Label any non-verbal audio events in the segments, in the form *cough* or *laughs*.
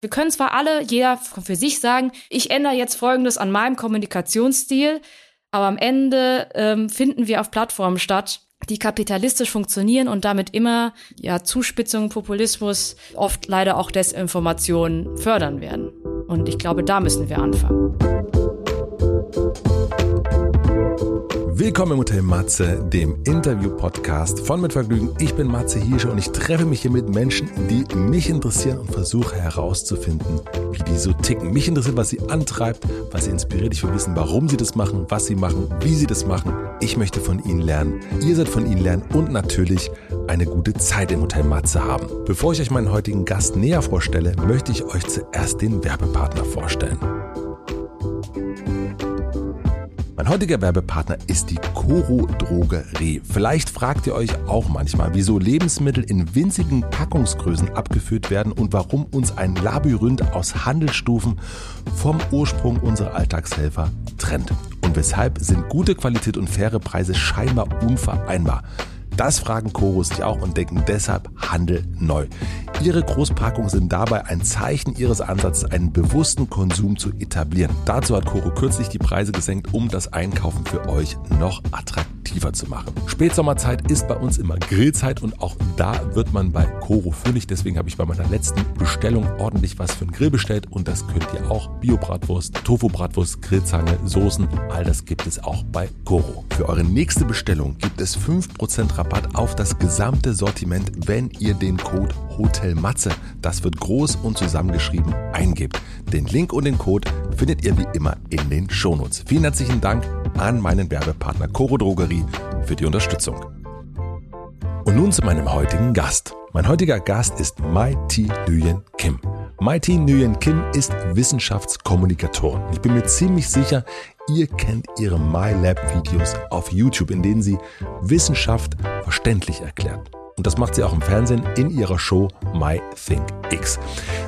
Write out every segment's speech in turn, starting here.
Wir können zwar alle, jeder für sich sagen, ich ändere jetzt Folgendes an meinem Kommunikationsstil, aber am Ende ähm, finden wir auf Plattformen statt, die kapitalistisch funktionieren und damit immer ja Zuspitzung, Populismus, oft leider auch Desinformation fördern werden. Und ich glaube, da müssen wir anfangen. Willkommen im Hotel Matze, dem Interview-Podcast von Mit Vergnügen. Ich bin Matze Hirsche und ich treffe mich hier mit Menschen, die mich interessieren und versuche herauszufinden, wie die so ticken. Mich interessiert, was sie antreibt, was sie inspiriert. Ich will wissen, warum sie das machen, was sie machen, wie sie das machen. Ich möchte von ihnen lernen. Ihr sollt von ihnen lernen und natürlich eine gute Zeit im Hotel Matze haben. Bevor ich euch meinen heutigen Gast näher vorstelle, möchte ich euch zuerst den Werbepartner vorstellen. Mein heutiger Werbepartner ist die Coro Drogerie. Vielleicht fragt ihr euch auch manchmal, wieso Lebensmittel in winzigen Packungsgrößen abgeführt werden und warum uns ein Labyrinth aus Handelsstufen vom Ursprung unserer Alltagshelfer trennt. Und weshalb sind gute Qualität und faire Preise scheinbar unvereinbar. Das fragen Chorus sich auch und denken deshalb Handel neu. Ihre Großpackungen sind dabei ein Zeichen ihres Ansatzes, einen bewussten Konsum zu etablieren. Dazu hat Coro kürzlich die Preise gesenkt, um das Einkaufen für euch noch attraktiver zu machen. Spätsommerzeit ist bei uns immer Grillzeit und auch da wird man bei Coro füllig. Deswegen habe ich bei meiner letzten Bestellung ordentlich was für einen Grill bestellt und das könnt ihr auch. Bio-Bratwurst, Tofu-Bratwurst, Grillzange, Soßen, all das gibt es auch bei Coro. Für eure nächste Bestellung gibt es 5% Rabatt auf das gesamte Sortiment, wenn ihr den Code Hotel Matze, das wird groß und zusammengeschrieben, eingebt. Den Link und den Code findet ihr wie immer in den Shownotes. Vielen herzlichen Dank an meinen Werbepartner Coro Drogerie für die Unterstützung. Und nun zu meinem heutigen Gast. Mein heutiger Gast ist Mai Thi Nguyen Kim. Mai Thi Nguyen Kim ist Wissenschaftskommunikatorin. Ich bin mir ziemlich sicher, ihr kennt ihre MyLab Videos auf YouTube, in denen sie Wissenschaft verständlich erklärt. Und das macht sie auch im Fernsehen in ihrer Show My Think X.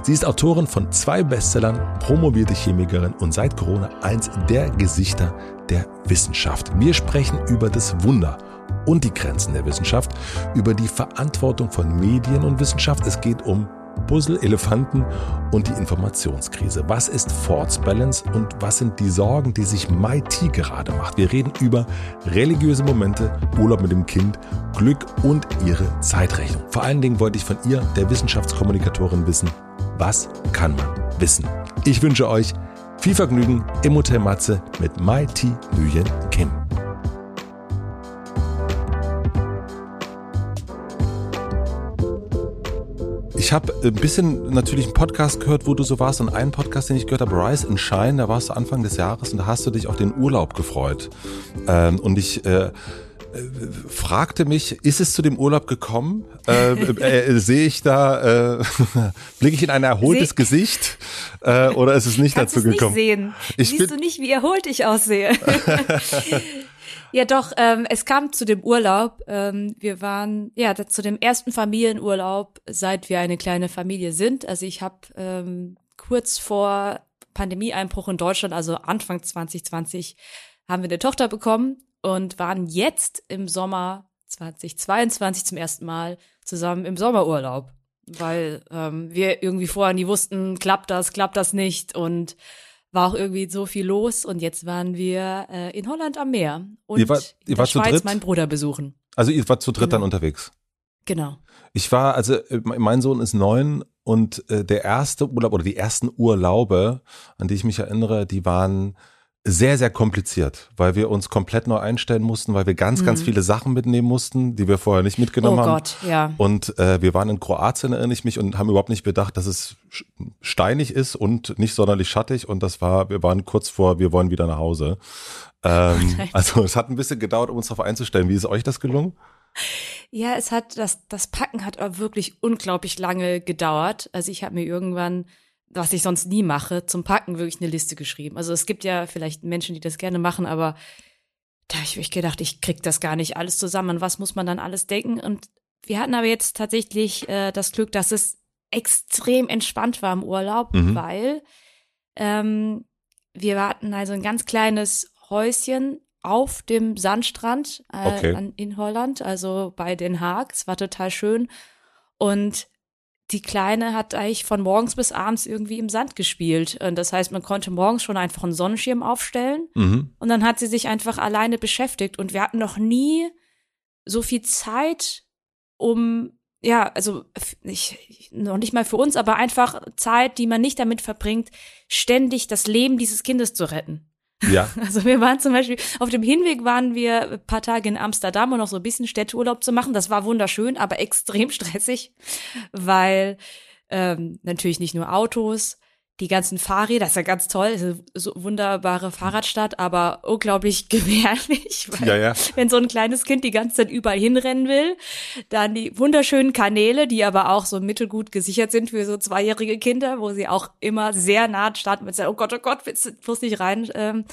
Sie ist Autorin von zwei Bestsellern, promovierte Chemikerin und seit Corona eins der Gesichter der Wissenschaft. Wir sprechen über das Wunder und die Grenzen der Wissenschaft, über die Verantwortung von Medien und Wissenschaft. Es geht um Puzzle, Elefanten und die Informationskrise. Was ist Force Balance und was sind die Sorgen, die sich MIT gerade macht? Wir reden über religiöse Momente, Urlaub mit dem Kind, Glück und ihre Zeitrechnung. Vor allen Dingen wollte ich von ihr, der Wissenschaftskommunikatorin, wissen, was kann man wissen? Ich wünsche euch viel Vergnügen im Hotel Matze mit MIT Nguyen Kim. Ich habe ein bisschen natürlich einen Podcast gehört, wo du so warst und einen Podcast, den ich gehört habe, Rise and Shine, da warst du Anfang des Jahres und da hast du dich auf den Urlaub gefreut. Ähm, und ich äh, äh fragte mich, ist es zu dem Urlaub gekommen? Äh, äh, sehe ich da, äh, *laughs* blicke ich in ein erholtes Seh Gesicht äh, oder ist es nicht Kannst dazu gekommen? Nicht sehen. Ich Siehst du nicht, wie erholt ich aussehe? *laughs* Ja, doch, ähm, es kam zu dem Urlaub. Ähm, wir waren ja zu dem ersten Familienurlaub, seit wir eine kleine Familie sind. Also ich habe ähm, kurz vor Pandemieeinbruch in Deutschland, also Anfang 2020, haben wir eine Tochter bekommen und waren jetzt im Sommer 2022 zum ersten Mal zusammen im Sommerurlaub, weil ähm, wir irgendwie vorher nie wussten, klappt das, klappt das nicht und war auch irgendwie so viel los und jetzt waren wir äh, in Holland am Meer und ihr war, ihr war Schweiz dritt? meinen Bruder besuchen. Also ihr wart zu dritt Genau. dann unterwegs. Genau. Ich war, also äh, mein Sohn ist neun und äh, der erste Urlaub oder die ersten Urlaube, an die ich mich erinnere, die waren sehr, sehr kompliziert, weil wir uns komplett neu einstellen mussten, weil wir ganz, ganz viele Sachen mitnehmen mussten, die wir vorher nicht mitgenommen Mhm. Oh haben. Gott, ja. Und äh, wir waren in Kroatien, erinnere ich mich, und haben überhaupt nicht bedacht, dass es steinig ist und nicht sonderlich schattig. Und das war, wir waren kurz vor, wir wollen wieder nach Hause. Ähm, nein. also es hat ein bisschen gedauert, um uns darauf einzustellen. Wie ist euch das gelungen? Ja, es hat das das Packen hat aber wirklich unglaublich lange gedauert. Also ich habe mir irgendwann, was ich sonst nie mache, zum Packen wirklich eine Liste geschrieben. Also es gibt ja vielleicht Menschen, die das gerne machen, aber da habe ich wirklich gedacht, ich krieg das gar nicht alles zusammen. An was muss man dann alles denken? Und wir hatten aber jetzt tatsächlich äh, das Glück, dass es extrem entspannt war im Urlaub, Mhm. weil ähm, wir hatten also ein ganz kleines Häuschen auf dem Sandstrand äh, Okay. an, in Holland, also bei Den Haag. Es war total schön. Und die Kleine hat eigentlich von morgens bis abends irgendwie im Sand gespielt. Das heißt, man konnte morgens schon einfach einen Sonnenschirm aufstellen mhm. und dann hat sie sich einfach alleine beschäftigt. Und wir hatten noch nie so viel Zeit, um ja, also ich, noch nicht mal für uns, aber einfach Zeit, die man nicht damit verbringt, ständig das Leben dieses Kindes zu retten. Ja. *laughs* Also wir waren zum Beispiel, auf dem Hinweg waren wir ein paar Tage in Amsterdam, um noch so ein bisschen Städteurlaub zu machen. Das war wunderschön, aber *laughs* extrem stressig, weil ähm, natürlich nicht nur Autos, die ganzen Fahrräder, das ist ja ganz toll, ist so wunderbare Fahrradstadt, aber unglaublich *laughs* gefährlich, weil ja, ja. wenn so ein kleines Kind die ganze Zeit überall hinrennen will, dann die wunderschönen Kanäle, die aber auch so mittelgut gesichert sind für so zweijährige Kinder, wo sie auch immer sehr nah starten mit sagen, oh Gott, oh Gott, bloß nicht rein, ähm,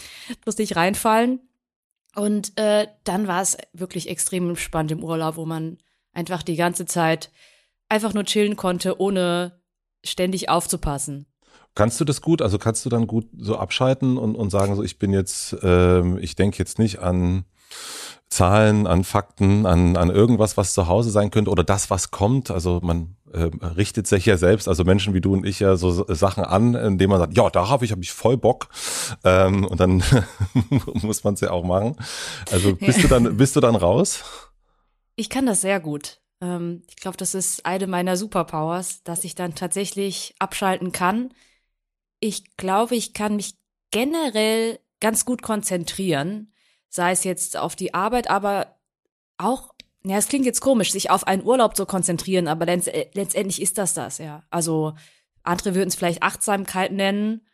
bloß nicht reinfallen. Und äh, dann war es wirklich extrem spannend im Urlaub, wo man einfach die ganze Zeit einfach nur chillen konnte, ohne ständig aufzupassen. Kannst du das gut? Also kannst du dann gut so abschalten und, und sagen, so ich bin jetzt, ähm, ich denke jetzt nicht an Zahlen, an Fakten, an, an irgendwas, was zu Hause sein könnte oder das, was kommt. Also man äh, richtet sich ja selbst, also Menschen wie du und ich ja so Sachen an, indem man sagt, ja, da habe ich, hab ich voll Bock. Ähm, und dann *laughs* muss man es ja auch machen. Also bist du dann, bist du dann raus? Ich kann das sehr gut. Ähm, ich glaube, das ist eine meiner Superpowers, dass ich dann tatsächlich abschalten kann ich glaube, ich kann mich generell ganz gut konzentrieren, sei es jetzt auf die Arbeit, aber auch, ja, es klingt jetzt komisch, sich auf einen Urlaub zu konzentrieren, aber letztendlich ist das das, ja. Also andere würden es vielleicht Achtsamkeit nennen,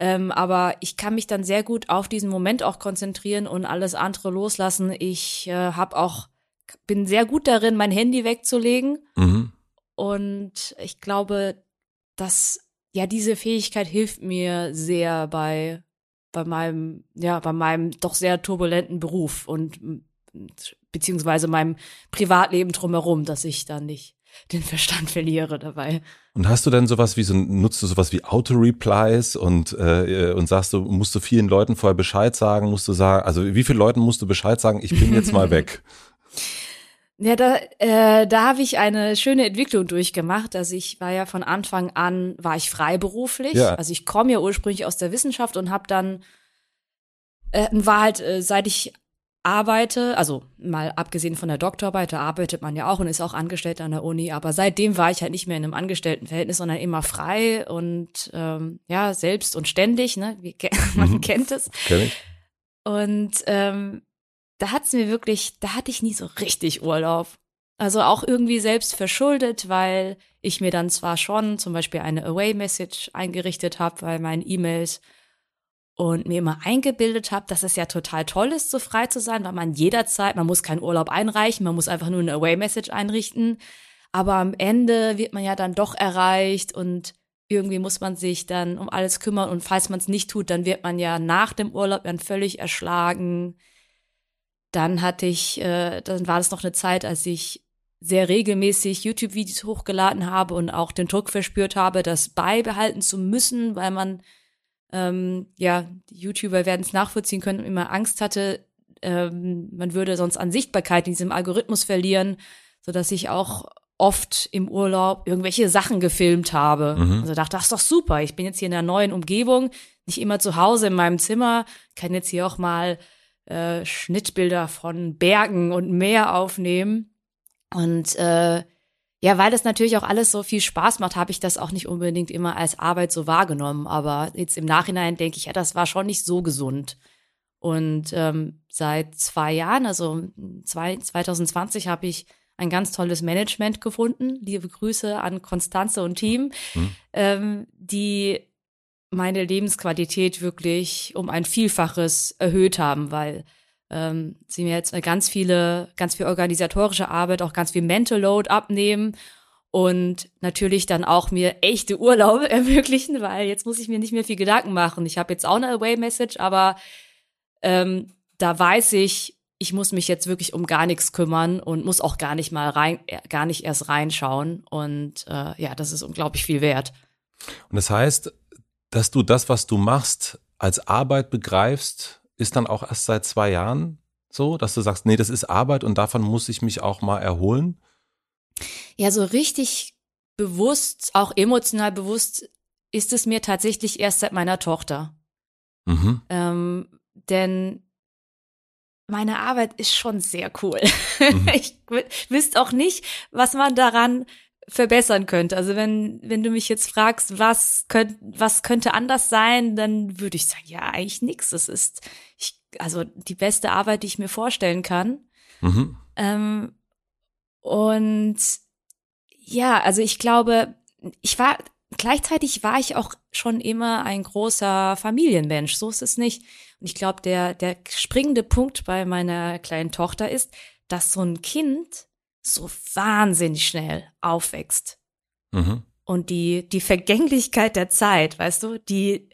ähm, aber ich kann mich dann sehr gut auf diesen Moment auch konzentrieren und alles andere loslassen. Ich äh, habe auch bin sehr gut darin, mein Handy wegzulegen mhm. und ich glaube, dass ja, diese Fähigkeit hilft mir sehr bei, bei meinem, ja, bei meinem doch sehr turbulenten Beruf und beziehungsweise meinem Privatleben drumherum, dass ich da nicht *laughs* den Verstand verliere dabei. Und hast du denn sowas wie so, nutzt du sowas wie Auto-Replies und, äh, und sagst du, musst du vielen Leuten vorher Bescheid sagen, musst du sagen, also wie vielen Leuten musst du Bescheid sagen, ich bin jetzt mal *laughs* weg? Ja, da, äh, da habe ich eine schöne Entwicklung durchgemacht. Also ich war ja von Anfang an, war ich freiberuflich. Ja. Also ich komme ja ursprünglich aus der Wissenschaft und habe dann, äh, war halt, äh, seit ich arbeite, also mal abgesehen von der Doktorarbeit, da arbeitet man ja auch und ist auch angestellt an der Uni, aber seitdem war ich halt nicht mehr in einem Angestelltenverhältnis, sondern immer frei und ähm, ja, selbst und ständig, ne? Wie, *laughs* man mhm. kennt es. Kenn ich. Und ähm, da hat's mir wirklich, da hatte ich nie so richtig Urlaub. Also auch irgendwie selbst verschuldet, weil ich mir dann zwar schon zum Beispiel eine Away-Message eingerichtet habe bei meinen E-Mails und mir immer eingebildet habe, dass es ja total toll ist, so frei zu sein, weil man jederzeit, man muss keinen Urlaub einreichen, man muss einfach nur eine Away-Message einrichten. Aber am Ende wird man ja dann doch erreicht und irgendwie muss man sich dann um alles kümmern und falls man es nicht tut, dann wird man ja nach dem Urlaub dann völlig erschlagen dann hatte ich, äh, dann war das noch eine Zeit, als ich sehr regelmäßig YouTube-Videos hochgeladen habe und auch den Druck verspürt habe, das beibehalten zu müssen, weil man, ähm, ja, die YouTuber werden es nachvollziehen können, immer Angst hatte, ähm, man würde sonst an Sichtbarkeit in diesem Algorithmus verlieren, so dass ich auch oft im Urlaub irgendwelche Sachen gefilmt habe. Mhm. Also dachte, das ist doch super. Ich bin jetzt hier in einer neuen Umgebung, nicht immer zu Hause in meinem Zimmer, kann jetzt hier auch mal äh, Schnittbilder von Bergen und Meer aufnehmen. Und äh, ja, weil das natürlich auch alles so viel Spaß macht, habe ich das auch nicht unbedingt immer als Arbeit so wahrgenommen. Aber jetzt im Nachhinein denke ich, ja, das war schon nicht so gesund. Und ähm, seit zwei Jahren, also zwei, 2020, habe ich ein ganz tolles Management gefunden. Liebe Grüße an Konstanze und Team, mhm. ähm, die meine Lebensqualität wirklich um ein Vielfaches erhöht haben, weil ähm, sie mir jetzt ganz viele, ganz viel organisatorische Arbeit, auch ganz viel Mental Load abnehmen und natürlich dann auch mir echte Urlaube *laughs* ermöglichen, weil jetzt muss ich mir nicht mehr viel Gedanken machen. Ich habe jetzt auch eine Away-Message, aber ähm, da weiß ich, ich muss mich jetzt wirklich um gar nichts kümmern und muss auch gar nicht mal rein, gar nicht erst reinschauen. Und äh, ja, das ist unglaublich viel wert. Und das heißt, dass du das, was du machst, als Arbeit begreifst, ist dann auch erst seit zwei Jahren so, dass du sagst, nee, das ist Arbeit und davon muss ich mich auch mal erholen? Ja, so richtig bewusst, auch emotional bewusst, ist es mir tatsächlich erst seit meiner Tochter. Mhm. Ähm, denn meine Arbeit ist schon sehr cool. Mhm. *laughs* ich wüsste auch nicht, was man daran verbessern könnte. Also wenn, wenn du mich jetzt fragst, was könnte, was könnte anders sein, dann würde ich sagen, ja, eigentlich nichts. Es ist, ich, also die beste Arbeit, die ich mir vorstellen kann. Mhm. Ähm, und ja, also ich glaube, ich war, gleichzeitig war ich auch schon immer ein großer Familienmensch. So ist es nicht. Und ich glaube, der, der springende Punkt bei meiner kleinen Tochter ist, dass so ein Kind so wahnsinnig schnell aufwächst. Mhm. Und die, die Vergänglichkeit der Zeit, weißt du, die,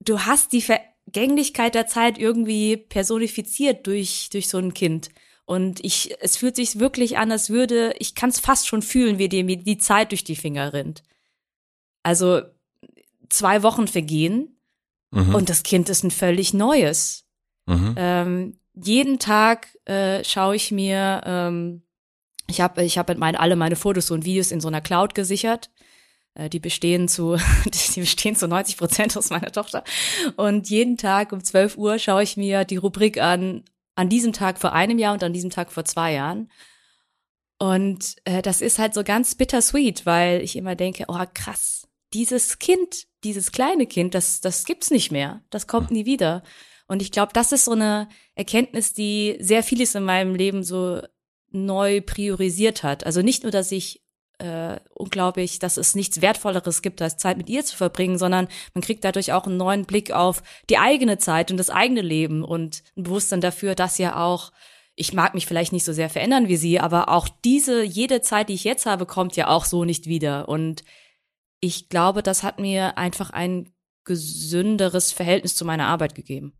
du hast die Vergänglichkeit der Zeit irgendwie personifiziert durch, durch so ein Kind. Und ich, es fühlt sich wirklich an, als würde, ich kann es fast schon fühlen, wie dir die Zeit durch die Finger rinnt. Also zwei Wochen vergehen mhm. und das Kind ist ein völlig neues. Mhm. Ähm, jeden Tag äh, schaue ich mir, ähm, ich habe ich hab meine, alle meine Fotos und Videos in so einer Cloud gesichert. Äh, die bestehen zu, *laughs* die bestehen zu 90 Prozent aus meiner Tochter. Und jeden Tag um 12 Uhr schaue ich mir die Rubrik an, an diesem Tag vor einem Jahr und an diesem Tag vor zwei Jahren. Und äh, das ist halt so ganz bittersweet, weil ich immer denke, oh krass, dieses Kind, dieses kleine Kind, das, das gibt's nicht mehr. Das kommt nie wieder. Und ich glaube, das ist so eine Erkenntnis, die sehr vieles in meinem Leben so neu priorisiert hat. Also nicht nur, dass ich äh, unglaublich, dass es nichts Wertvolleres gibt, als Zeit mit ihr zu verbringen, sondern man kriegt dadurch auch einen neuen Blick auf die eigene Zeit und das eigene Leben und ein Bewusstsein dafür, dass ja auch ich mag mich vielleicht nicht so sehr verändern wie sie, aber auch diese, jede Zeit, die ich jetzt habe, kommt ja auch so nicht wieder. Und ich glaube, das hat mir einfach ein gesünderes Verhältnis zu meiner Arbeit gegeben.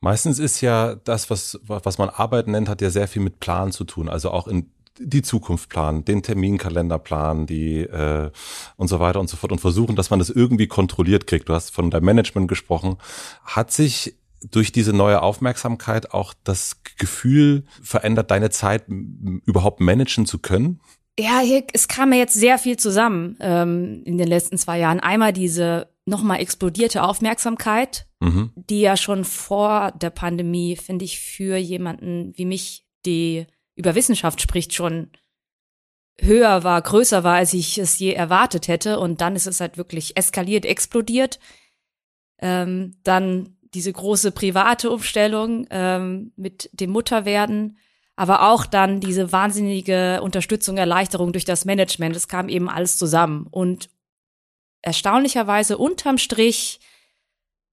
Meistens ist ja das, was, was man Arbeit nennt, hat ja sehr viel mit Plan zu tun. Also auch in die Zukunft planen, den Terminkalender planen, die äh, und so weiter und so fort und versuchen, dass man das irgendwie kontrolliert kriegt. Du hast von deinem Management gesprochen. Hat sich durch diese neue Aufmerksamkeit auch das Gefühl verändert, deine Zeit überhaupt managen zu können? Ja, hier, es kam mir jetzt sehr viel zusammen ähm, in den letzten zwei Jahren. Einmal diese nochmal explodierte Aufmerksamkeit, mhm. die ja schon vor der Pandemie, finde ich, für jemanden wie mich, die über Wissenschaft spricht, schon höher war, größer war, als ich es je erwartet hätte. Und dann ist es halt wirklich eskaliert, explodiert. Ähm, dann diese große private Umstellung ähm, mit dem Mutterwerden, aber auch dann diese wahnsinnige Unterstützung, Erleichterung durch das Management. Es kam eben alles zusammen. Und erstaunlicherweise unterm Strich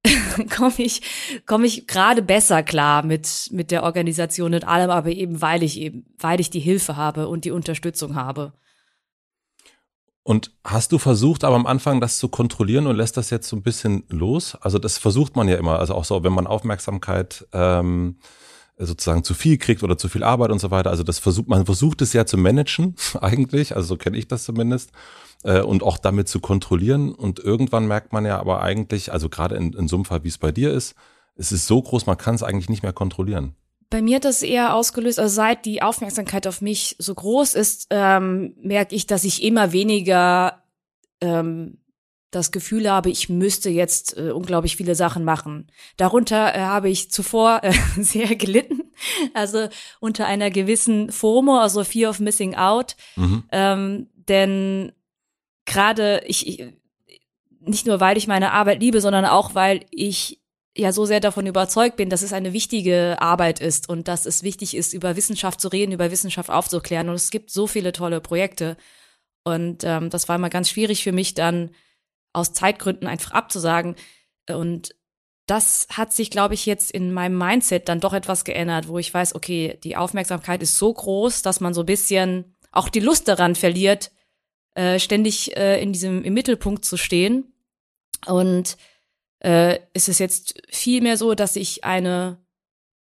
*laughs* komme ich, komme ich gerade besser klar mit, mit der Organisation und allem, aber eben weil ich eben, weil ich die Hilfe habe und die Unterstützung habe. Und hast du versucht, aber am Anfang das zu kontrollieren und lässt das jetzt so ein bisschen los? Also das versucht man ja immer, also auch so, wenn man Aufmerksamkeit ähm, sozusagen zu viel kriegt oder zu viel Arbeit und so weiter. Also das versucht, man versucht es ja zu managen *laughs* eigentlich, also so kenne ich das zumindest äh, und auch damit zu kontrollieren. Und irgendwann merkt man ja aber eigentlich, also gerade in, in so einem Fall, wie es bei dir ist, es ist so groß, man kann es eigentlich nicht mehr kontrollieren. Bei mir hat das eher ausgelöst, also seit die Aufmerksamkeit auf mich so groß ist, ähm, merke ich, dass ich immer weniger ähm, das Gefühl habe, ich müsste jetzt äh, unglaublich viele Sachen machen. Darunter äh, habe ich zuvor äh, *laughs* sehr gelitten, also unter einer gewissen FOMO, also Fear of Missing Out, mhm. ähm, denn gerade ich, ich, nicht nur weil ich meine Arbeit liebe, sondern auch weil ich ja so sehr davon überzeugt bin, dass es eine wichtige Arbeit ist und dass es wichtig ist, über Wissenschaft zu reden, über Wissenschaft aufzuklären. Und es gibt so viele tolle Projekte. Und ähm, das war immer ganz schwierig für mich dann aus Zeitgründen einfach abzusagen. Und das hat sich, glaube ich, jetzt in meinem Mindset dann doch etwas geändert, wo ich weiß, okay, die Aufmerksamkeit ist so groß, dass man so ein bisschen auch die Lust daran verliert, äh, ständig äh, in diesem im Mittelpunkt zu stehen. Und äh, ist es jetzt viel mehr so, dass ich eine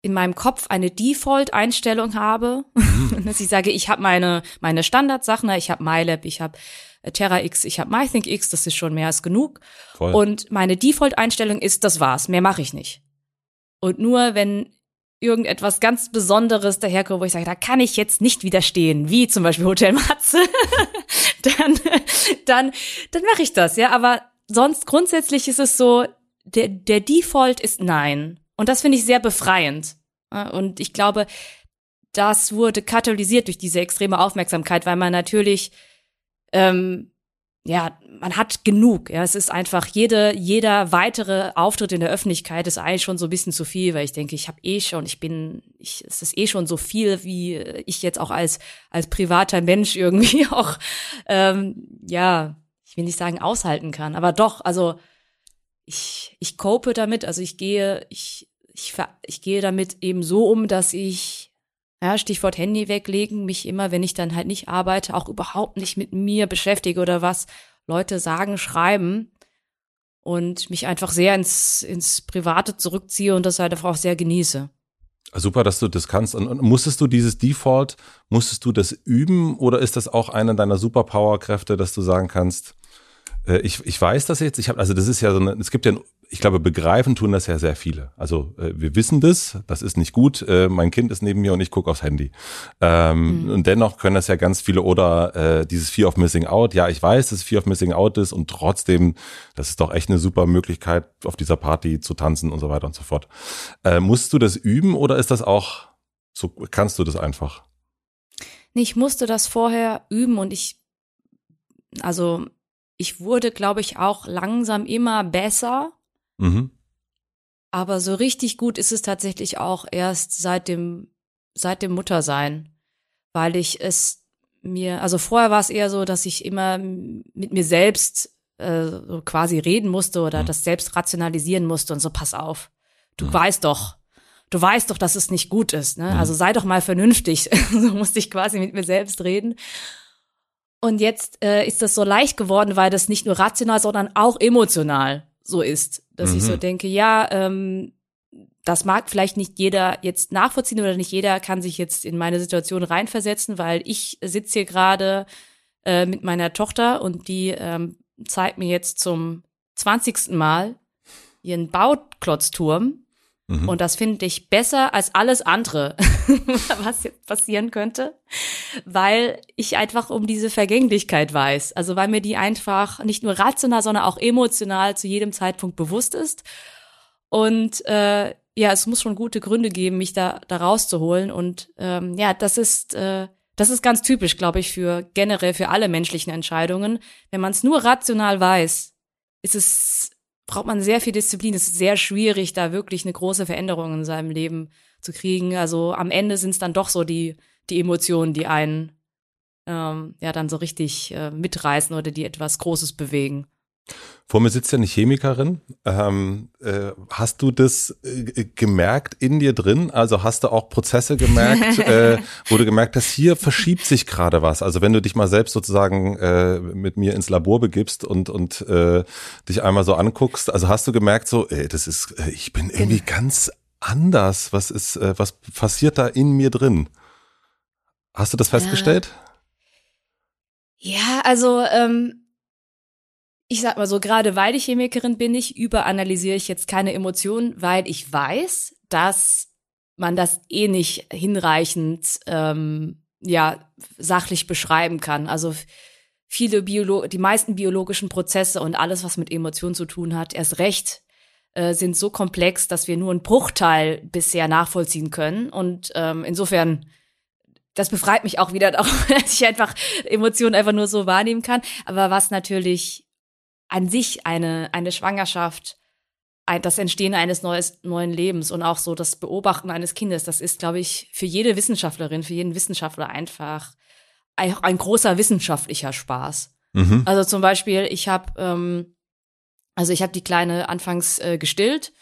in meinem Kopf eine Default-Einstellung habe, mhm. *laughs* dass ich sage, ich habe meine meine Standardsachen, ich habe MyLab, ich habe äh, TerraX, ich habe MyThinkX, das ist schon mehr als genug. Voll. Und meine Default-Einstellung ist, das war's, mehr mache ich nicht. Und nur wenn irgendetwas ganz Besonderes daherkommt, wo ich sage, da kann ich jetzt nicht widerstehen, wie zum Beispiel Hotel Matze, *laughs* dann, dann, dann mache ich das, ja. Aber sonst grundsätzlich ist es so, der, der Default ist nein. Und das finde ich sehr befreiend. Und ich glaube, das wurde katalysiert durch diese extreme Aufmerksamkeit, weil man natürlich ähm, ja, man hat genug. Ja, es ist einfach jede, jeder weitere Auftritt in der Öffentlichkeit ist eigentlich schon so ein bisschen zu viel, weil ich denke, ich habe eh schon, ich bin, ich, es ist eh schon so viel, wie ich jetzt auch als als privater Mensch irgendwie *laughs* auch, ähm, ja, ich will nicht sagen aushalten kann, aber doch, also ich ich cope damit, also ich gehe, ich ich ich gehe damit eben so um, dass ich ja, Stichwort Handy weglegen, mich immer, wenn ich dann halt nicht arbeite, auch überhaupt nicht mit mir beschäftige oder was Leute sagen, schreiben und mich einfach sehr ins, ins Private zurückziehe und das halt einfach auch sehr genieße. Super, dass du das kannst. Und, musstest du dieses Default, musstest du das üben oder ist das auch eine deiner Superpower-Kräfte, dass du sagen kannst, äh, ich, ich weiß das jetzt, ich habe, also das ist ja so eine, es gibt ja, ich glaube, begreifen tun das ja sehr viele. Also äh, wir wissen das, das ist nicht gut, äh, mein Kind ist neben mir und ich gucke aufs Handy. Ähm, mhm. Und dennoch können das ja ganz viele oder äh, dieses Fear of Missing Out, ja, ich weiß, dass Fear of Missing Out ist und trotzdem, das ist doch echt eine super Möglichkeit, auf dieser Party zu tanzen und so weiter und so fort. Äh, musst du das üben oder ist das auch, so kannst du das einfach? Nee, ich musste das vorher üben und ich, also ich wurde, glaube ich, auch langsam immer besser. Mhm. Aber so richtig gut ist es tatsächlich auch erst seit dem, seit dem Muttersein, weil ich es mir, also vorher war es eher so, dass ich immer mit mir selbst äh, so quasi reden musste oder mhm. das selbst rationalisieren musste und so, pass auf, du mhm. weißt doch, du weißt doch, dass es nicht gut ist, ne? Mhm. Also sei doch mal vernünftig. *laughs* so musste ich quasi mit mir selbst reden. Und jetzt äh, ist das so leicht geworden, weil das nicht nur rational, sondern auch emotional so ist, dass mhm. ich so mhm. denke, ja, ähm, das mag vielleicht nicht jeder jetzt nachvollziehen oder nicht jeder kann sich jetzt in meine Situation reinversetzen, weil ich sitze hier gerade äh, mit meiner Tochter und die ähm, zeigt mir jetzt zum zwanzigsten Mal ihren Bauklotzturm Mhm. Und das finde ich besser als alles andere, *laughs* was jetzt passieren könnte, weil ich einfach um diese Vergänglichkeit weiß. Also weil mir die einfach nicht nur rational, sondern auch emotional zu jedem Zeitpunkt bewusst ist. Und äh, ja, es muss schon gute Gründe geben, mich da, da rauszuholen. Und ähm, ja, das ist, äh, das ist ganz typisch, glaube ich, für generell für alle menschlichen Entscheidungen. Wenn man es nur rational weiß, ist es braucht man sehr viel Disziplin. Es ist sehr schwierig, da wirklich eine große Veränderung in seinem Leben zu kriegen. Also am Ende sind es dann doch so die, die Emotionen, die einen ähm, ja dann so richtig äh, mitreißen oder die etwas Großes bewegen. Vor mir sitzt ja eine Chemikerin. Ähm, äh, hast du das äh, gemerkt in dir drin? Also hast du auch Prozesse gemerkt, *laughs* äh, wo du gemerkt hast, hier verschiebt sich gerade was. Also wenn du dich mal selbst sozusagen äh, mit mir ins Labor begibst und und äh, dich einmal so anguckst, also hast du gemerkt, so, ey, das ist, äh, ich bin irgendwie genau. ganz anders. Was ist, äh, was passiert da in mir drin? Hast du das festgestellt? Ja, ja also ähm ich sag mal so, gerade weil ich Chemikerin bin, ich überanalysiere ich jetzt keine Emotionen, weil ich weiß, dass man das eh nicht hinreichend ähm, ja sachlich beschreiben kann. Also viele Biolo die meisten biologischen Prozesse und alles, was mit Emotionen zu tun hat, erst recht äh, sind so komplex, dass wir nur einen Bruchteil bisher nachvollziehen können. Und ähm, insofern das befreit mich auch wieder *laughs* dass ich einfach Emotionen einfach nur so wahrnehmen kann. Aber was natürlich an sich eine, eine Schwangerschaft, ein, das Entstehen eines neues, neuen Lebens und auch so das Beobachten eines Kindes, das ist, glaube ich, für jede Wissenschaftlerin, für jeden Wissenschaftler einfach ein, ein großer wissenschaftlicher Spaß. Mhm. Also zum Beispiel, ich habe, ähm, also ich habe die Kleine anfangs äh, gestillt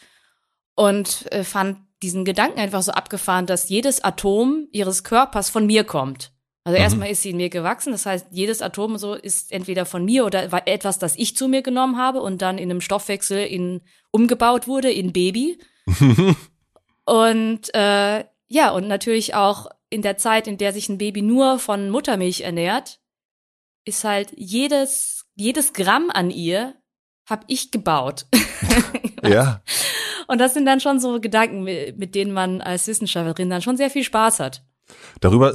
und äh, fand diesen Gedanken einfach so abgefahren, dass jedes Atom ihres Körpers von mir kommt. Also mhm. erstmal ist sie in mir gewachsen, das heißt, jedes Atom so ist entweder von mir oder etwas, das ich zu mir genommen habe und dann in einem Stoffwechsel in umgebaut wurde in Baby. *laughs* und äh, ja, und natürlich auch in der Zeit, in der sich ein Baby nur von Muttermilch ernährt, ist halt jedes jedes Gramm an ihr hab ich gebaut. *laughs* ja. Und das sind dann schon so Gedanken, mit denen man als Wissenschaftlerin dann schon sehr viel Spaß hat. Darüber,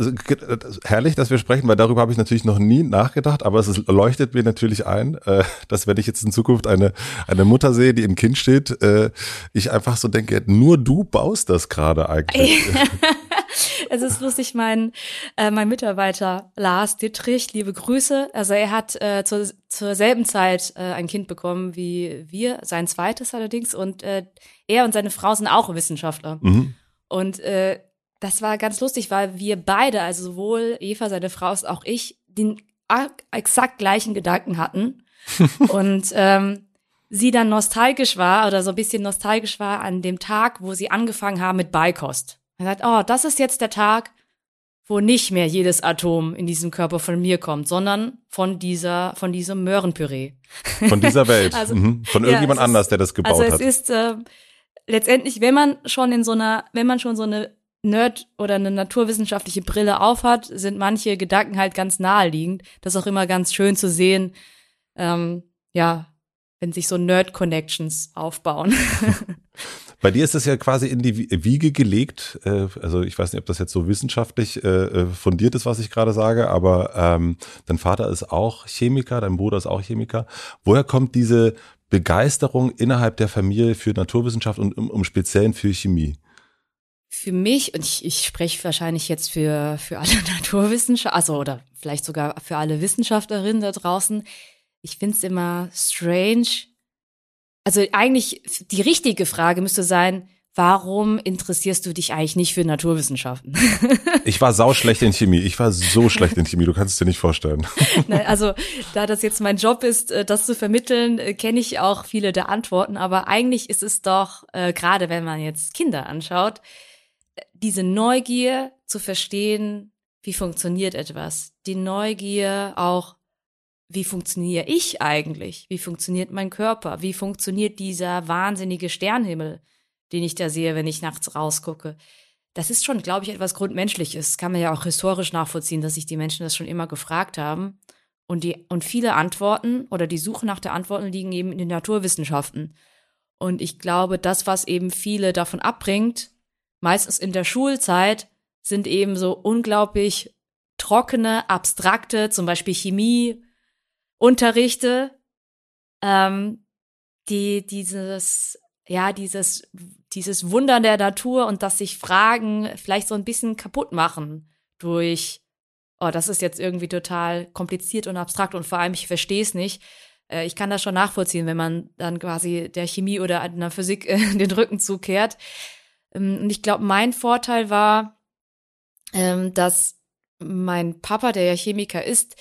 herrlich, dass wir sprechen, weil darüber habe ich natürlich noch nie nachgedacht, aber es ist, leuchtet mir natürlich ein, äh, dass wenn ich jetzt in Zukunft eine, eine Mutter sehe, die im Kind steht, äh, ich einfach so denke, nur du baust das gerade eigentlich. *laughs* es ist lustig, mein, äh, mein Mitarbeiter Lars Dittrich, liebe Grüße. Also er hat äh, zur, zur selben Zeit äh, ein Kind bekommen wie wir, sein zweites allerdings. Und äh, er und seine Frau sind auch Wissenschaftler. Mhm. Und äh, das war ganz lustig, weil wir beide, also sowohl Eva, seine Frau, als auch ich, den exakt gleichen Gedanken hatten. *laughs* und ähm, sie dann nostalgisch war oder so ein bisschen nostalgisch war an dem Tag, wo sie angefangen haben mit Beikost. Er sagt, oh, das ist jetzt der Tag, wo nicht mehr jedes Atom in diesem Körper von mir kommt, sondern von dieser, von diesem Möhrenpüree. Von dieser Welt. *laughs* also, mhm. Von irgendjemand ja, anders, der das gebaut hat. Also es hat. ist äh, letztendlich, wenn man schon in so einer, wenn man schon so eine Nerd oder eine naturwissenschaftliche Brille aufhat, sind manche Gedanken halt ganz naheliegend. Das ist auch immer ganz schön zu sehen, ähm, ja, wenn sich so Nerd-Connections aufbauen. *laughs* Bei dir ist das ja quasi in die Wiege gelegt. Äh, also ich weiß nicht, ob das jetzt so wissenschaftlich äh, äh, fundiert ist, was ich gerade sage, aber ähm, dein Vater ist auch Chemiker, dein Bruder ist auch Chemiker. Woher kommt diese Begeisterung innerhalb der Familie für Naturwissenschaft und um, um Speziellen für Chemie? Für mich, und ich, ich spreche wahrscheinlich jetzt für, für alle *laughs* Naturwissenschaftler, also oder vielleicht sogar für alle Wissenschaftlerinnen da draußen, ich finde es immer strange, also eigentlich die richtige Frage müsste sein, warum interessierst du dich eigentlich nicht für Naturwissenschaften? *laughs* Ich war sau schlecht in Chemie. Ich war so schlecht in Chemie. Du kannst es dir nicht vorstellen. *laughs* Also, da das jetzt mein Job ist, äh, das zu vermitteln, äh, kenne ich auch viele der Antworten. Aber eigentlich ist es doch, äh, gerade wenn man jetzt Kinder anschaut, diese Neugier zu verstehen, wie funktioniert etwas. Die Neugier auch wie funktioniere ich eigentlich? Wie funktioniert mein Körper? Wie funktioniert dieser wahnsinnige Sternhimmel, den ich da sehe, wenn ich nachts rausgucke? Das ist schon, glaube ich, etwas Grundmenschliches. Kann man ja auch historisch nachvollziehen, dass sich die Menschen das schon immer gefragt haben. Und, die, und viele Antworten oder die Suche nach der Antworten liegen eben in den Naturwissenschaften. Und ich glaube, das, was eben viele davon abbringt, meistens in der Schulzeit, sind eben so unglaublich trockene, abstrakte, zum Beispiel Chemie unterrichte, ähm, die dieses, ja, dieses, dieses Wunder der Natur und dass sich Fragen vielleicht so ein bisschen kaputt machen durch, oh, das ist jetzt irgendwie total kompliziert und abstrakt und vor allem ich verstehe es nicht. Äh, ich kann das schon nachvollziehen, wenn man dann quasi der Chemie oder einer Physik äh, *laughs* den Rücken zukehrt. Ähm, und ich glaube, mein Vorteil war, ähm, dass mein Papa, der ja Chemiker ist,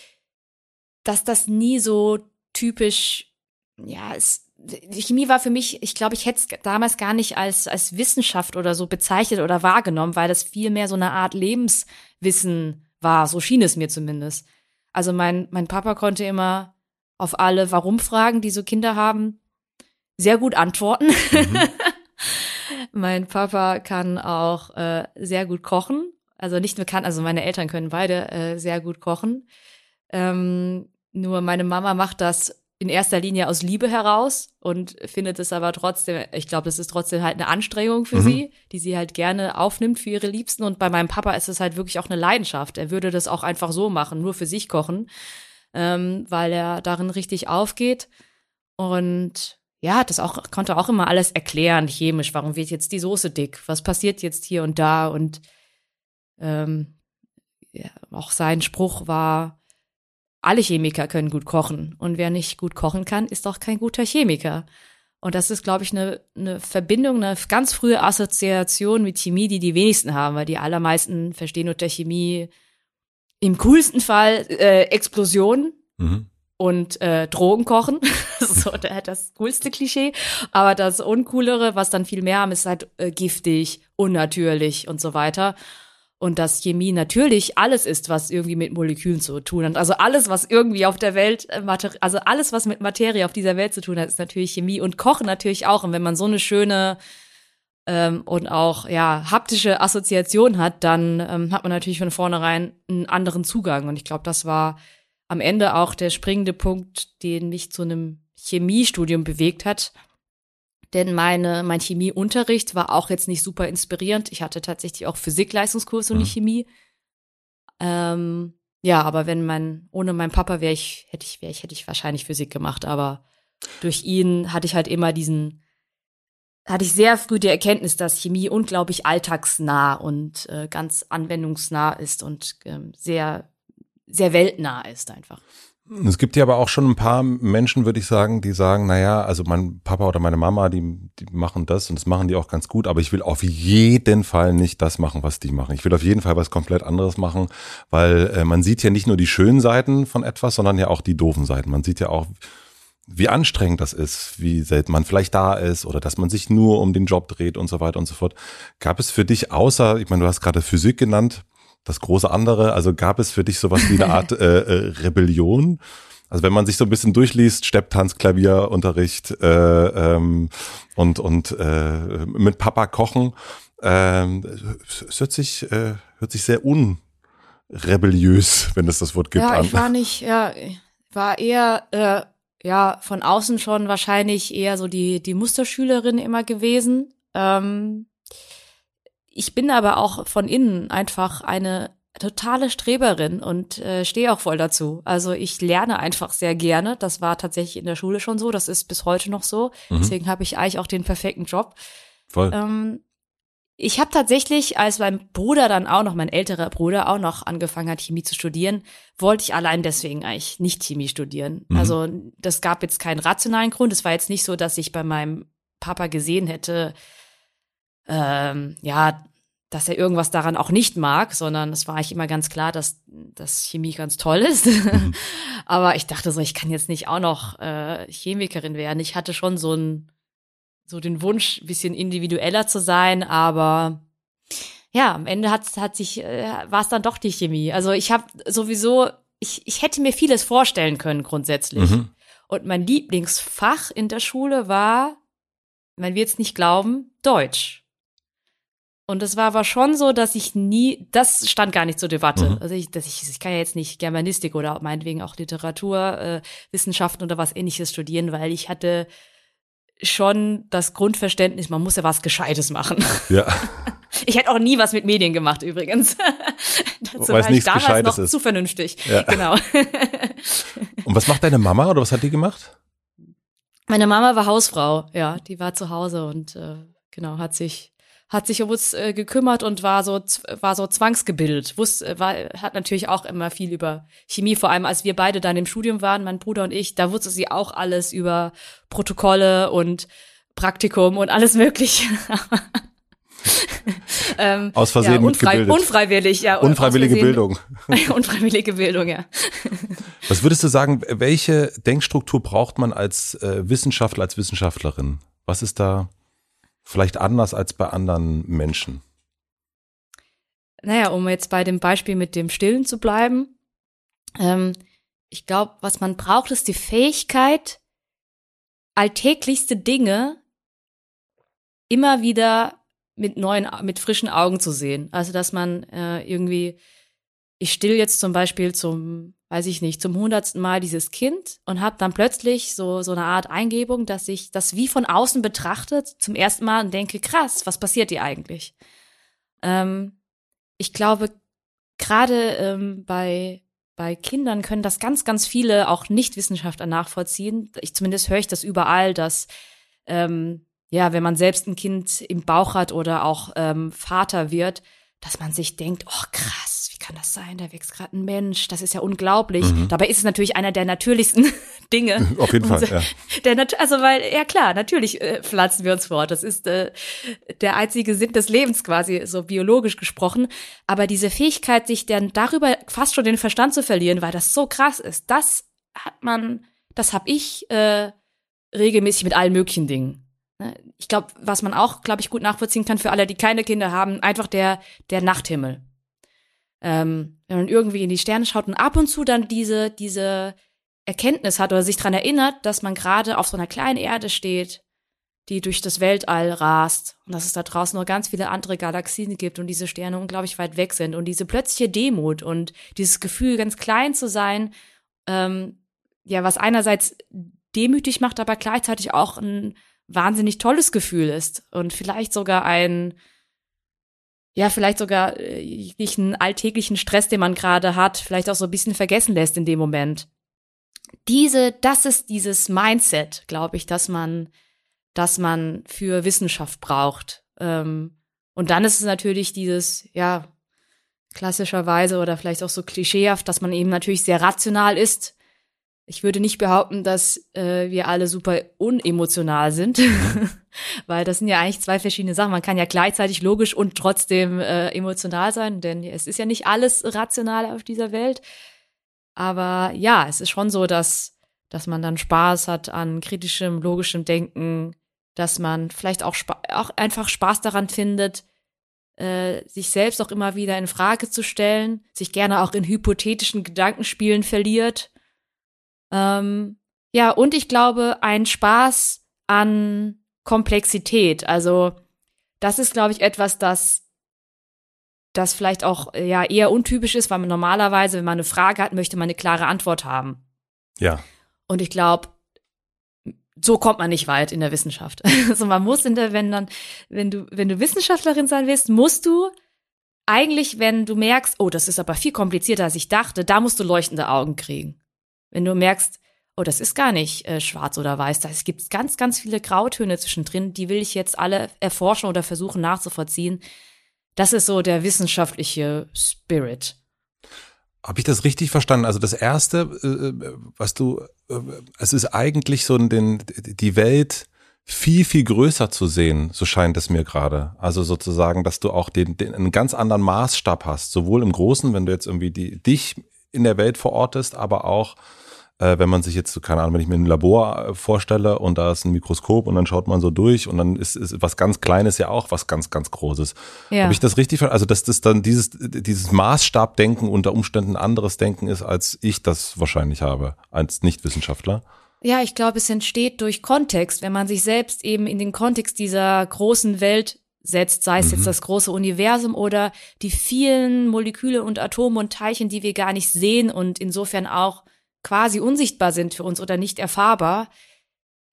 dass das nie so typisch, ja, es, Chemie war für mich, ich glaube, ich hätte es damals gar nicht als, als Wissenschaft oder so bezeichnet oder wahrgenommen, weil das viel mehr so eine Art Lebenswissen war. So schien es mir zumindest. Also mein, mein Papa konnte immer auf alle Warum-Fragen, die so Kinder haben, sehr gut antworten. Mhm. *laughs* mein Papa kann auch äh, sehr gut kochen. Also nicht nur kann, also meine Eltern können beide äh, sehr gut kochen. Ähm, nur meine Mama macht das in erster Linie aus Liebe heraus und findet es aber trotzdem, ich glaube, das ist trotzdem halt eine Anstrengung für mhm. sie, die sie halt gerne aufnimmt für ihre Liebsten. Und bei meinem Papa ist es halt wirklich auch eine Leidenschaft. Er würde das auch einfach so machen, nur für sich kochen, ähm, weil er darin richtig aufgeht. Und ja, das auch, konnte auch immer alles erklären, chemisch. Warum wird jetzt die Soße dick? Was passiert jetzt hier und da? Und ähm, ja, auch sein Spruch war, alle Chemiker können gut kochen. Und wer nicht gut kochen kann, ist auch kein guter Chemiker. Und das ist, glaube ich, eine, eine Verbindung, eine ganz frühe Assoziation mit Chemie, die die wenigsten haben, weil die allermeisten verstehen unter Chemie im coolsten Fall äh, Explosionen mhm. Und äh, Drogen kochen. *laughs* so das coolste Klischee. Aber das Uncoolere, was dann viel mehr haben, ist halt äh, giftig, unnatürlich und so weiter und dass Chemie natürlich alles ist, was irgendwie mit Molekülen zu tun hat. Also alles, was irgendwie auf der Welt, äh, also alles, was mit Materie auf dieser Welt zu tun hat, ist natürlich Chemie und Kochen natürlich auch. Und wenn man so eine schöne ähm, und auch ja haptische Assoziation hat, dann ähm, hat man natürlich von vornherein einen anderen Zugang. Und ich glaube, das war am Ende auch der springende Punkt, den mich zu einem Chemiestudium bewegt hat, denn meine, mein Chemieunterricht war auch jetzt nicht super inspirierend. Ich hatte tatsächlich auch Physikleistungskurs und nicht mhm. Chemie. Ähm, ja, aber wenn mein, ohne meinen Papa wäre ich, hätte ich, wäre ich, hätte ich wahrscheinlich Physik gemacht, aber durch ihn hatte ich halt immer diesen, hatte ich sehr früh die Erkenntnis, dass Chemie unglaublich alltagsnah und äh, ganz anwendungsnah ist und ähm, sehr, sehr weltnah ist einfach. Es gibt ja aber auch schon ein paar Menschen, würde ich sagen, die sagen, naja, also mein Papa oder meine Mama, die, die machen das und das machen die auch ganz gut, aber ich will auf jeden Fall nicht das machen, was die machen. Ich will auf jeden Fall was komplett anderes machen, weil äh, man sieht ja nicht nur die schönen Seiten von etwas, sondern ja auch die doofen Seiten. Man sieht ja auch, wie anstrengend das ist, wie selten man vielleicht da ist oder dass man sich nur um den Job dreht und so weiter und so fort. Gab es für dich außer, ich meine, du hast gerade Physik genannt, das große andere? Also gab es für dich sowas wie eine Art *laughs* äh, äh, Rebellion? Also wenn man sich so ein bisschen durchliest, Stepptanz, Klavierunterricht äh, ähm, und und äh, mit Papa kochen, äh, es hört sich äh, hört sich sehr unrebelliös, wenn es das Wort gibt. Ja, an. ich war nicht, ja, war eher äh, ja von außen schon wahrscheinlich eher so die die Musterschülerin immer gewesen. Ähm, ich bin aber auch von innen einfach eine totale Streberin und äh, stehe auch voll dazu. Also ich lerne einfach sehr gerne. Das war tatsächlich in der Schule schon so. Das ist bis heute noch so. Mhm. Deswegen habe ich eigentlich auch den perfekten Job. Voll. Ähm, ich habe tatsächlich, als mein Bruder dann auch noch, mein älterer Bruder auch noch angefangen hat, Chemie zu studieren, wollte ich allein deswegen eigentlich nicht Chemie studieren. Mhm. Also das gab jetzt keinen rationalen Grund. Es war jetzt nicht so, dass ich bei meinem Papa gesehen hätte, ähm, ja, dass er irgendwas daran auch nicht mag, sondern es war eigentlich immer ganz klar, dass, dass Chemie ganz toll ist. Mhm. *laughs* Aber ich dachte so, ich kann jetzt nicht auch noch äh, Chemikerin werden. Ich hatte schon so ein so den Wunsch, bisschen individueller zu sein, aber ja, am Ende hat, hat sich, äh, war es dann doch die Chemie. Also ich habe sowieso, ich, ich hätte mir vieles vorstellen können grundsätzlich. Mhm. Und mein Lieblingsfach in der Schule war, man wird es nicht glauben, Deutsch. Und es war aber schon so, dass ich nie, das stand gar nicht zur Debatte. Mhm. Also ich, dass ich, ich kann ja jetzt nicht Germanistik oder meinetwegen auch Literatur, äh, Wissenschaften oder was ähnliches studieren, weil ich hatte schon das Grundverständnis, man muss ja was Gescheites machen. Ja. *laughs* Ich hätte auch nie was mit Medien gemacht übrigens. *laughs* Dazu Weil war ich damals Gescheites noch ist. zu vernünftig. Ja. Genau. Und was macht deine Mama oder was hat die gemacht? Meine Mama war Hausfrau, ja, die war zu Hause und äh, genau hat sich hat sich um uns äh, gekümmert und war so war so zwangsgebildet. Wusste, äh, war, hat natürlich auch immer viel über Chemie, vor allem als wir beide dann im Studium waren, mein Bruder und ich, da wusste sie auch alles über Protokolle und Praktikum und alles Mögliche. *laughs* ähm, aus Versehen ja, unfrei unfreiwillig, ja. Unfreiwillige Bildung. *laughs* unfreiwillige Bildung, ja. *laughs* Was würdest du sagen, welche Denkstruktur braucht man als äh, Wissenschaftler, als Wissenschaftlerin? Was ist da vielleicht anders als bei anderen Menschen? Naja, um jetzt bei dem Beispiel mit dem Stillen zu bleiben. Ähm, ich glaube, was man braucht, ist die Fähigkeit, alltäglichste Dinge immer wieder mit neuen, mit frischen Augen zu sehen. Also, dass man äh, irgendwie, ich still jetzt zum Beispiel zum weiß ich nicht, zum hundertsten Mal dieses Kind und habe dann plötzlich so, so eine Art Eingebung, dass ich das wie von außen betrachtet zum ersten Mal und denke, krass, was passiert hier eigentlich? Ähm, ich glaube, gerade ähm, bei, bei Kindern können das ganz, ganz viele auch Nichtwissenschaftler nachvollziehen. Ich zumindest höre ich das überall, dass ähm, ja, wenn man selbst ein Kind im Bauch hat oder auch ähm, Vater wird, dass man sich denkt, oh krass, wie kann das sein? Da wächst gerade ein Mensch, das ist ja unglaublich. Mhm. Dabei ist es natürlich einer der natürlichsten *laughs* Dinge. *laughs* Auf jeden Fall, ja. Der, also weil, ja klar, natürlich äh, pflanzen wir uns fort. Das ist äh, der einzige Sinn des Lebens quasi, so biologisch gesprochen. Aber diese Fähigkeit, sich dann darüber fast schon den Verstand zu verlieren, weil das so krass ist, das hat man, das habe ich äh, regelmäßig mit allen möglichen Dingen. Ne? Ich glaube, was man auch, glaube ich, gut nachvollziehen kann für alle, die keine Kinder haben, einfach der, der Nachthimmel. Ähm, wenn man irgendwie in die Sterne schaut und ab und zu dann diese, diese Erkenntnis hat oder sich dran erinnert, dass man gerade auf so einer kleinen Erde steht, die durch das Weltall rast und dass es da draußen noch ganz viele andere Galaxien gibt und diese Sterne unglaublich weit weg sind und diese plötzliche Demut und dieses Gefühl, ganz klein zu sein, ähm, ja, was einerseits demütig macht, aber gleichzeitig auch ein wahnsinnig tolles Gefühl ist und vielleicht sogar ein, ja, vielleicht sogar äh, jeglichen alltäglichen Stress, den man gerade hat, vielleicht auch so ein bisschen vergessen lässt in dem Moment. Diese, das ist dieses Mindset, glaube ich, dass man, dass man für Wissenschaft braucht. Ähm, und dann ist es natürlich dieses, ja, klassischerweise oder vielleicht auch so klischeehaft, dass man eben natürlich sehr rational ist. Ich würde nicht behaupten, dass äh, wir alle super unemotional sind, *laughs* weil das sind ja eigentlich zwei verschiedene Sachen. Man kann ja gleichzeitig logisch und trotzdem äh, emotional sein, denn es ist ja nicht alles rational auf dieser Welt. Aber ja, es ist schon so, dass, dass man dann Spaß hat an kritischem, logischem Denken, dass man vielleicht auch, auch einfach Spaß daran findet, äh, sich selbst auch immer wieder in Frage zu stellen, sich gerne auch in hypothetischen Gedankenspielen verliert. Ähm, ja, und ich glaube, ein Spaß an Komplexität. Also, das ist, glaube ich, etwas, das das vielleicht auch ja eher untypisch ist, weil man normalerweise, wenn man eine Frage hat, möchte man eine klare Antwort haben. Ja. Und ich glaube, so kommt man nicht weit in der Wissenschaft. *laughs* Also man muss in der, wenn dann, wenn du, wenn du Wissenschaftlerin sein willst, musst du eigentlich, wenn du merkst, oh, das ist aber viel komplizierter, als ich dachte, da musst du leuchtende Augen kriegen. Wenn du merkst, oh, das ist gar nicht äh, schwarz oder weiß, da gibt ganz, ganz viele Grautöne zwischendrin, die will ich jetzt alle erforschen oder versuchen nachzuvollziehen. Das ist so der wissenschaftliche Spirit. Habe ich das richtig verstanden? Also das erste, äh, was du, äh, es ist eigentlich so den, die Welt viel, viel größer zu sehen, so scheint es mir gerade. Also sozusagen, dass du auch den, den, einen ganz anderen Maßstab hast, sowohl im Großen, wenn du jetzt irgendwie die, dich in der Welt verortest, aber auch äh, wenn man sich jetzt, keine Ahnung, wenn ich mir ein Labor äh, vorstelle und da ist ein Mikroskop und dann schaut man so durch und dann ist, ist was ganz Kleines ja auch was ganz, ganz Großes. Ja. Habe ich das richtig verstanden? Also, dass das dann dieses, dieses Maßstabdenken unter Umständen anderes Denken ist, als ich das wahrscheinlich habe, als Nichtwissenschaftler? Ja, ich glaube, es entsteht durch Kontext, wenn man sich selbst eben in den Kontext dieser großen Welt setzt, sei es mhm. jetzt das große Universum oder die vielen Moleküle und Atome und Teilchen, die wir gar nicht sehen und insofern auch quasi unsichtbar sind für uns oder nicht erfahrbar,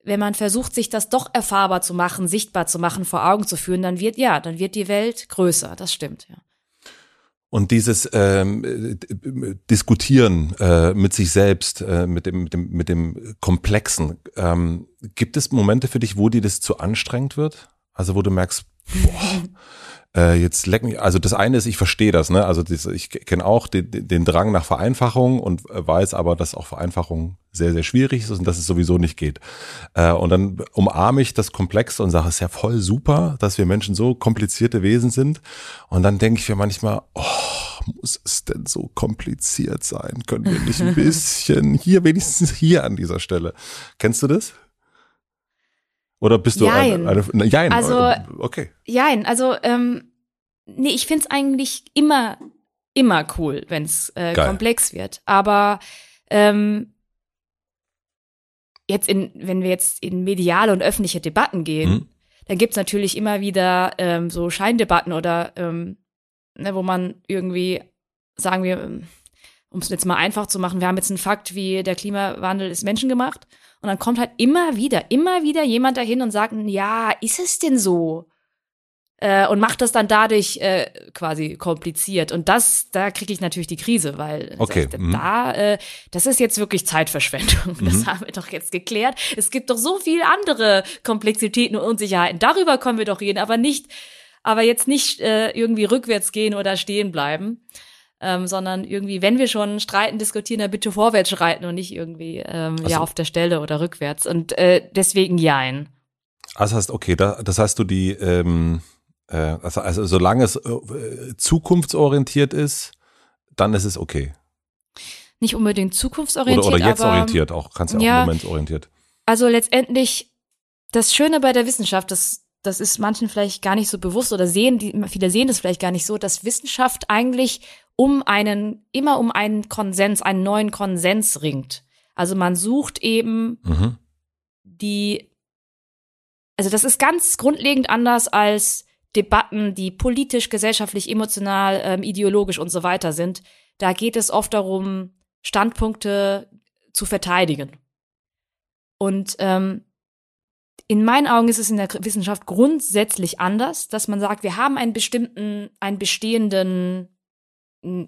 wenn man versucht, sich das doch erfahrbar zu machen, sichtbar zu machen, vor Augen zu führen, dann wird, ja, dann wird die Welt größer. Das stimmt, ja. Und dieses ähm, Diskutieren äh, mit sich selbst, äh, mit, dem, mit, dem, mit dem Komplexen, ähm, gibt es Momente für dich, wo dir das zu anstrengend wird? Also wo du merkst, boah, *laughs* äh, jetzt leck mich, also das eine ist, ich verstehe das, ne? Also das, ich kenne auch den, den Drang nach Vereinfachung und weiß aber, dass auch Vereinfachung sehr, sehr schwierig ist und dass es sowieso nicht geht. Äh, und dann umarme ich das Komplexe und sage, es ist ja voll super, dass wir Menschen so komplizierte Wesen sind. Und dann denke ich mir manchmal, oh, muss es denn so kompliziert sein? Können wir nicht ein *laughs* bisschen hier, wenigstens hier an dieser Stelle. Kennst du das? Oder bist du Jein. eine, eine Jein, also, okay. Jein, also ähm, nee, ich find's eigentlich immer, immer cool, wenn's äh, komplex wird. Aber ähm, jetzt in, wenn wir jetzt in mediale und öffentliche Debatten gehen, mhm. dann gibt's natürlich immer wieder ähm, so Scheindebatten oder ähm, ne, wo man irgendwie, sagen wir, um es jetzt mal einfach zu machen, wir haben jetzt einen Fakt, wie der Klimawandel ist menschengemacht. Und dann kommt halt immer wieder, immer wieder jemand dahin und sagt, ja, ist es denn so? Äh, und macht das dann dadurch äh, quasi kompliziert. Und das, da kriege ich natürlich die Krise, weil okay. da, mhm. da äh, das ist jetzt wirklich Zeitverschwendung. *laughs* Mhm. Das haben wir doch jetzt geklärt. Es gibt doch so viel andere Komplexitäten und Unsicherheiten. Darüber können wir doch reden, aber nicht, aber jetzt nicht äh, irgendwie rückwärts gehen oder stehen bleiben ähm, sondern irgendwie, wenn wir schon streiten, diskutieren, dann bitte vorwärts schreiten und nicht irgendwie ähm, also, ja auf der Stelle oder rückwärts. Und äh, deswegen jein. Also heißt, okay, da, das heißt du die, ähm, äh, also, also solange es äh, zukunftsorientiert ist, dann ist es okay. Nicht unbedingt zukunftsorientiert. Oder, oder jetzt aber, orientiert auch, kannst ja auch ja, momentorientiert. Also letztendlich, das Schöne bei der Wissenschaft, das, das ist manchen vielleicht gar nicht so bewusst oder sehen, die, viele sehen das vielleicht gar nicht so, dass Wissenschaft eigentlich um einen, immer um einen Konsens, einen neuen Konsens ringt. Also man sucht eben mhm. die, also das ist ganz grundlegend anders als Debatten, die politisch, gesellschaftlich, emotional, ähm, ideologisch und so weiter sind. Da geht es oft darum, Standpunkte zu verteidigen. Und ähm, in meinen Augen ist es in der Wissenschaft grundsätzlich anders, dass man sagt, wir haben einen bestimmten, einen bestehenden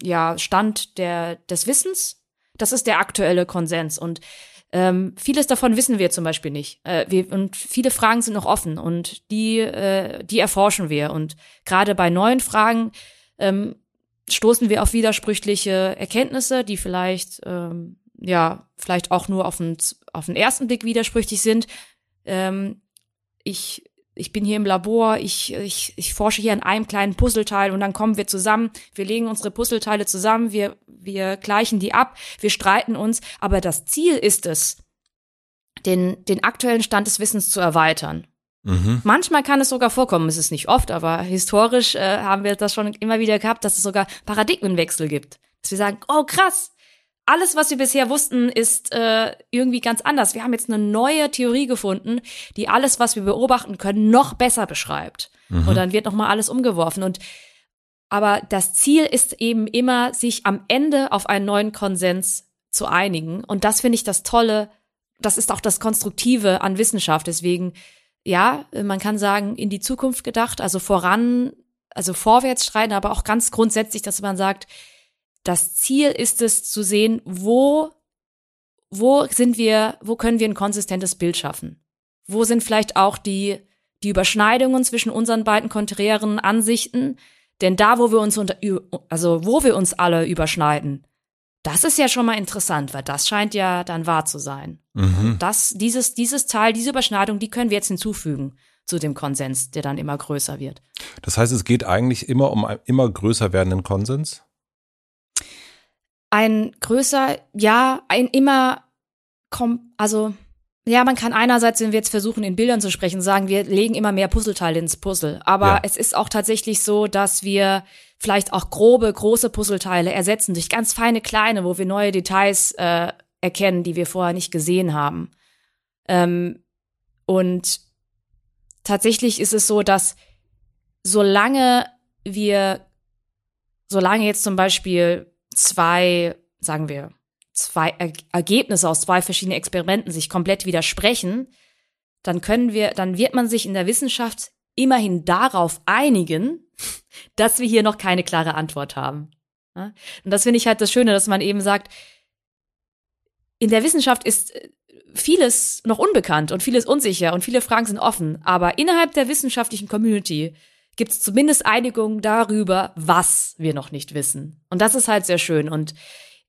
ja, Stand der, des Wissens. Das ist der aktuelle Konsens. Und ähm, vieles davon wissen wir zum Beispiel nicht. Äh, wir, und viele Fragen sind noch offen und die, äh, die erforschen wir. Und gerade bei neuen Fragen ähm, stoßen wir auf widersprüchliche Erkenntnisse, die vielleicht, ähm, ja, vielleicht auch nur auf den, auf den ersten Blick widersprüchlich sind. Ähm, ich ich bin hier im Labor, ich, ich, ich forsche hier an einem kleinen Puzzleteil und dann kommen wir zusammen, wir legen unsere Puzzleteile zusammen, wir, wir gleichen die ab, wir streiten uns, aber das Ziel ist es, den, den aktuellen Stand des Wissens zu erweitern. Mhm. Manchmal kann es sogar vorkommen, es ist nicht oft, aber historisch äh, haben wir das schon immer wieder gehabt, dass es sogar Paradigmenwechsel gibt. Dass wir sagen, oh krass, alles, was wir bisher wussten, ist äh, irgendwie ganz anders. Wir haben jetzt eine neue Theorie gefunden, die alles, was wir beobachten können, noch besser beschreibt. Mhm. Und dann wird nochmal alles umgeworfen. Und aber das Ziel ist eben immer, sich am Ende auf einen neuen Konsens zu einigen. Und das finde ich das Tolle. Das ist auch das Konstruktive an Wissenschaft. Deswegen, ja, man kann sagen, in die Zukunft gedacht, also voran, also vorwärts streiten, aber auch ganz grundsätzlich, dass man sagt, das Ziel ist es zu sehen, wo, wo sind wir, wo können wir ein konsistentes Bild schaffen? Wo sind vielleicht auch die, die Überschneidungen zwischen unseren beiden konträren Ansichten? Denn da, wo wir uns unter, also wo wir uns alle überschneiden, das ist ja schon mal interessant, weil das scheint ja dann wahr zu sein. Mhm. Das, dieses, dieses Teil, diese Überschneidung, die können wir jetzt hinzufügen zu dem Konsens, der dann immer größer wird. Das heißt, es geht eigentlich immer um einen immer größer werdenden Konsens? Ein größer, ja, ein immer, also ja, man kann einerseits, wenn wir jetzt versuchen, in Bildern zu sprechen, sagen, wir legen immer mehr Puzzleteile ins Puzzle. Aber ja. es ist auch tatsächlich so, dass wir vielleicht auch grobe, große Puzzleteile ersetzen durch ganz feine kleine, wo wir neue Details äh, erkennen, die wir vorher nicht gesehen haben. Ähm, und tatsächlich ist es so, dass solange wir, solange jetzt zum Beispiel zwei, sagen wir, zwei er Ergebnisse aus zwei verschiedenen Experimenten sich komplett widersprechen, dann können wir, dann wird man sich in der Wissenschaft immerhin darauf einigen, *laughs* dass wir hier noch keine klare Antwort haben. Und das finde ich halt das Schöne, dass man eben sagt, in der Wissenschaft ist äh, vieles noch unbekannt und vieles unsicher und viele Fragen sind offen, aber innerhalb der wissenschaftlichen Community gibt es zumindest Einigung darüber, was wir noch nicht wissen. Und das ist halt sehr schön. Und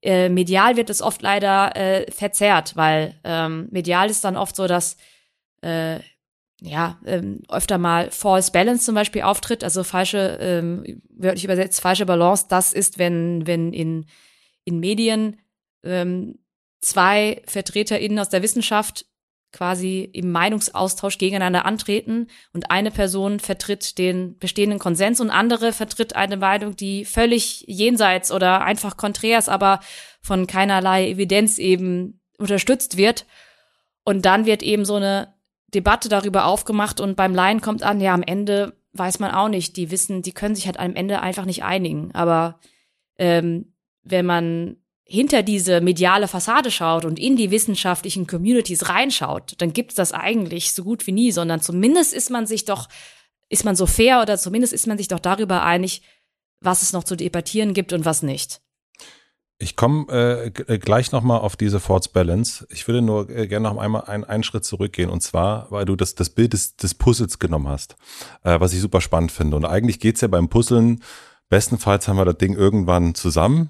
äh, medial wird es oft leider äh, verzerrt, weil ähm, medial ist dann oft so, dass äh, ja, ähm, öfter mal False Balance zum Beispiel auftritt, also falsche, ähm, wörtlich übersetzt, falsche Balance, das ist, wenn, wenn in, in Medien ähm, zwei VertreterInnen aus der Wissenschaft quasi im Meinungsaustausch gegeneinander antreten und eine Person vertritt den bestehenden Konsens und andere vertritt eine Meinung, die völlig jenseits oder einfach konträr ist, aber von keinerlei Evidenz eben unterstützt wird. Und dann wird eben so eine Debatte darüber aufgemacht und beim Laien kommt an, ja, am Ende weiß man auch nicht. Die wissen, die können sich halt am Ende einfach nicht einigen. Aber ähm, wenn man hinter diese mediale Fassade schaut und in die wissenschaftlichen Communities reinschaut, dann gibt es das eigentlich so gut wie nie, sondern zumindest ist man sich doch, ist man so fair oder zumindest ist man sich doch darüber einig, was es noch zu debattieren gibt und was nicht. Ich komme äh, äh gleich nochmal auf diese Force Balance. Ich würde nur äh, gerne noch einmal einen, einen Schritt zurückgehen und zwar, weil du das, das Bild des, des Puzzles genommen hast, äh, was ich super spannend finde. Und eigentlich geht's ja beim Puzzeln, bestenfalls haben wir das Ding irgendwann zusammen,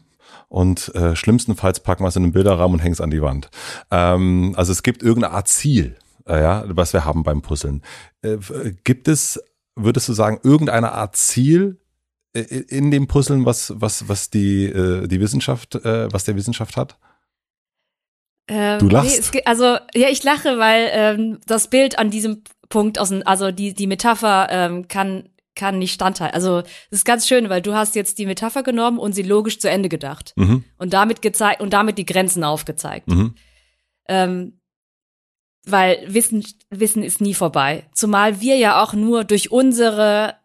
und äh, schlimmstenfalls packen wir es in einen Bilderrahmen und hängen es an die Wand. Ähm, also es gibt irgendeine Art Ziel, äh, ja, was wir haben beim Puzzeln. Äh, gibt es, würdest du sagen, irgendeine Art Ziel äh, in dem Puzzeln, was, was, was die, äh, die Wissenschaft, äh, was der Wissenschaft hat? Ähm, du lachst. Nee, also ja, ich lache, weil ähm, das Bild an diesem Punkt aus, also die die Metapher ähm, kann kann nicht standhalten. Also es ist ganz schön, weil du hast jetzt die Metapher genommen und sie logisch zu Ende gedacht mhm. und damit gezeigt und damit die Grenzen aufgezeigt. Mhm. Ähm, weil Wissen Wissen ist nie vorbei. Zumal wir ja auch nur durch unsere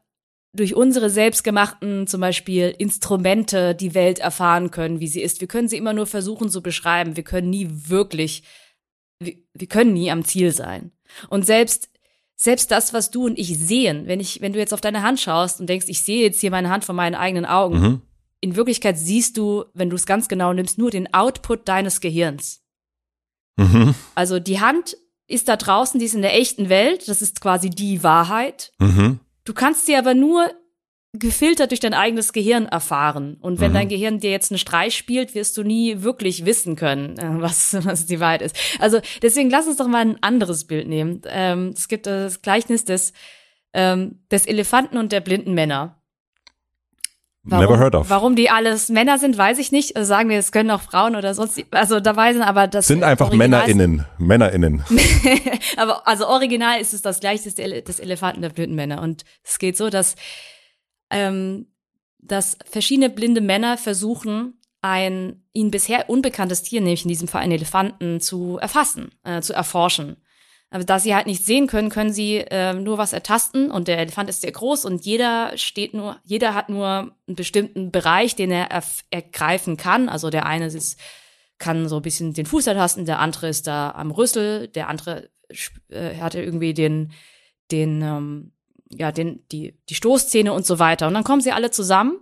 durch unsere selbstgemachten zum Beispiel Instrumente die Welt erfahren können, wie sie ist. Wir können sie immer nur versuchen zu beschreiben. Wir können nie wirklich, wir, wir können nie am Ziel sein. Und selbst selbst das, was du und ich sehen, wenn ich, wenn du jetzt auf deine Hand schaust und denkst, ich sehe jetzt hier meine Hand von meinen eigenen Augen, mhm. in Wirklichkeit siehst du, wenn du es ganz genau nimmst, nur den Output deines Gehirns. Mhm. Also die Hand ist da draußen, die ist in der echten Welt, das ist quasi die Wahrheit. Mhm. Du kannst sie aber nur gefiltert durch dein eigenes Gehirn erfahren. Und wenn mhm. dein Gehirn dir jetzt einen Streich spielt, wirst du nie wirklich wissen können, äh, was, *laughs* was die Wahrheit ist. Also deswegen lass uns doch mal ein anderes Bild nehmen. Ähm, es gibt das Gleichnis des, ähm, des Elefanten und der blinden Männer. Warum, Never heard of. Warum die alles Männer sind, weiß ich nicht. Also sagen wir, es können auch Frauen oder sonst, also dabei sind, aber das sind einfach Original MännerInnen, MännerInnen. *laughs* aber also original ist es das Gleiche des Elefanten der blinden Männer. Und es geht so, dass ähm, dass verschiedene blinde Männer versuchen, ein ihnen bisher unbekanntes Tier, nämlich in diesem Fall einen Elefanten, zu erfassen, äh, zu erforschen. Aber da sie halt nicht sehen können, können sie äh, nur was ertasten und der Elefant ist sehr groß und jeder steht nur, jeder hat nur einen bestimmten Bereich, den er ergreifen kann. Also der eine ist, kann so ein bisschen den Fuß ertasten, der andere ist da am Rüssel, der andere äh, hatte irgendwie den, den ähm, ja, den, die, die Stoßzähne und so weiter. Und dann kommen sie alle zusammen.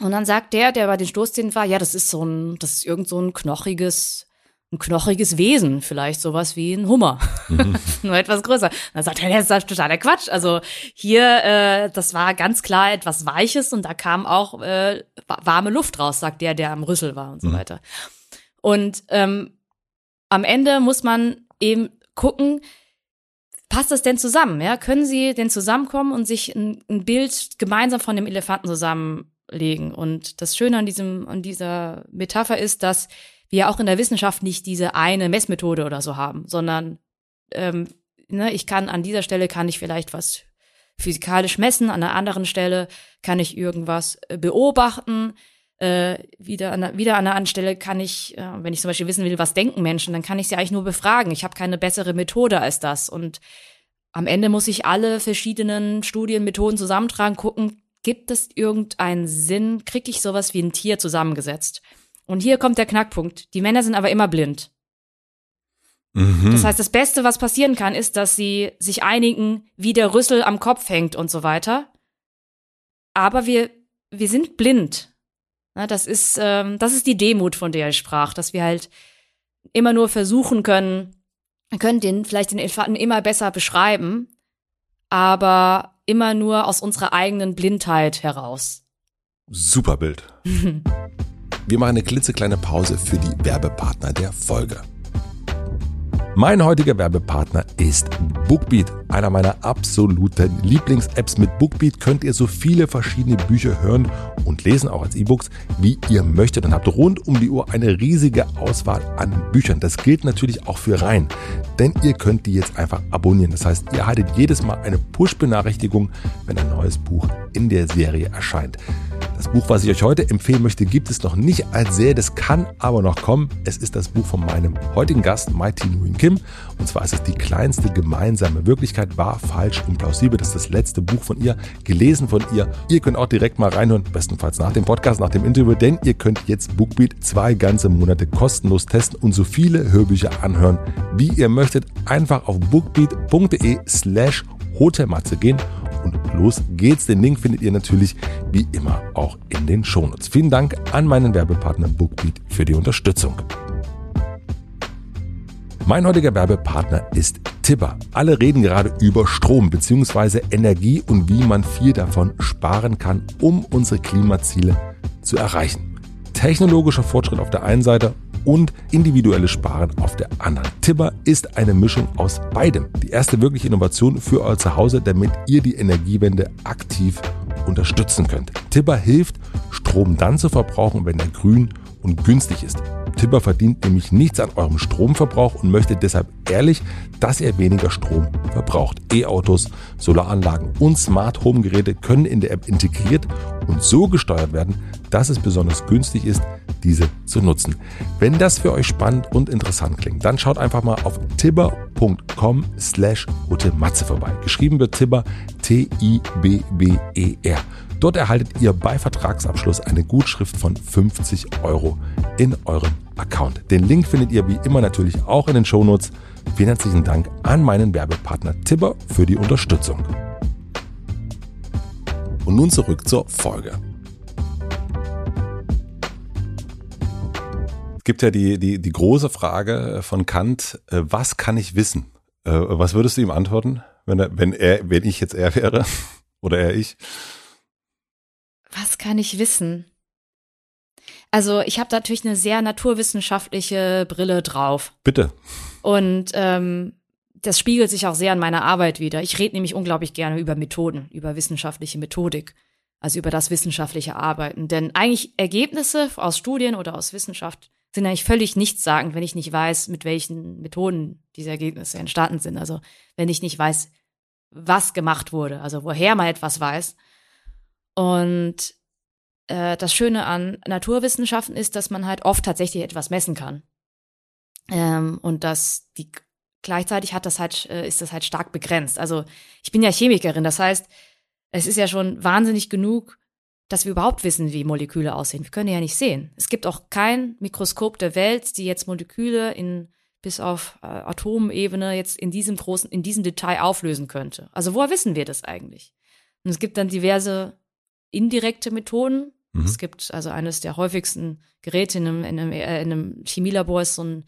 Und dann sagt der, der bei den Stoßzähnen war, ja, das ist so ein, das ist irgend so ein knochiges, ein knochiges Wesen, vielleicht sowas wie ein Hummer, mhm. *laughs* nur etwas größer. Dann sagt er, das ist totaler Quatsch. Also hier, äh, das war ganz klar etwas Weiches und da kam auch äh, warme Luft raus, sagt der, der am Rüssel war und so mhm. weiter. Und ähm, am Ende muss man eben gucken, passt das denn zusammen? Ja, können Sie denn zusammenkommen und sich ein, ein, Bild gemeinsam von dem Elefanten zusammenlegen? Und das Schöne an diesem, an dieser Metapher ist, dass wir auch in der Wissenschaft nicht diese eine Messmethode oder so haben, sondern ähm, ne, ich kann an dieser Stelle kann ich vielleicht was physikalisch messen, an der anderen Stelle kann ich irgendwas äh, beobachten. Äh, wieder, an, wieder an einer anderen Stelle kann ich, äh, wenn ich zum Beispiel wissen will, was denken Menschen, dann kann ich sie eigentlich nur befragen. Ich habe keine bessere Methode als das. Und am Ende muss ich alle verschiedenen Studien, Methoden zusammentragen, gucken, gibt es irgendeinen Sinn, kriege ich sowas wie ein Tier zusammengesetzt? Und hier kommt der Knackpunkt. Die Männer sind aber immer blind. Mhm. Das heißt, das Beste, was passieren kann, ist, dass sie sich einigen, wie der Rüssel am Kopf hängt und so weiter. Aber wir, wir sind blind. Das ist, ähm, das ist die Demut, von der ich sprach, dass wir halt immer nur versuchen können, können den, vielleicht den Elefanten immer besser beschreiben, aber immer nur aus unserer eigenen Blindheit heraus. Super Bild. *laughs* Wir machen eine klitzekleine Pause für die Werbepartner der Folge. Mein heutiger Werbepartner ist Bookbeat, einer meiner absoluten Lieblings-Apps. Mit Bookbeat könnt ihr so viele verschiedene Bücher hören und lesen, auch als E-Books, wie ihr möchtet und habt rund um die Uhr eine riesige Auswahl an Büchern. Das gilt natürlich auch für Rhein, denn ihr könnt die jetzt einfach abonnieren. Das heißt, ihr erhaltet jedes Mal eine Push-Benachrichtigung, wenn ein neues Buch in der Serie erscheint. Das Buch, was ich euch heute empfehlen möchte, gibt es noch nicht als Serie, das kann aber noch kommen. Es ist das Buch von meinem heutigen Gast, Mighty Nguyen Kim. Und zwar ist es die kleinste gemeinsame Wirklichkeit, wahr, falsch und plausibel. Das ist das letzte Buch von ihr, gelesen von ihr. Ihr könnt auch direkt mal reinhören, bestenfalls nach dem Podcast, nach dem Interview, denn ihr könnt jetzt Bookbeat zwei ganze Monate kostenlos testen und so viele Hörbücher anhören, wie ihr möchtet. Einfach auf bookbeat.de slash Hotelmatze gehen und los geht's. Den Link findet ihr natürlich wie immer auch in den Shownotes. Vielen Dank an meinen Werbepartner Bookbeat für die Unterstützung. Mein heutiger Werbepartner ist Tipper. Alle reden gerade über Strom bzw. Energie und wie man viel davon sparen kann, um unsere Klimaziele zu erreichen. Technologischer Fortschritt auf der einen Seite und individuelles Sparen auf der anderen. Tibber ist eine Mischung aus beidem. Die erste wirkliche Innovation für euer Zuhause, damit ihr die Energiewende aktiv unterstützen könnt. Tibber hilft, Strom dann zu verbrauchen, wenn er grün und günstig ist. Tipper verdient nämlich nichts an eurem Stromverbrauch und möchte deshalb ehrlich, dass ihr weniger Strom verbraucht. E-Autos, Solaranlagen und Smart Home Geräte können in der App integriert und so gesteuert werden, dass es besonders günstig ist, diese zu nutzen. Wenn das für euch spannend und interessant klingt, dann schaut einfach mal auf tibber.com slash Matze vorbei. Geschrieben wird Tibber T-I-B-B-E-R. Dort erhaltet ihr bei Vertragsabschluss eine Gutschrift von 50 Euro in eurem Account. Den Link findet ihr wie immer natürlich auch in den Shownotes. Vielen herzlichen Dank an meinen Werbepartner Tibber für die Unterstützung. Und nun zurück zur Folge. Es gibt ja die, die, die große Frage von Kant, äh, was kann ich wissen? Äh, was würdest du ihm antworten, wenn, er, wenn, er, wenn ich jetzt er wäre *laughs* oder er ich? Was kann ich wissen? Also ich habe natürlich eine sehr naturwissenschaftliche Brille drauf. Bitte. Und ähm, das spiegelt sich auch sehr in meiner Arbeit wieder. Ich rede nämlich unglaublich gerne über Methoden, über wissenschaftliche Methodik, also über das wissenschaftliche Arbeiten. Denn eigentlich Ergebnisse aus Studien oder aus Wissenschaft sind eigentlich völlig nichtssagend, wenn ich nicht weiß, mit welchen Methoden diese Ergebnisse entstanden sind. Also wenn ich nicht weiß, was gemacht wurde, also woher man etwas weiß. Und äh, das Schöne an Naturwissenschaften ist, dass man halt oft tatsächlich etwas messen kann. Ähm, und dass die gleichzeitig hat das halt, äh, ist das halt stark begrenzt. Also ich bin ja Chemikerin, das heißt, es ist ja schon wahnsinnig genug, dass wir überhaupt wissen, wie Moleküle aussehen. Wir können ja nicht sehen. Es gibt auch kein Mikroskop der Welt, die jetzt Moleküle in bis auf äh, Atomebene jetzt in diesem großen, in diesem Detail auflösen könnte. Also woher wissen wir das eigentlich? Und es gibt dann diverse indirekte Methoden. Mhm. Es gibt also eines der häufigsten Geräte in einem, in einem, äh, in einem Chemielabor ist so ein,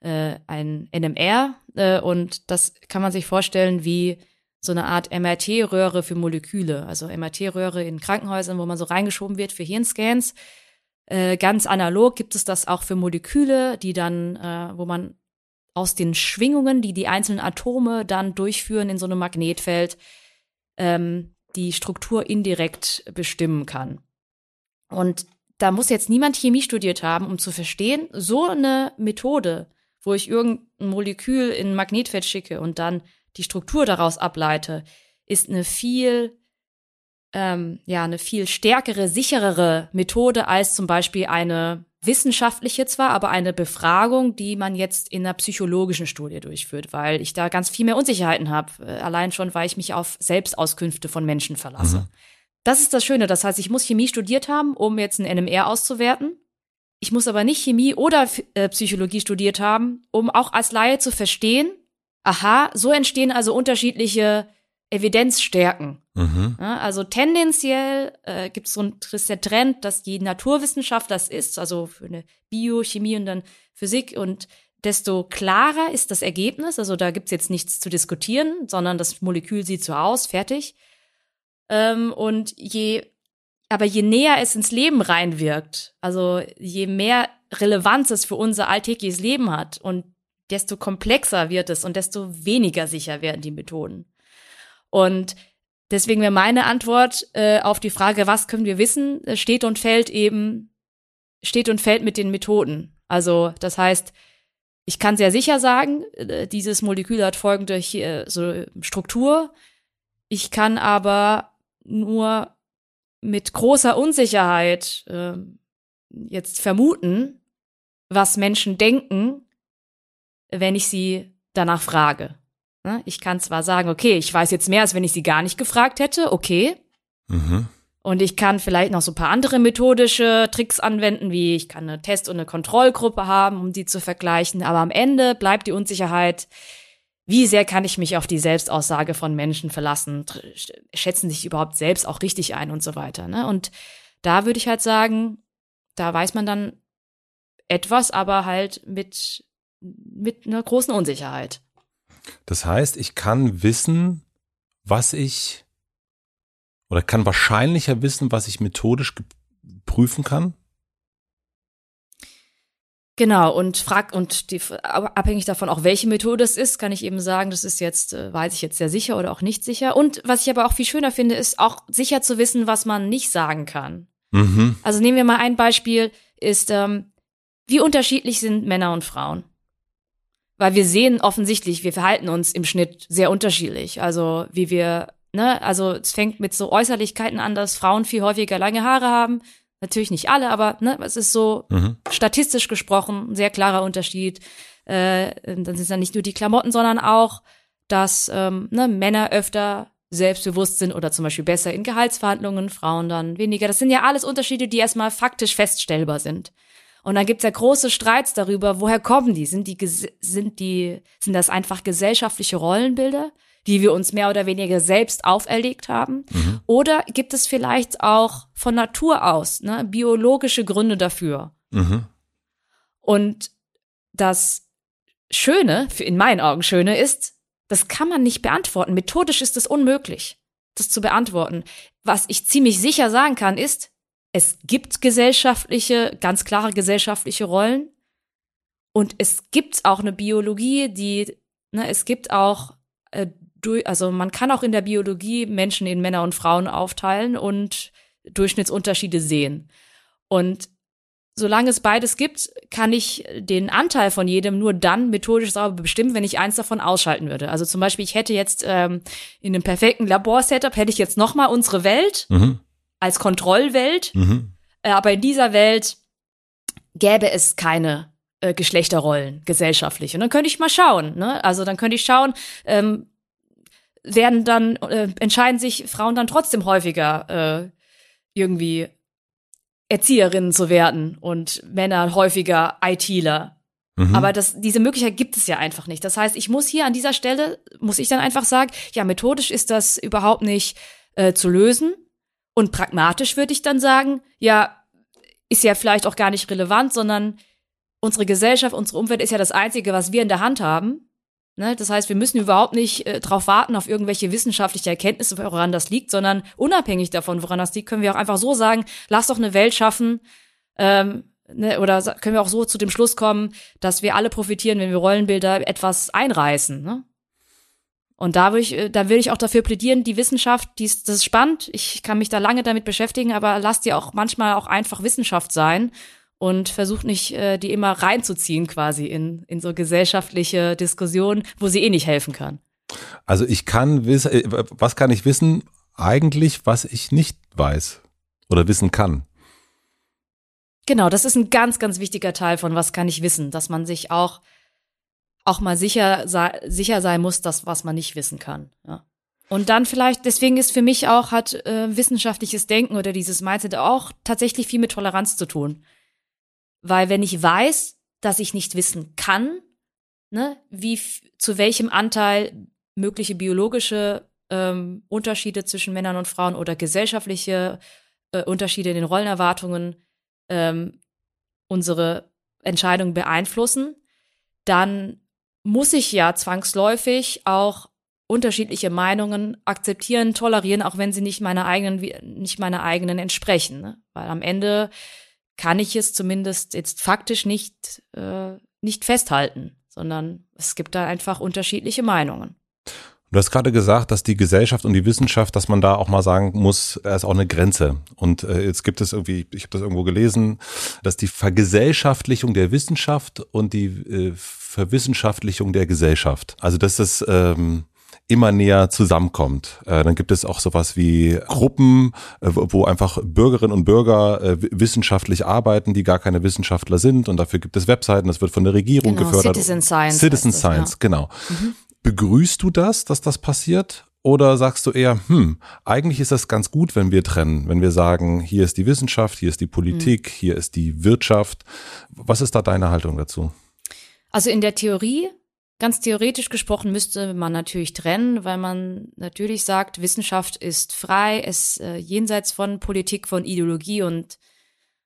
äh, ein NMR äh, und das kann man sich vorstellen wie so eine Art MRT-Röhre für Moleküle, also MRT-Röhre in Krankenhäusern, wo man so reingeschoben wird für Hirnscans. Äh, ganz analog gibt es das auch für Moleküle, die dann, äh, wo man aus den Schwingungen, die die einzelnen Atome dann durchführen in so einem Magnetfeld, ähm, die Struktur indirekt bestimmen kann. Und da muss jetzt niemand Chemie studiert haben, um zu verstehen, so eine Methode, wo ich irgendein Molekül in ein Magnetfeld schicke und dann die Struktur daraus ableite, ist eine viel ähm, ja eine viel stärkere, sicherere Methode als zum Beispiel eine wissenschaftliche zwar, aber eine Befragung, die man jetzt in einer psychologischen Studie durchführt, weil ich da ganz viel mehr Unsicherheiten habe, äh, allein schon, weil ich mich auf Selbstauskünfte von Menschen verlasse. Mhm. Das ist das Schöne. Das heißt, ich muss Chemie studiert haben, um jetzt ein NMR auszuwerten. Ich muss aber nicht Chemie oder äh, Psychologie studiert haben, um auch als Laie zu verstehen, aha, so entstehen also unterschiedliche Evidenzstärken. Mhm. Ja, also tendenziell äh, gibt es so einen der Trend, dass je Naturwissenschaft das ist, also für eine Biochemie und dann Physik und desto klarer ist das Ergebnis. Also da gibt's jetzt nichts zu diskutieren, sondern das Molekül sieht so aus, fertig. Ähm, und je, aber je näher es ins Leben reinwirkt, also je mehr Relevanz es für unser alltägliches Leben hat und desto komplexer wird es und desto weniger sicher werden die Methoden. Und deswegen wäre meine Antwort äh, auf die Frage, was können wir wissen, äh, steht und fällt eben, steht und fällt mit den Methoden. Also das heißt, ich kann sehr sicher sagen, äh, dieses Molekül hat folgende hier, so Struktur. Ich kann aber nur mit großer Unsicherheit äh, jetzt vermuten, was Menschen denken, wenn ich sie danach frage. Ne? Ich kann zwar sagen, okay, ich weiß jetzt mehr, als wenn ich sie gar nicht gefragt hätte, okay. Mhm. Und ich kann vielleicht noch so ein paar andere methodische Tricks anwenden, wie ich kann eine Test- und eine Kontrollgruppe haben, um die zu vergleichen. Aber am Ende bleibt die Unsicherheit, wie sehr kann ich mich auf die Selbstaussage von Menschen verlassen? Schätzen sich überhaupt selbst auch richtig ein und so weiter. Ne? Und da würde ich halt sagen, da weiß man dann etwas, aber halt mit, mit einer großen Unsicherheit. Das heißt, ich kann wissen, was ich oder kann wahrscheinlicher wissen, was ich methodisch prüfen kann? Genau, und frag, und die, abhängig davon auch, welche Methode es ist, kann ich eben sagen, das ist jetzt, äh, weiß ich jetzt sehr sicher oder auch nicht sicher. Und was ich aber auch viel schöner finde, ist auch sicher zu wissen, was man nicht sagen kann. Mhm. Also nehmen wir mal ein Beispiel, ist, ähm, wie unterschiedlich sind Männer und Frauen? Weil wir sehen offensichtlich, wir verhalten uns im Schnitt sehr unterschiedlich. Also wie wir ne, also es fängt mit so Äußerlichkeiten an, dass Frauen viel häufiger lange Haare haben. Natürlich nicht alle, aber ne, es ist so mhm. statistisch gesprochen ein sehr klarer Unterschied. Äh, dann sind es dann nicht nur die Klamotten, sondern auch, dass ähm, ne, Männer öfter selbstbewusst sind oder zum Beispiel besser in Gehaltsverhandlungen, Frauen dann weniger. Das sind ja alles Unterschiede, die erstmal faktisch feststellbar sind. Und dann gibt's ja große Streits darüber, woher kommen die? Sind die, sind die, sind das einfach gesellschaftliche Rollenbilder, die wir uns mehr oder weniger selbst auferlegt haben? Mhm. Oder gibt es vielleicht auch von Natur aus, ne, biologische Gründe dafür? Mhm. Und das Schöne, in meinen Augen Schöne ist, das kann man nicht beantworten. Methodisch ist es unmöglich, das zu beantworten. Was ich ziemlich sicher sagen kann, ist, es gibt gesellschaftliche, ganz klare gesellschaftliche Rollen. Und es gibt auch eine Biologie, die, ne, es gibt auch, äh, durch, also man kann auch in der Biologie Menschen in Männer und Frauen aufteilen und Durchschnittsunterschiede sehen. Und solange es beides gibt, kann ich den Anteil von jedem nur dann methodisch sauber bestimmen, wenn ich eins davon ausschalten würde. Also zum Beispiel, ich hätte jetzt ähm, in einem perfekten Laborsetup hätte ich jetzt noch mal unsere Welt mhm als Kontrollwelt. Mhm. Äh, aber in dieser Welt gäbe es keine äh, Geschlechterrollen gesellschaftlich. Und dann könnte ich mal schauen. Ne? Also dann könnte ich schauen, ähm, werden dann, äh, entscheiden sich Frauen dann trotzdem häufiger äh, irgendwie Erzieherinnen zu werden und Männer häufiger ITler. Mhm. Aber das, diese Möglichkeit gibt es ja einfach nicht. Das heißt, ich muss hier an dieser Stelle, muss ich dann einfach sagen, ja, methodisch ist das überhaupt nicht äh, zu lösen. Und pragmatisch würde ich dann sagen, ja, ist ja vielleicht auch gar nicht relevant, sondern unsere Gesellschaft, unsere Umwelt ist ja das Einzige, was wir in der Hand haben. Ne? Das heißt, wir müssen überhaupt nicht äh, darauf warten, auf irgendwelche wissenschaftliche Erkenntnisse, woran das liegt, sondern unabhängig davon, woran das liegt, können wir auch einfach so sagen, lass doch eine Welt schaffen, ähm, ne? oder können wir auch so zu dem Schluss kommen, dass wir alle profitieren, wenn wir Rollenbilder etwas einreißen. Ne? Und da will ich, äh, da will ich auch dafür plädieren, die Wissenschaft, die ist, das ist spannend. Ich kann mich da lange damit beschäftigen, aber lasst die auch manchmal auch einfach Wissenschaft sein und versucht nicht, äh, die immer reinzuziehen quasi in, in so gesellschaftliche Diskussionen, wo sie eh nicht helfen kann. Also ich kann wissen, äh, was kann ich wissen? Eigentlich, was ich nicht weiß oder wissen kann. Genau, das ist ein ganz, ganz wichtiger Teil von was kann ich wissen, dass man sich auch auch mal sicher, sicher sein muss, dass was man nicht wissen kann. Ja. Und dann vielleicht, deswegen ist für mich auch, hat äh, wissenschaftliches Denken oder dieses Mindset auch tatsächlich viel mit Toleranz zu tun. Weil wenn ich weiß, dass ich nicht wissen kann, ne, wie zu welchem Anteil mögliche biologische ähm, Unterschiede zwischen Männern und Frauen oder gesellschaftliche äh, Unterschiede in den Rollenerwartungen ähm, unsere Entscheidung beeinflussen, dann muss ich ja zwangsläufig auch unterschiedliche Meinungen akzeptieren, tolerieren, auch wenn sie nicht meiner eigenen, nicht meiner eigenen entsprechen. Ne? Weil am Ende kann ich es zumindest jetzt faktisch nicht, äh, nicht festhalten, sondern es gibt da einfach unterschiedliche Meinungen. Du hast gerade gesagt, dass die Gesellschaft und die Wissenschaft, dass man da auch mal sagen muss, da ist auch eine Grenze. Und äh, jetzt gibt es irgendwie, ich habe das irgendwo gelesen, dass die Vergesellschaftlichung der Wissenschaft und die äh, Verwissenschaftlichung der Gesellschaft. Also dass das ähm, immer näher zusammenkommt. Äh, dann gibt es auch sowas wie Gruppen, äh, wo einfach Bürgerinnen und Bürger äh, wissenschaftlich arbeiten, die gar keine Wissenschaftler sind. Und dafür gibt es Webseiten, das wird von der Regierung genau, gefördert. Citizen Science. Citizen Science, ja. genau. Mhm. Begrüßt du das, dass das passiert? Oder sagst du eher, hm, eigentlich ist das ganz gut, wenn wir trennen, wenn wir sagen, hier ist die Wissenschaft, hier ist die Politik, mhm. hier ist die Wirtschaft. Was ist da deine Haltung dazu? Also in der Theorie, ganz theoretisch gesprochen, müsste man natürlich trennen, weil man natürlich sagt, Wissenschaft ist frei, ist äh, jenseits von Politik, von Ideologie und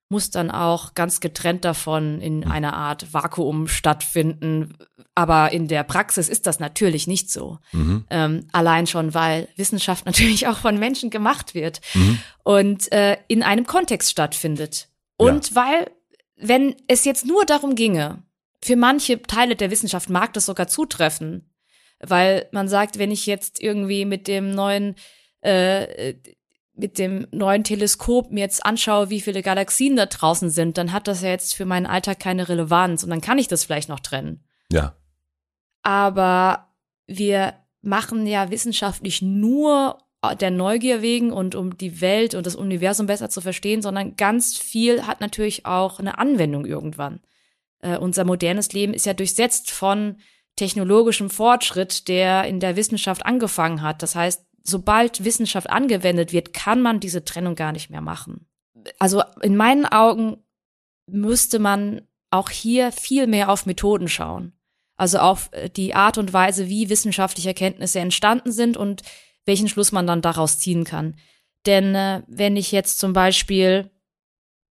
muss dann auch ganz getrennt davon in hm. einer Art Vakuum stattfinden. Aber in der Praxis ist das natürlich nicht so. Mhm. Ähm, allein schon, weil Wissenschaft *laughs* natürlich auch von Menschen gemacht wird mhm. und äh, in einem Kontext stattfindet. Und ja. weil, wenn es jetzt nur darum ginge, für manche Teile der Wissenschaft mag das sogar zutreffen, weil man sagt, wenn ich jetzt irgendwie mit dem neuen äh, mit dem neuen Teleskop mir jetzt anschaue, wie viele Galaxien da draußen sind, dann hat das ja jetzt für meinen Alltag keine Relevanz und dann kann ich das vielleicht noch trennen. Ja. Aber wir machen ja wissenschaftlich nur der Neugier wegen und um die Welt und das Universum besser zu verstehen, sondern ganz viel hat natürlich auch eine Anwendung irgendwann. Äh, unser modernes Leben ist ja durchsetzt von technologischem Fortschritt, der in der Wissenschaft angefangen hat. Das heißt, sobald Wissenschaft angewendet wird, kann man diese Trennung gar nicht mehr machen. Also in meinen Augen müsste man auch hier viel mehr auf Methoden schauen. Also auf äh, die Art und Weise, wie wissenschaftliche Erkenntnisse entstanden sind und welchen Schluss man dann daraus ziehen kann. Denn äh, wenn ich jetzt zum Beispiel,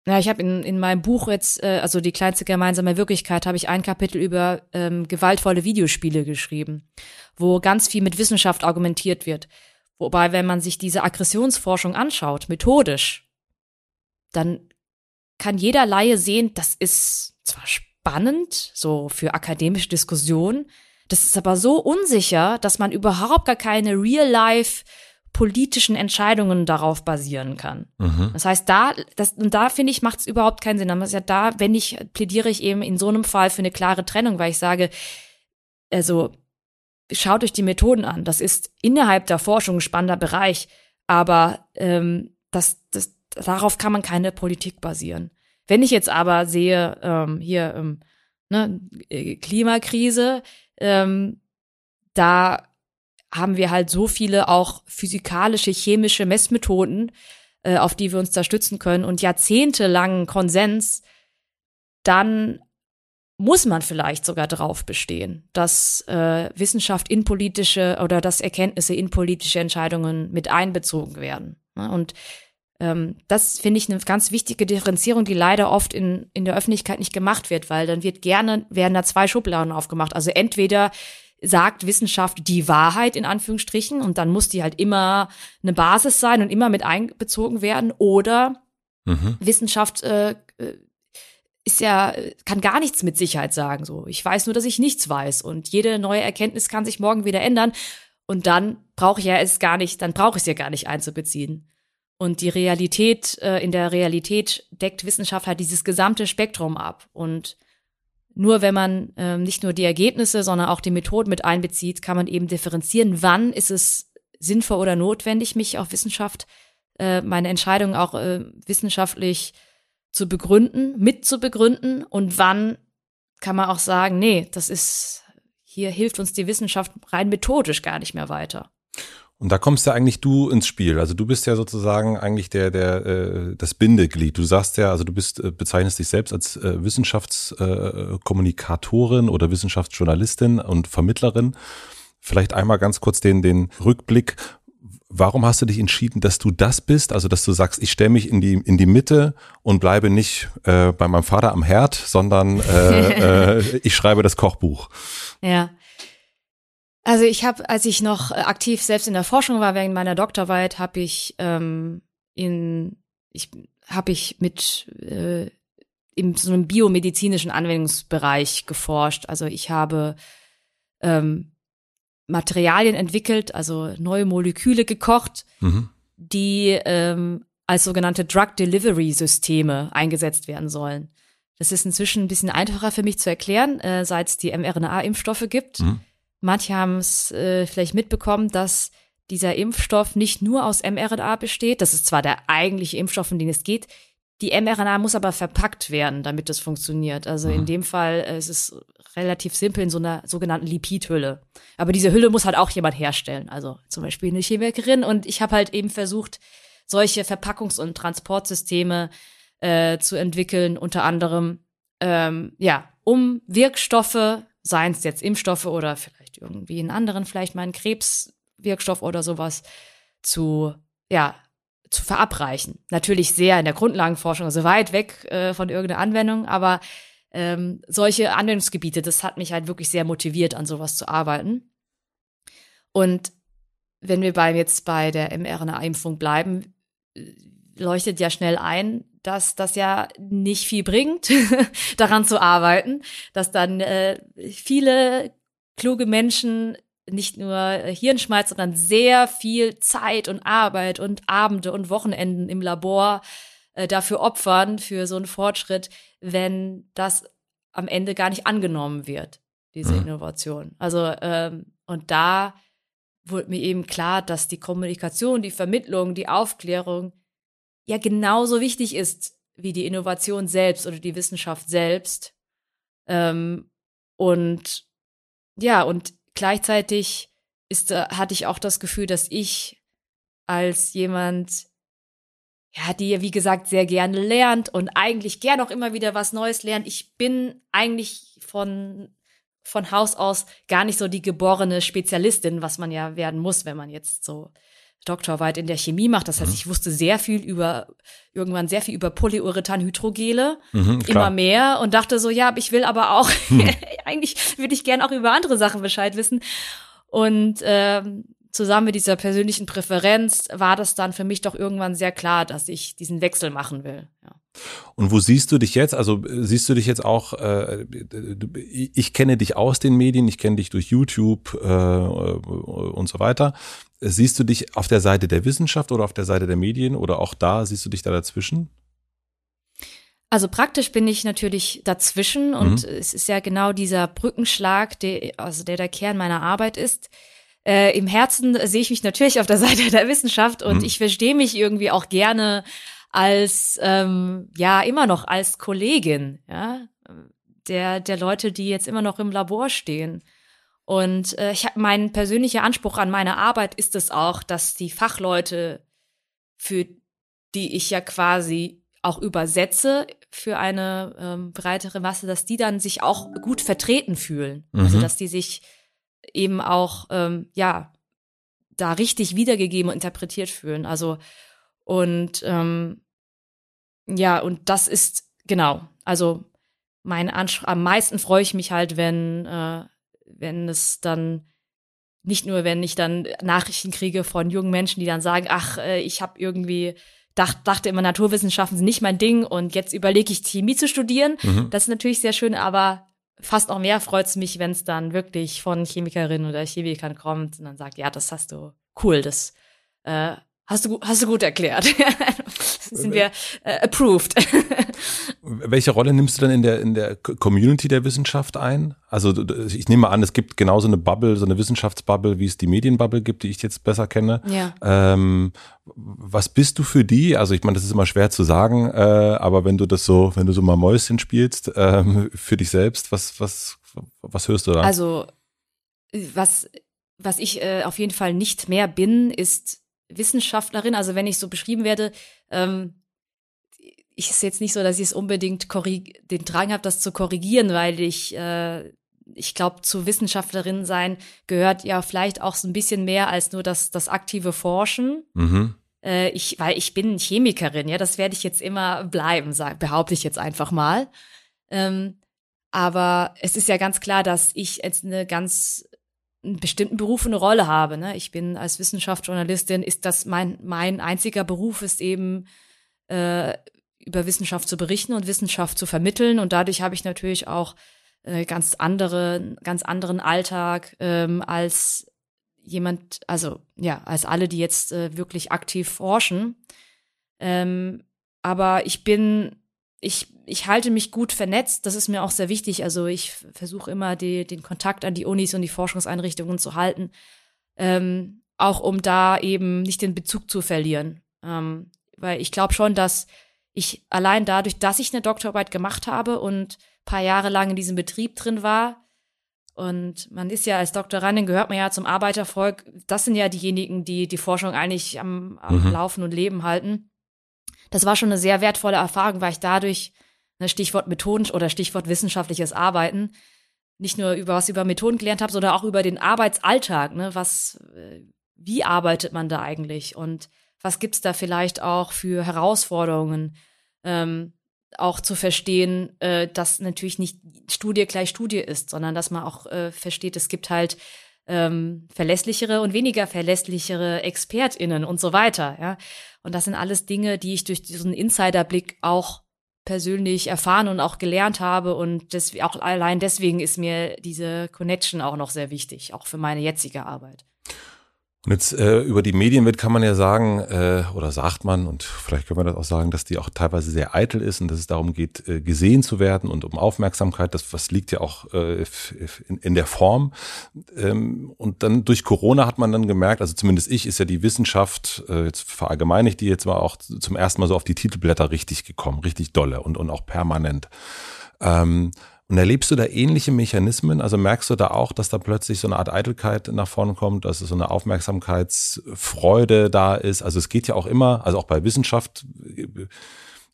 ja, ich habe in, in meinem Buch jetzt, äh, also die kleinste gemeinsame Wirklichkeit, habe ich ein Kapitel über ähm, gewaltvolle Videospiele geschrieben, wo ganz viel mit Wissenschaft argumentiert wird. Wobei, wenn man sich diese Aggressionsforschung anschaut, methodisch, dann kann jeder Laie sehen, das ist zwar spannend, so für akademische Diskussionen, das ist aber so unsicher, dass man überhaupt gar keine real-life politischen Entscheidungen darauf basieren kann. Mhm. Das heißt, da, das, und da finde ich, macht es überhaupt keinen Sinn. Aber ja da, wenn ich, plädiere ich eben in so einem Fall für eine klare Trennung, weil ich sage, also schaut euch die Methoden an. Das ist innerhalb der Forschung ein spannender Bereich, aber ähm, das, das, darauf kann man keine Politik basieren. Wenn ich jetzt aber sehe, ähm, hier ähm, ne, äh, Klimakrise, ähm, da haben wir halt so viele auch physikalische, chemische Messmethoden, äh, auf die wir uns da stützen können und jahrzehntelangen Konsens, dann muss man vielleicht sogar drauf bestehen, dass äh, Wissenschaft in politische oder dass Erkenntnisse in politische Entscheidungen mit einbezogen werden. Ne? Und ähm, das finde ich eine ganz wichtige Differenzierung, die leider oft in, in der Öffentlichkeit nicht gemacht wird, weil dann wird gerne, werden da zwei Schubladen aufgemacht. Also entweder sagt Wissenschaft die Wahrheit in Anführungsstrichen und dann muss die halt immer eine Basis sein und immer mit einbezogen werden oder mhm. Wissenschaft äh, äh ist ja, kann gar nichts mit Sicherheit sagen. So, ich weiß nur, dass ich nichts weiß und jede neue Erkenntnis kann sich morgen wieder ändern. Und dann brauche ich ja es gar nicht, dann brauche ich es ja gar nicht einzubeziehen. Und die Realität, äh, in der Realität deckt Wissenschaft halt dieses gesamte Spektrum ab. Und nur wenn man äh, nicht nur die Ergebnisse, sondern auch die Methoden mit einbezieht, kann man eben differenzieren, wann ist es sinnvoll oder notwendig, mich auf Wissenschaft, äh, meine Entscheidung auch äh, wissenschaftlich zu begründen, mit zu begründen und wann kann man auch sagen, nee, das ist, hier hilft uns die Wissenschaft rein methodisch gar nicht mehr weiter. Und da kommst ja eigentlich du ins Spiel. Also du bist ja sozusagen eigentlich der, der, äh, das Bindeglied. Du sagst ja, also du bist, äh, bezeichnest dich selbst als äh, Wissenschaftskommunikatorin oder Wissenschaftsjournalistin und Vermittlerin. Vielleicht einmal ganz kurz den, den Rückblick warum hast du dich entschieden, dass du das bist? Also, dass du sagst, ich stelle mich in die, in die Mitte und bleibe nicht äh, bei meinem Vater am Herd, sondern äh, *laughs* äh, ich schreibe das Kochbuch. Ja. Also ich habe, als ich noch aktiv selbst in der Forschung war während meiner Doktorarbeit, habe ich ähm, in, ich habe ich mit äh, in so einem biomedizinischen Anwendungsbereich geforscht. Also ich habe ähm, Materialien entwickelt, also neue Moleküle gekocht, mhm. die ähm, als sogenannte Drug Delivery Systeme eingesetzt werden sollen. Das ist inzwischen ein bisschen einfacher für mich zu erklären, äh, seit es die mRNA-Impfstoffe gibt. Mhm. Manche haben es äh, vielleicht mitbekommen, dass dieser Impfstoff nicht nur aus mRNA besteht. Das ist zwar der eigentliche Impfstoff, um den es geht. Die mRNA muss aber verpackt werden, damit das funktioniert. Also mhm. in dem Fall äh, ist es relativ simpel in so einer sogenannten Lipidhülle. Aber diese Hülle muss halt auch jemand herstellen, also zum Beispiel eine Chemikerin. Und ich habe halt eben versucht, solche Verpackungs- und Transportsysteme äh, zu entwickeln, unter anderem ähm, ja, um Wirkstoffe, seien es jetzt Impfstoffe oder vielleicht irgendwie in anderen, vielleicht mal einen Krebswirkstoff oder sowas, zu ja zu verabreichen. Natürlich sehr in der Grundlagenforschung, also weit weg äh, von irgendeiner Anwendung, aber ähm, solche Anwendungsgebiete, das hat mich halt wirklich sehr motiviert, an sowas zu arbeiten. Und wenn wir bei jetzt bei der mRNA-Impfung bleiben, leuchtet ja schnell ein, dass das ja nicht viel bringt, *laughs* daran zu arbeiten, dass dann äh, viele kluge Menschen nicht nur Hirnschmalz, sondern sehr viel Zeit und Arbeit und Abende und Wochenenden im Labor äh, dafür opfern, für so einen Fortschritt, wenn das am Ende gar nicht angenommen wird, diese mhm. Innovation. Also, ähm, und da wurde mir eben klar, dass die Kommunikation, die Vermittlung, die Aufklärung ja genauso wichtig ist wie die Innovation selbst oder die Wissenschaft selbst. Ähm, und ja, und gleichzeitig ist, äh, hatte ich auch das Gefühl, dass ich als jemand, ja, die wie gesagt sehr gerne lernt und eigentlich gern auch immer wieder was Neues lernt. Ich bin eigentlich von von Haus aus gar nicht so die geborene Spezialistin, was man ja werden muss, wenn man jetzt so Doktorarbeit in der Chemie macht. Das heißt, mhm. ich wusste sehr viel über, irgendwann sehr viel über Polyurethan-Hydrogele, mhm, immer mehr und dachte so, ja, ich will aber auch, mhm. *laughs* *laughs* eigentlich würde ich gern auch über andere Sachen Bescheid wissen. Und ähm, zusammen mit dieser persönlichen Präferenz war das dann für mich doch irgendwann sehr klar, dass ich diesen Wechsel machen will. Ja. Und wo siehst du dich jetzt? Also siehst du dich jetzt auch, äh, ich kenne dich aus den Medien, ich kenne dich durch YouTube äh, und so weiter. Siehst du dich auf der Seite der Wissenschaft oder auf der Seite der Medien oder auch da siehst du dich da dazwischen? Also praktisch bin ich natürlich dazwischen und mhm. es ist ja genau dieser Brückenschlag, der, also der der Kern meiner Arbeit ist. Äh, Im Herzen sehe ich mich natürlich auf der *laughs* Seite der Wissenschaft und mhm. ich verstehe mich irgendwie auch gerne als ähm, ja immer noch als Kollegin, ja, der der Leute, die jetzt immer noch im Labor stehen. Und äh, ich habe mein persönlicher Anspruch an meine Arbeit ist es auch, dass die Fachleute, für die ich ja quasi auch übersetze für eine ähm, breitere Masse, dass die dann sich auch gut vertreten fühlen. Also, mhm. Also dass die sich eben auch ähm, ja da richtig wiedergegeben und interpretiert fühlen. Also und ähm, ja, und das ist genau, also mein Anspruch, am meisten freue ich mich halt, wenn äh, wenn es dann nicht nur, wenn ich dann Nachrichten kriege von jungen Menschen, die dann sagen, ach, äh, ich habe irgendwie dacht, dachte immer, Naturwissenschaften sind nicht mein Ding und jetzt überlege ich Chemie zu studieren. Mhm. Das ist natürlich sehr schön, aber fast auch mehr freut es mich, wenn es dann wirklich von Chemikerinnen oder Chemikern kommt und dann sagt, ja, das hast du cool, das äh, hast du hast du gut erklärt. *laughs* sind wir äh, approved. *laughs* Welche Rolle nimmst du denn in der, in der Community der Wissenschaft ein? Also ich nehme an, es gibt genauso eine Bubble, so eine Wissenschaftsbubble, wie es die Medienbubble gibt, die ich jetzt besser kenne. Ja. Ähm, was bist du für die? Also ich meine, das ist immer schwer zu sagen, äh, aber wenn du das so, wenn du so mal Mäuschen spielst, ähm, für dich selbst, was, was, was hörst du da? Also was, was ich äh, auf jeden Fall nicht mehr bin, ist Wissenschaftlerin. Also wenn ich so beschrieben werde, ähm, ich ist jetzt nicht so, dass ich es unbedingt den Drang habe, das zu korrigieren, weil ich äh, ich glaube, zu Wissenschaftlerin sein gehört ja vielleicht auch so ein bisschen mehr als nur das, das aktive Forschen. Mhm. Äh, ich, weil ich bin Chemikerin, ja, das werde ich jetzt immer bleiben, sag, behaupte ich jetzt einfach mal. Ähm, aber es ist ja ganz klar, dass ich jetzt eine ganz einen bestimmten Beruf eine Rolle habe. Ne? Ich bin als Wissenschaftsjournalistin, ist das mein, mein einziger Beruf, ist eben äh, über Wissenschaft zu berichten und Wissenschaft zu vermitteln. Und dadurch habe ich natürlich auch äh, ganz andere, ganz anderen Alltag ähm, als jemand, also ja, als alle, die jetzt äh, wirklich aktiv forschen. Ähm, aber ich bin ich, ich halte mich gut vernetzt, das ist mir auch sehr wichtig. Also ich versuche immer die, den Kontakt an die Unis und die Forschungseinrichtungen zu halten, ähm, auch um da eben nicht den Bezug zu verlieren. Ähm, weil ich glaube schon, dass ich allein dadurch, dass ich eine Doktorarbeit gemacht habe und paar Jahre lang in diesem Betrieb drin war, und man ist ja als Doktorandin, gehört man ja zum Arbeitervolk, das sind ja diejenigen, die die Forschung eigentlich am, am mhm. Laufen und Leben halten das war schon eine sehr wertvolle Erfahrung, weil ich dadurch, ne, Stichwort Methoden oder Stichwort wissenschaftliches Arbeiten, nicht nur über was über Methoden gelernt habe, sondern auch über den Arbeitsalltag, ne, was, äh, wie arbeitet man da eigentlich? Und was gibt's da vielleicht auch für Herausforderungen, ähm, auch zu verstehen, äh, dass natürlich nicht Studie gleich Studie ist, sondern dass man auch äh, versteht, es gibt halt ähm, verlässlichere und weniger verlässlichere ExpertInnen und so weiter, ja. Und das sind alles Dinge, die ich durch diesen Insiderblick auch persönlich erfahren und auch gelernt habe und das, auch allein deswegen ist mir diese Connection auch noch sehr wichtig, auch für meine jetzige Arbeit. Und jetzt äh, über die Medienwelt kann man ja sagen, äh, oder sagt man, und vielleicht können wir das auch sagen, dass die auch teilweise sehr eitel ist und dass es darum geht, äh, gesehen zu werden und um Aufmerksamkeit. Das was liegt ja auch äh, in, in der Form. Ähm, und dann durch Corona hat man dann gemerkt, also zumindest ich, ist ja die Wissenschaft, äh, jetzt verallgemeine ich die jetzt mal auch zum ersten Mal so auf die Titelblätter richtig gekommen, richtig dolle und, und auch permanent. Ähm, und erlebst du da ähnliche Mechanismen? Also merkst du da auch, dass da plötzlich so eine Art Eitelkeit nach vorne kommt, dass so eine Aufmerksamkeitsfreude da ist? Also es geht ja auch immer, also auch bei Wissenschaft,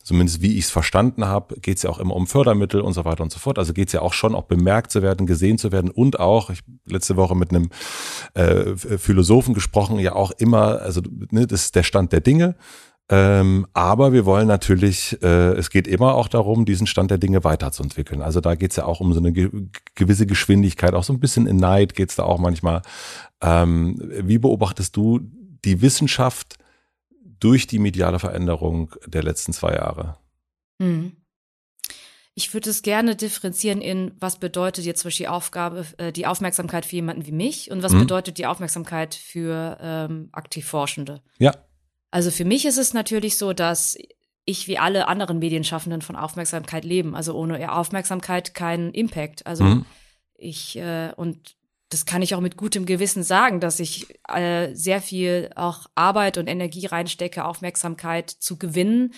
zumindest wie ich es verstanden habe, geht es ja auch immer um Fördermittel und so weiter und so fort. Also geht es ja auch schon, auch bemerkt zu werden, gesehen zu werden und auch, ich letzte Woche mit einem äh, Philosophen gesprochen, ja auch immer, also ne, das ist der Stand der Dinge. Ähm, aber wir wollen natürlich, äh, es geht immer auch darum, diesen Stand der Dinge weiterzuentwickeln. Also da geht es ja auch um so eine ge gewisse Geschwindigkeit, auch so ein bisschen in Neid geht es da auch manchmal. Ähm, wie beobachtest du die Wissenschaft durch die mediale Veränderung der letzten zwei Jahre? Hm. Ich würde es gerne differenzieren in, was bedeutet jetzt zum Beispiel die Aufgabe, äh, die Aufmerksamkeit für jemanden wie mich und was mhm. bedeutet die Aufmerksamkeit für ähm, Aktivforschende. Ja. Also für mich ist es natürlich so, dass ich wie alle anderen Medienschaffenden von Aufmerksamkeit leben. Also ohne Aufmerksamkeit keinen Impact. Also mhm. ich äh, und das kann ich auch mit gutem Gewissen sagen, dass ich äh, sehr viel auch Arbeit und Energie reinstecke, Aufmerksamkeit zu gewinnen,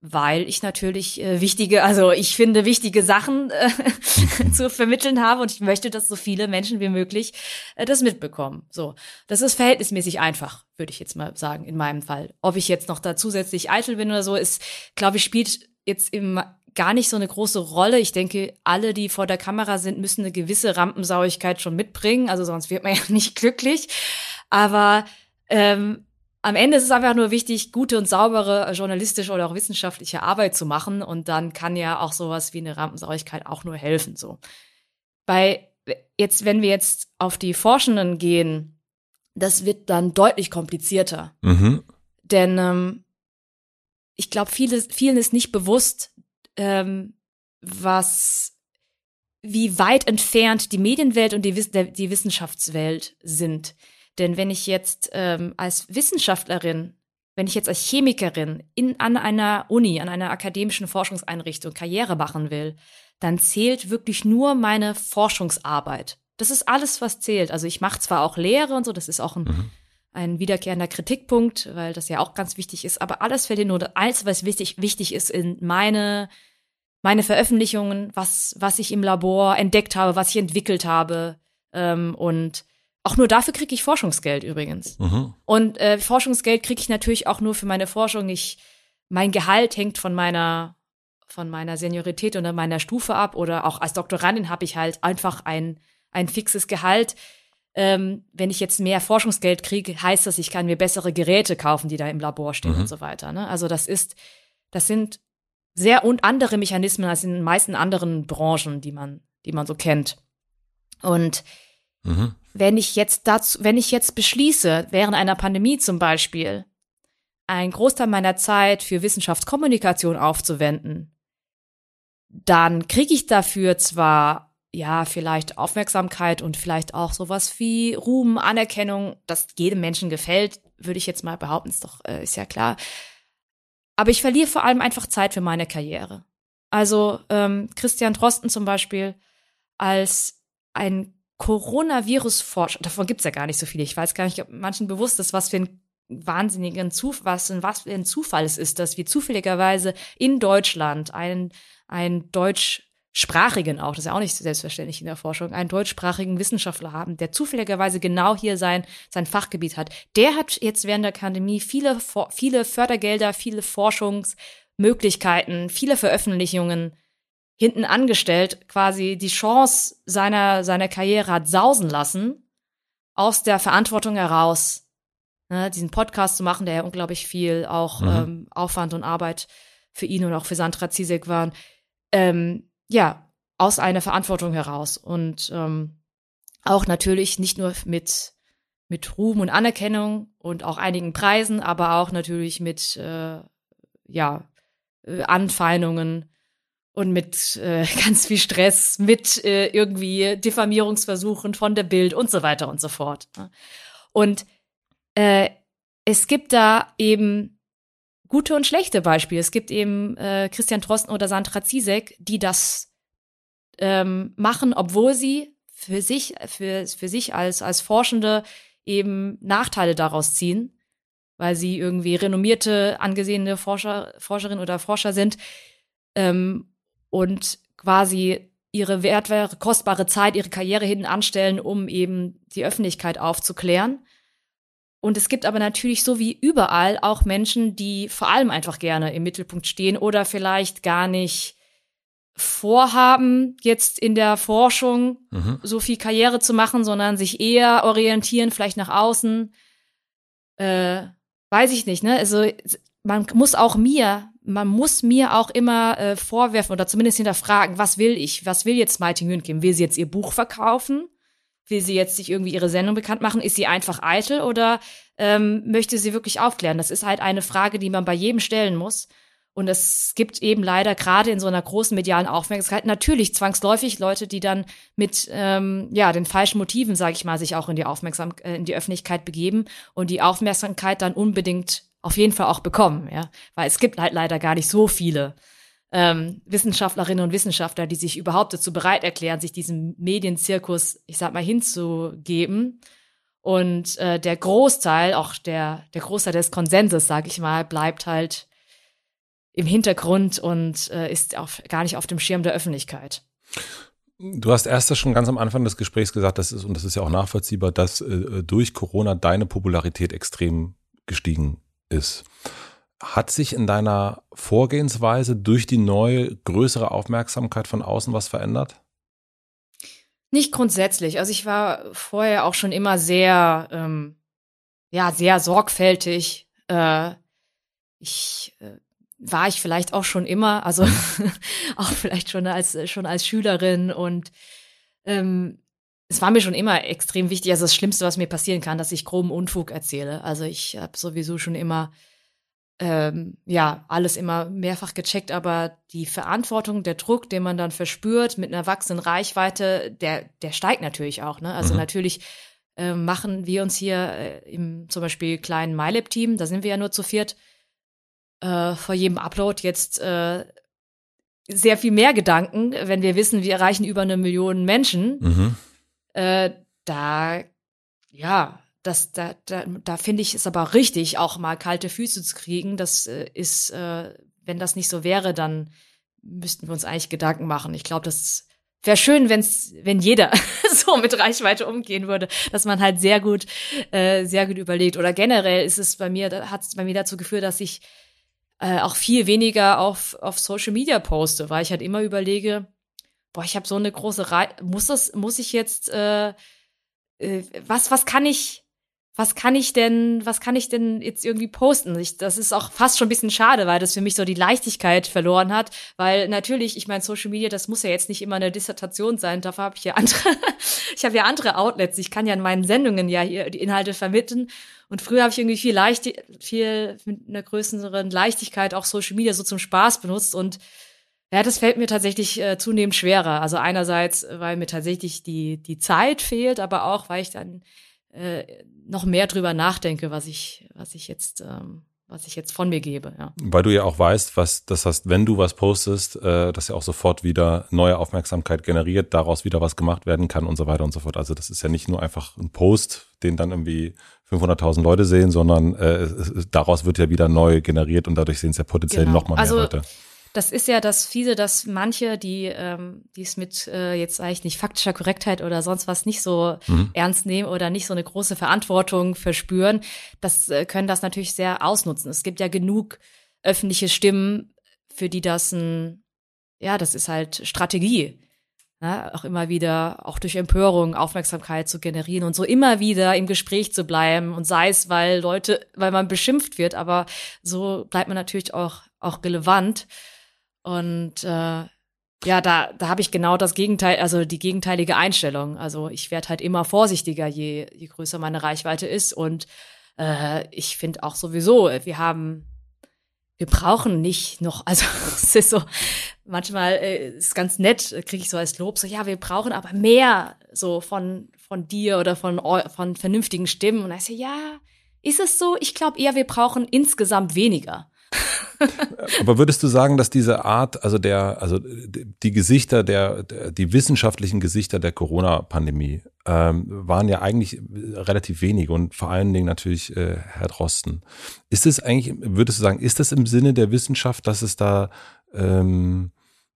weil ich natürlich äh, wichtige, also ich finde wichtige Sachen äh, *laughs* zu vermitteln habe und ich möchte, dass so viele Menschen wie möglich äh, das mitbekommen. So, das ist verhältnismäßig einfach, würde ich jetzt mal sagen in meinem Fall. Ob ich jetzt noch da zusätzlich eitel bin oder so, ist, glaube ich, spielt jetzt im gar nicht so eine große Rolle. Ich denke, alle, die vor der Kamera sind, müssen eine gewisse Rampensauigkeit schon mitbringen, also sonst wird man *laughs* ja nicht glücklich. Aber ähm, am Ende ist es einfach nur wichtig, gute und saubere journalistische oder auch wissenschaftliche Arbeit zu machen. Und dann kann ja auch sowas wie eine Rampensauigkeit auch nur helfen. So. Bei jetzt, wenn wir jetzt auf die Forschenden gehen, das wird dann deutlich komplizierter. Mhm. Denn ähm, ich glaube, vielen ist nicht bewusst, ähm, was wie weit entfernt die Medienwelt und die, die Wissenschaftswelt sind. Denn wenn ich jetzt ähm, als Wissenschaftlerin, wenn ich jetzt als Chemikerin in, an einer Uni, an einer akademischen Forschungseinrichtung Karriere machen will, dann zählt wirklich nur meine Forschungsarbeit. Das ist alles, was zählt. Also ich mache zwar auch Lehre und so, das ist auch ein, mhm. ein wiederkehrender Kritikpunkt, weil das ja auch ganz wichtig ist, aber alles fällt nur das Einzige, was wichtig, wichtig ist in meine, meine Veröffentlichungen, was, was ich im Labor entdeckt habe, was ich entwickelt habe. Ähm, und auch nur dafür kriege ich Forschungsgeld übrigens. Mhm. Und äh, Forschungsgeld kriege ich natürlich auch nur für meine Forschung. Ich, mein Gehalt hängt von meiner von meiner Seniorität oder meiner Stufe ab oder auch als Doktorandin habe ich halt einfach ein ein fixes Gehalt. Ähm, wenn ich jetzt mehr Forschungsgeld kriege, heißt das, ich kann mir bessere Geräte kaufen, die da im Labor stehen mhm. und so weiter. Ne? Also das ist, das sind sehr und andere Mechanismen als in den meisten anderen Branchen, die man, die man so kennt. Und mhm wenn ich jetzt dazu, wenn ich jetzt beschließe, während einer Pandemie zum Beispiel, einen Großteil meiner Zeit für Wissenschaftskommunikation aufzuwenden, dann kriege ich dafür zwar ja vielleicht Aufmerksamkeit und vielleicht auch sowas wie Ruhm, Anerkennung, das jedem Menschen gefällt, würde ich jetzt mal behaupten, ist doch äh, ist ja klar. Aber ich verliere vor allem einfach Zeit für meine Karriere. Also ähm, Christian Drosten zum Beispiel als ein Coronavirus-Forscher, davon gibt's ja gar nicht so viele. Ich weiß gar nicht, ob manchen bewusst ist, was für ein wahnsinnigen Zufall, was, was für ein Zufall es ist, dass wir zufälligerweise in Deutschland einen, einen deutschsprachigen auch, das ist ja auch nicht selbstverständlich in der Forschung, einen deutschsprachigen Wissenschaftler haben, der zufälligerweise genau hier sein, sein Fachgebiet hat. Der hat jetzt während der Pandemie viele, viele Fördergelder, viele Forschungsmöglichkeiten, viele Veröffentlichungen hinten angestellt quasi die Chance seiner, seiner Karriere hat sausen lassen, aus der Verantwortung heraus, ne, diesen Podcast zu machen, der ja unglaublich viel auch mhm. ähm, Aufwand und Arbeit für ihn und auch für Sandra Zizek waren, ähm, ja, aus einer Verantwortung heraus und ähm, auch natürlich nicht nur mit mit Ruhm und Anerkennung und auch einigen Preisen, aber auch natürlich mit äh, ja äh, Anfeindungen und mit äh, *laughs* ganz viel Stress, mit äh, irgendwie Diffamierungsversuchen von der Bild und so weiter und so fort. Und äh, es gibt da eben gute und schlechte Beispiele. Es gibt eben äh, Christian Drosten oder Sandra Zizek, die das ähm, machen, obwohl sie für sich, für, für sich als, als Forschende eben Nachteile daraus ziehen, weil sie irgendwie renommierte, angesehene Forscher, Forscherin oder Forscher sind ähm, und quasi ihre wertvolle, kostbare Zeit, ihre Karriere hinten anstellen, um eben die Öffentlichkeit aufzuklären. Und es gibt aber natürlich so wie überall auch Menschen, die vor allem einfach gerne im Mittelpunkt stehen oder vielleicht gar nicht vorhaben, jetzt in der Forschung mhm. so viel Karriere zu machen, sondern sich eher orientieren, vielleicht nach außen. Äh, weiß ich nicht, ne? Also man muss auch mir, man muss mir auch immer äh, vorwerfen oder zumindest hinterfragen, was will ich? Was will jetzt Mighty Hündkin? Will sie jetzt ihr Buch verkaufen? Will sie jetzt sich irgendwie ihre Sendung bekannt machen? Ist sie einfach eitel oder ähm, möchte sie wirklich aufklären? Das ist halt eine Frage, die man bei jedem stellen muss. Und es gibt eben leider gerade in so einer großen medialen Aufmerksamkeit natürlich zwangsläufig Leute, die dann mit ähm, ja den falschen Motiven, sage ich mal, sich auch in die Aufmerksam äh, in die Öffentlichkeit begeben und die Aufmerksamkeit dann unbedingt auf jeden Fall auch bekommen, ja, weil es gibt halt leider gar nicht so viele ähm, Wissenschaftlerinnen und Wissenschaftler, die sich überhaupt dazu bereit erklären, sich diesem Medienzirkus, ich sag mal, hinzugeben. Und äh, der Großteil, auch der der Großteil des Konsenses, sage ich mal, bleibt halt im Hintergrund und äh, ist auf, gar nicht auf dem Schirm der Öffentlichkeit. Du hast erst schon ganz am Anfang des Gesprächs gesagt, das ist, und das ist ja auch nachvollziehbar, dass äh, durch Corona deine Popularität extrem gestiegen ist. Hat sich in deiner Vorgehensweise durch die neue, größere Aufmerksamkeit von außen was verändert? Nicht grundsätzlich. Also ich war vorher auch schon immer sehr, ähm, ja, sehr sorgfältig. Äh, ich äh, war ich vielleicht auch schon immer, also *laughs* *laughs* auch vielleicht schon als schon als Schülerin und ähm, es war mir schon immer extrem wichtig. Also das Schlimmste, was mir passieren kann, dass ich groben Unfug erzähle. Also ich habe sowieso schon immer ähm, ja alles immer mehrfach gecheckt, aber die Verantwortung, der Druck, den man dann verspürt mit einer wachsenden Reichweite, der der steigt natürlich auch. Ne? Also mhm. natürlich äh, machen wir uns hier äh, im zum Beispiel kleinen MyLab-Team, da sind wir ja nur zu viert äh, vor jedem Upload jetzt äh, sehr viel mehr Gedanken, wenn wir wissen, wir erreichen über eine Million Menschen. Mhm. Äh, da, ja, das, da, da, da finde ich es aber richtig, auch mal kalte Füße zu kriegen. Das äh, ist, äh, wenn das nicht so wäre, dann müssten wir uns eigentlich Gedanken machen. Ich glaube, das wäre schön, wenn's, wenn jeder *laughs* so mit Reichweite umgehen würde, dass man halt sehr gut, äh, sehr gut überlegt. Oder generell ist es bei mir, hat es bei mir dazu geführt, dass ich äh, auch viel weniger auf, auf Social Media poste, weil ich halt immer überlege, boah, ich habe so eine große Reihe, muss das, muss ich jetzt, äh, äh, was, was kann ich, was kann ich denn, was kann ich denn jetzt irgendwie posten? Ich, das ist auch fast schon ein bisschen schade, weil das für mich so die Leichtigkeit verloren hat. Weil natürlich, ich meine, Social Media, das muss ja jetzt nicht immer eine Dissertation sein. Dafür habe ich ja andere, *laughs* ich habe ja andere Outlets. Ich kann ja in meinen Sendungen ja hier die Inhalte vermitteln. Und früher habe ich irgendwie viel leicht, viel mit einer größeren Leichtigkeit auch Social Media so zum Spaß benutzt und ja, das fällt mir tatsächlich äh, zunehmend schwerer. Also einerseits, weil mir tatsächlich die, die Zeit fehlt, aber auch, weil ich dann äh, noch mehr drüber nachdenke, was ich, was ich jetzt, ähm, was ich jetzt von mir gebe. Ja. Weil du ja auch weißt, was das heißt, wenn du was postest, äh, dass ja auch sofort wieder neue Aufmerksamkeit generiert, daraus wieder was gemacht werden kann und so weiter und so fort. Also das ist ja nicht nur einfach ein Post, den dann irgendwie 500.000 Leute sehen, sondern äh, daraus wird ja wieder neu generiert und dadurch sehen es ja potenziell genau. noch mal mehr also, Leute. Das ist ja das Fiese, dass manche, die ähm, die es mit äh, jetzt eigentlich nicht faktischer Korrektheit oder sonst was nicht so mhm. ernst nehmen oder nicht so eine große Verantwortung verspüren, das äh, können das natürlich sehr ausnutzen. Es gibt ja genug öffentliche Stimmen, für die das ein, ja, das ist halt Strategie. Ne? Auch immer wieder, auch durch Empörung Aufmerksamkeit zu generieren und so immer wieder im Gespräch zu bleiben und sei es, weil Leute, weil man beschimpft wird, aber so bleibt man natürlich auch, auch relevant. Und äh, ja, da, da habe ich genau das Gegenteil, also die gegenteilige Einstellung. Also ich werde halt immer vorsichtiger, je, je größer meine Reichweite ist. Und äh, ich finde auch sowieso, wir haben, wir brauchen nicht noch, *laughs* also es ist so, manchmal äh, ist ganz nett, kriege ich so als Lob, so ja, wir brauchen aber mehr so von, von dir oder von, von vernünftigen Stimmen. Und ist ja, ja, Ist es so? Ich glaube eher, wir brauchen insgesamt weniger. *laughs* Aber würdest du sagen, dass diese Art, also der, also die Gesichter der, die wissenschaftlichen Gesichter der Corona-Pandemie ähm, waren ja eigentlich relativ wenig und vor allen Dingen natürlich äh, Herr Drosten. Ist es eigentlich, würdest du sagen, ist das im Sinne der Wissenschaft, dass es da ähm,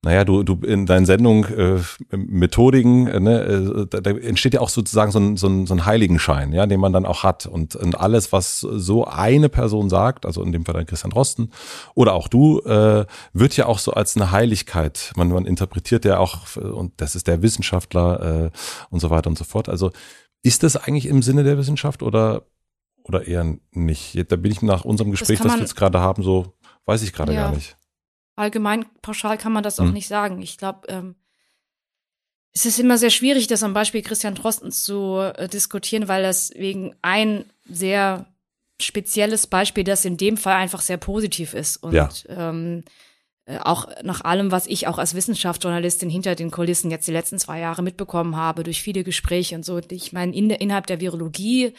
naja, du, du in deinen Sendungen äh, Methodiken, äh, ne, äh, da, da entsteht ja auch sozusagen so ein, so, ein, so ein Heiligenschein, ja, den man dann auch hat. Und, und alles, was so eine Person sagt, also in dem Fall dann Christian Drosten oder auch du, äh, wird ja auch so als eine Heiligkeit. Man, man interpretiert ja auch, und das ist der Wissenschaftler äh, und so weiter und so fort. Also ist das eigentlich im Sinne der Wissenschaft oder, oder eher nicht? Da bin ich nach unserem Gespräch, das, das wir jetzt gerade haben, so weiß ich gerade ja. gar nicht allgemein pauschal kann man das auch mhm. nicht sagen. Ich glaube, ähm, es ist immer sehr schwierig, das am Beispiel Christian Drosten zu äh, diskutieren, weil das wegen ein sehr spezielles Beispiel, das in dem Fall einfach sehr positiv ist und ja. ähm, äh, auch nach allem, was ich auch als Wissenschaftsjournalistin hinter den Kulissen jetzt die letzten zwei Jahre mitbekommen habe, durch viele Gespräche und so. Ich meine, in, innerhalb der Virologie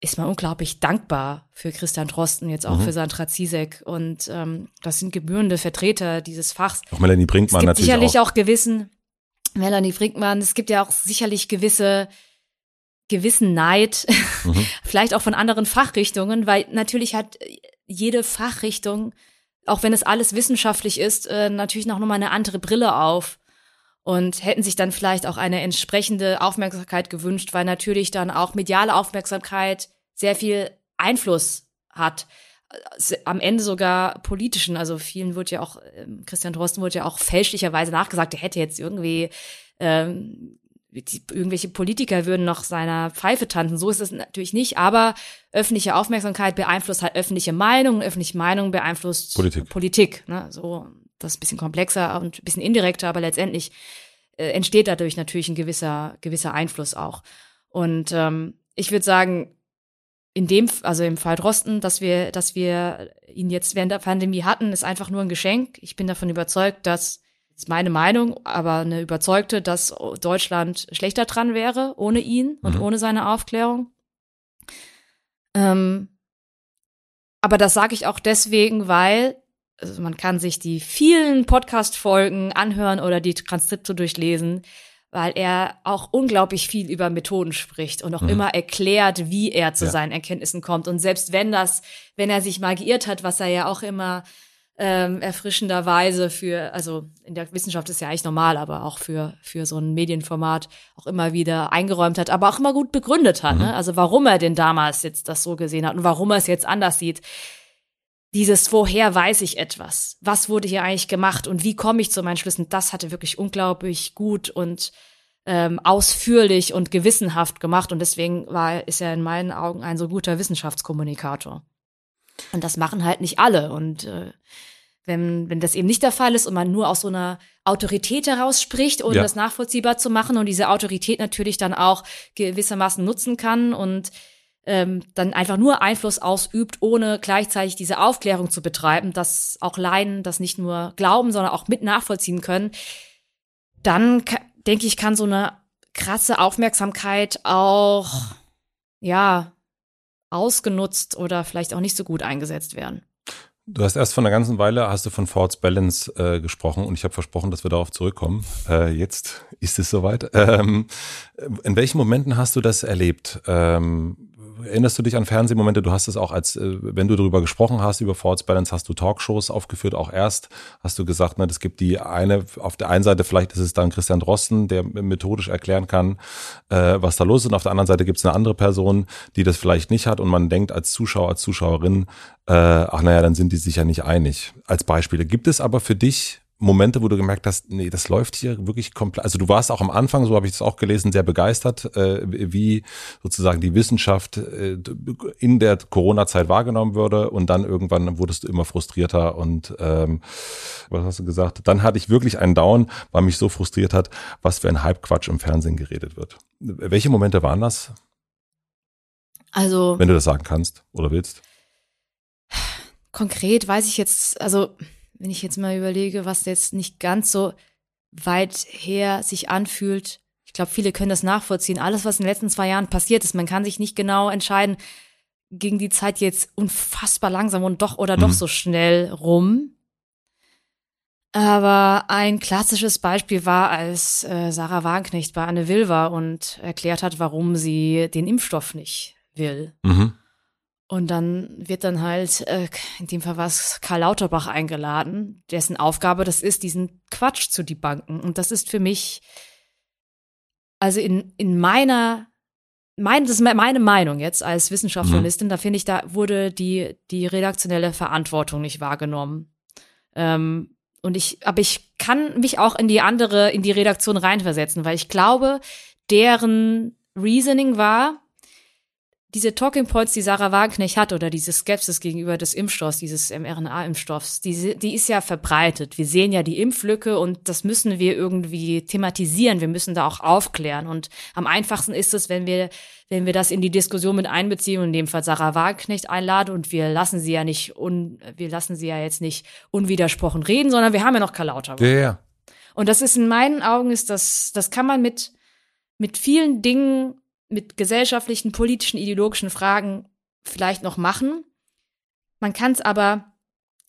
ist man unglaublich dankbar für Christian Drosten, jetzt auch mhm. für Sandra Zizek. Und ähm, das sind gebührende Vertreter dieses Fachs. Auch Melanie Brinkmann es gibt natürlich sicherlich auch. auch gewissen, Melanie Brinkmann, es gibt ja auch sicherlich gewisse gewissen Neid, mhm. *laughs* vielleicht auch von anderen Fachrichtungen, weil natürlich hat jede Fachrichtung, auch wenn es alles wissenschaftlich ist, äh, natürlich noch mal eine andere Brille auf und hätten sich dann vielleicht auch eine entsprechende Aufmerksamkeit gewünscht, weil natürlich dann auch mediale Aufmerksamkeit sehr viel Einfluss hat. Am Ende sogar politischen, also vielen wurde ja auch, ähm, Christian Drosten wurde ja auch fälschlicherweise nachgesagt, er hätte jetzt irgendwie ähm, die, irgendwelche Politiker würden noch seiner Pfeife tanzen. So ist es natürlich nicht, aber öffentliche Aufmerksamkeit beeinflusst halt öffentliche Meinung, öffentliche Meinung beeinflusst Politik. Politik ne? So das ist ein bisschen komplexer und ein bisschen indirekter, aber letztendlich äh, entsteht dadurch natürlich ein gewisser, gewisser Einfluss auch. Und ähm, ich würde sagen, in dem, also im Fall Drosten, dass wir, dass wir ihn jetzt während der Pandemie hatten, ist einfach nur ein Geschenk. Ich bin davon überzeugt, dass, das ist meine Meinung, aber eine überzeugte, dass Deutschland schlechter dran wäre ohne ihn und mhm. ohne seine Aufklärung. Ähm, aber das sage ich auch deswegen, weil also man kann sich die vielen Podcast-Folgen anhören oder die Transkripte durchlesen, weil er auch unglaublich viel über Methoden spricht und auch mhm. immer erklärt, wie er zu ja. seinen Erkenntnissen kommt. Und selbst wenn das, wenn er sich mal geirrt hat, was er ja auch immer ähm, erfrischenderweise für, also in der Wissenschaft ist ja eigentlich normal, aber auch für, für so ein Medienformat auch immer wieder eingeräumt hat, aber auch immer gut begründet hat. Ne? Mhm. Ne? Also warum er denn damals jetzt das so gesehen hat und warum er es jetzt anders sieht dieses woher weiß ich etwas? Was wurde hier eigentlich gemacht und wie komme ich zu meinen Schlüssen? Das hatte wirklich unglaublich gut und ähm, ausführlich und gewissenhaft gemacht und deswegen war ist er in meinen Augen ein so guter Wissenschaftskommunikator. Und das machen halt nicht alle und äh, wenn, wenn das eben nicht der Fall ist und man nur aus so einer Autorität heraus spricht, ohne ja. das nachvollziehbar zu machen und diese Autorität natürlich dann auch gewissermaßen nutzen kann und ähm, dann einfach nur Einfluss ausübt, ohne gleichzeitig diese Aufklärung zu betreiben, dass auch Laien das nicht nur glauben, sondern auch mit nachvollziehen können, dann denke ich, kann so eine krasse Aufmerksamkeit auch, ja, ausgenutzt oder vielleicht auch nicht so gut eingesetzt werden. Du hast erst von einer ganzen Weile hast du von False Balance äh, gesprochen und ich habe versprochen, dass wir darauf zurückkommen. Äh, jetzt ist es soweit. Ähm, in welchen Momenten hast du das erlebt? Ähm, erinnerst du dich an Fernsehmomente? Du hast es auch als, äh, wenn du darüber gesprochen hast, über False Balance, hast du Talkshows aufgeführt. Auch erst hast du gesagt, ne, es gibt die eine, auf der einen Seite vielleicht ist es dann Christian Drosten, der methodisch erklären kann, äh, was da los ist. Und auf der anderen Seite gibt es eine andere Person, die das vielleicht nicht hat. Und man denkt als Zuschauer, als Zuschauerin, äh, ach naja, dann sind die sich ja nicht einig. Als Beispiele. Gibt es aber für dich Momente, wo du gemerkt hast, nee, das läuft hier wirklich komplett. Also du warst auch am Anfang, so habe ich das auch gelesen, sehr begeistert, äh, wie sozusagen die Wissenschaft äh, in der Corona-Zeit wahrgenommen würde und dann irgendwann wurdest du immer frustrierter und ähm, was hast du gesagt? Dann hatte ich wirklich einen Down, weil mich so frustriert hat, was für ein Hype-Quatsch im Fernsehen geredet wird. Welche Momente waren das? Also. Wenn du das sagen kannst oder willst. Konkret weiß ich jetzt, also wenn ich jetzt mal überlege, was jetzt nicht ganz so weit her sich anfühlt, ich glaube, viele können das nachvollziehen. Alles, was in den letzten zwei Jahren passiert ist, man kann sich nicht genau entscheiden, ging die Zeit jetzt unfassbar langsam und doch oder mhm. doch so schnell rum. Aber ein klassisches Beispiel war, als äh, Sarah Wagenknecht bei Anne Will war und erklärt hat, warum sie den Impfstoff nicht will. Mhm. Und dann wird dann halt, äh, in dem Fall war es Karl Lauterbach eingeladen, dessen Aufgabe das ist, diesen Quatsch zu debunken. Und das ist für mich, also in, in meiner, mein, das ist meine Meinung jetzt als Wissenschaftsjournalistin, mhm. da finde ich, da wurde die, die redaktionelle Verantwortung nicht wahrgenommen. Ähm, und ich, aber ich kann mich auch in die andere, in die Redaktion reinversetzen, weil ich glaube, deren Reasoning war, diese Talking Points, die Sarah Wagenknecht hat oder diese Skepsis gegenüber des Impfstoffs, dieses mRNA-Impfstoffs, die, die ist ja verbreitet. Wir sehen ja die Impflücke und das müssen wir irgendwie thematisieren. Wir müssen da auch aufklären. Und am einfachsten ist es, wenn wir, wenn wir das in die Diskussion mit einbeziehen und in dem Fall Sarah Wagenknecht einladen und wir lassen sie ja nicht un, wir lassen sie ja jetzt nicht unwidersprochen reden, sondern wir haben ja noch Karl Lauterbach. Ja, ja. Und das ist in meinen Augen ist das, das kann man mit, mit vielen Dingen mit gesellschaftlichen, politischen, ideologischen Fragen vielleicht noch machen. Man kann es aber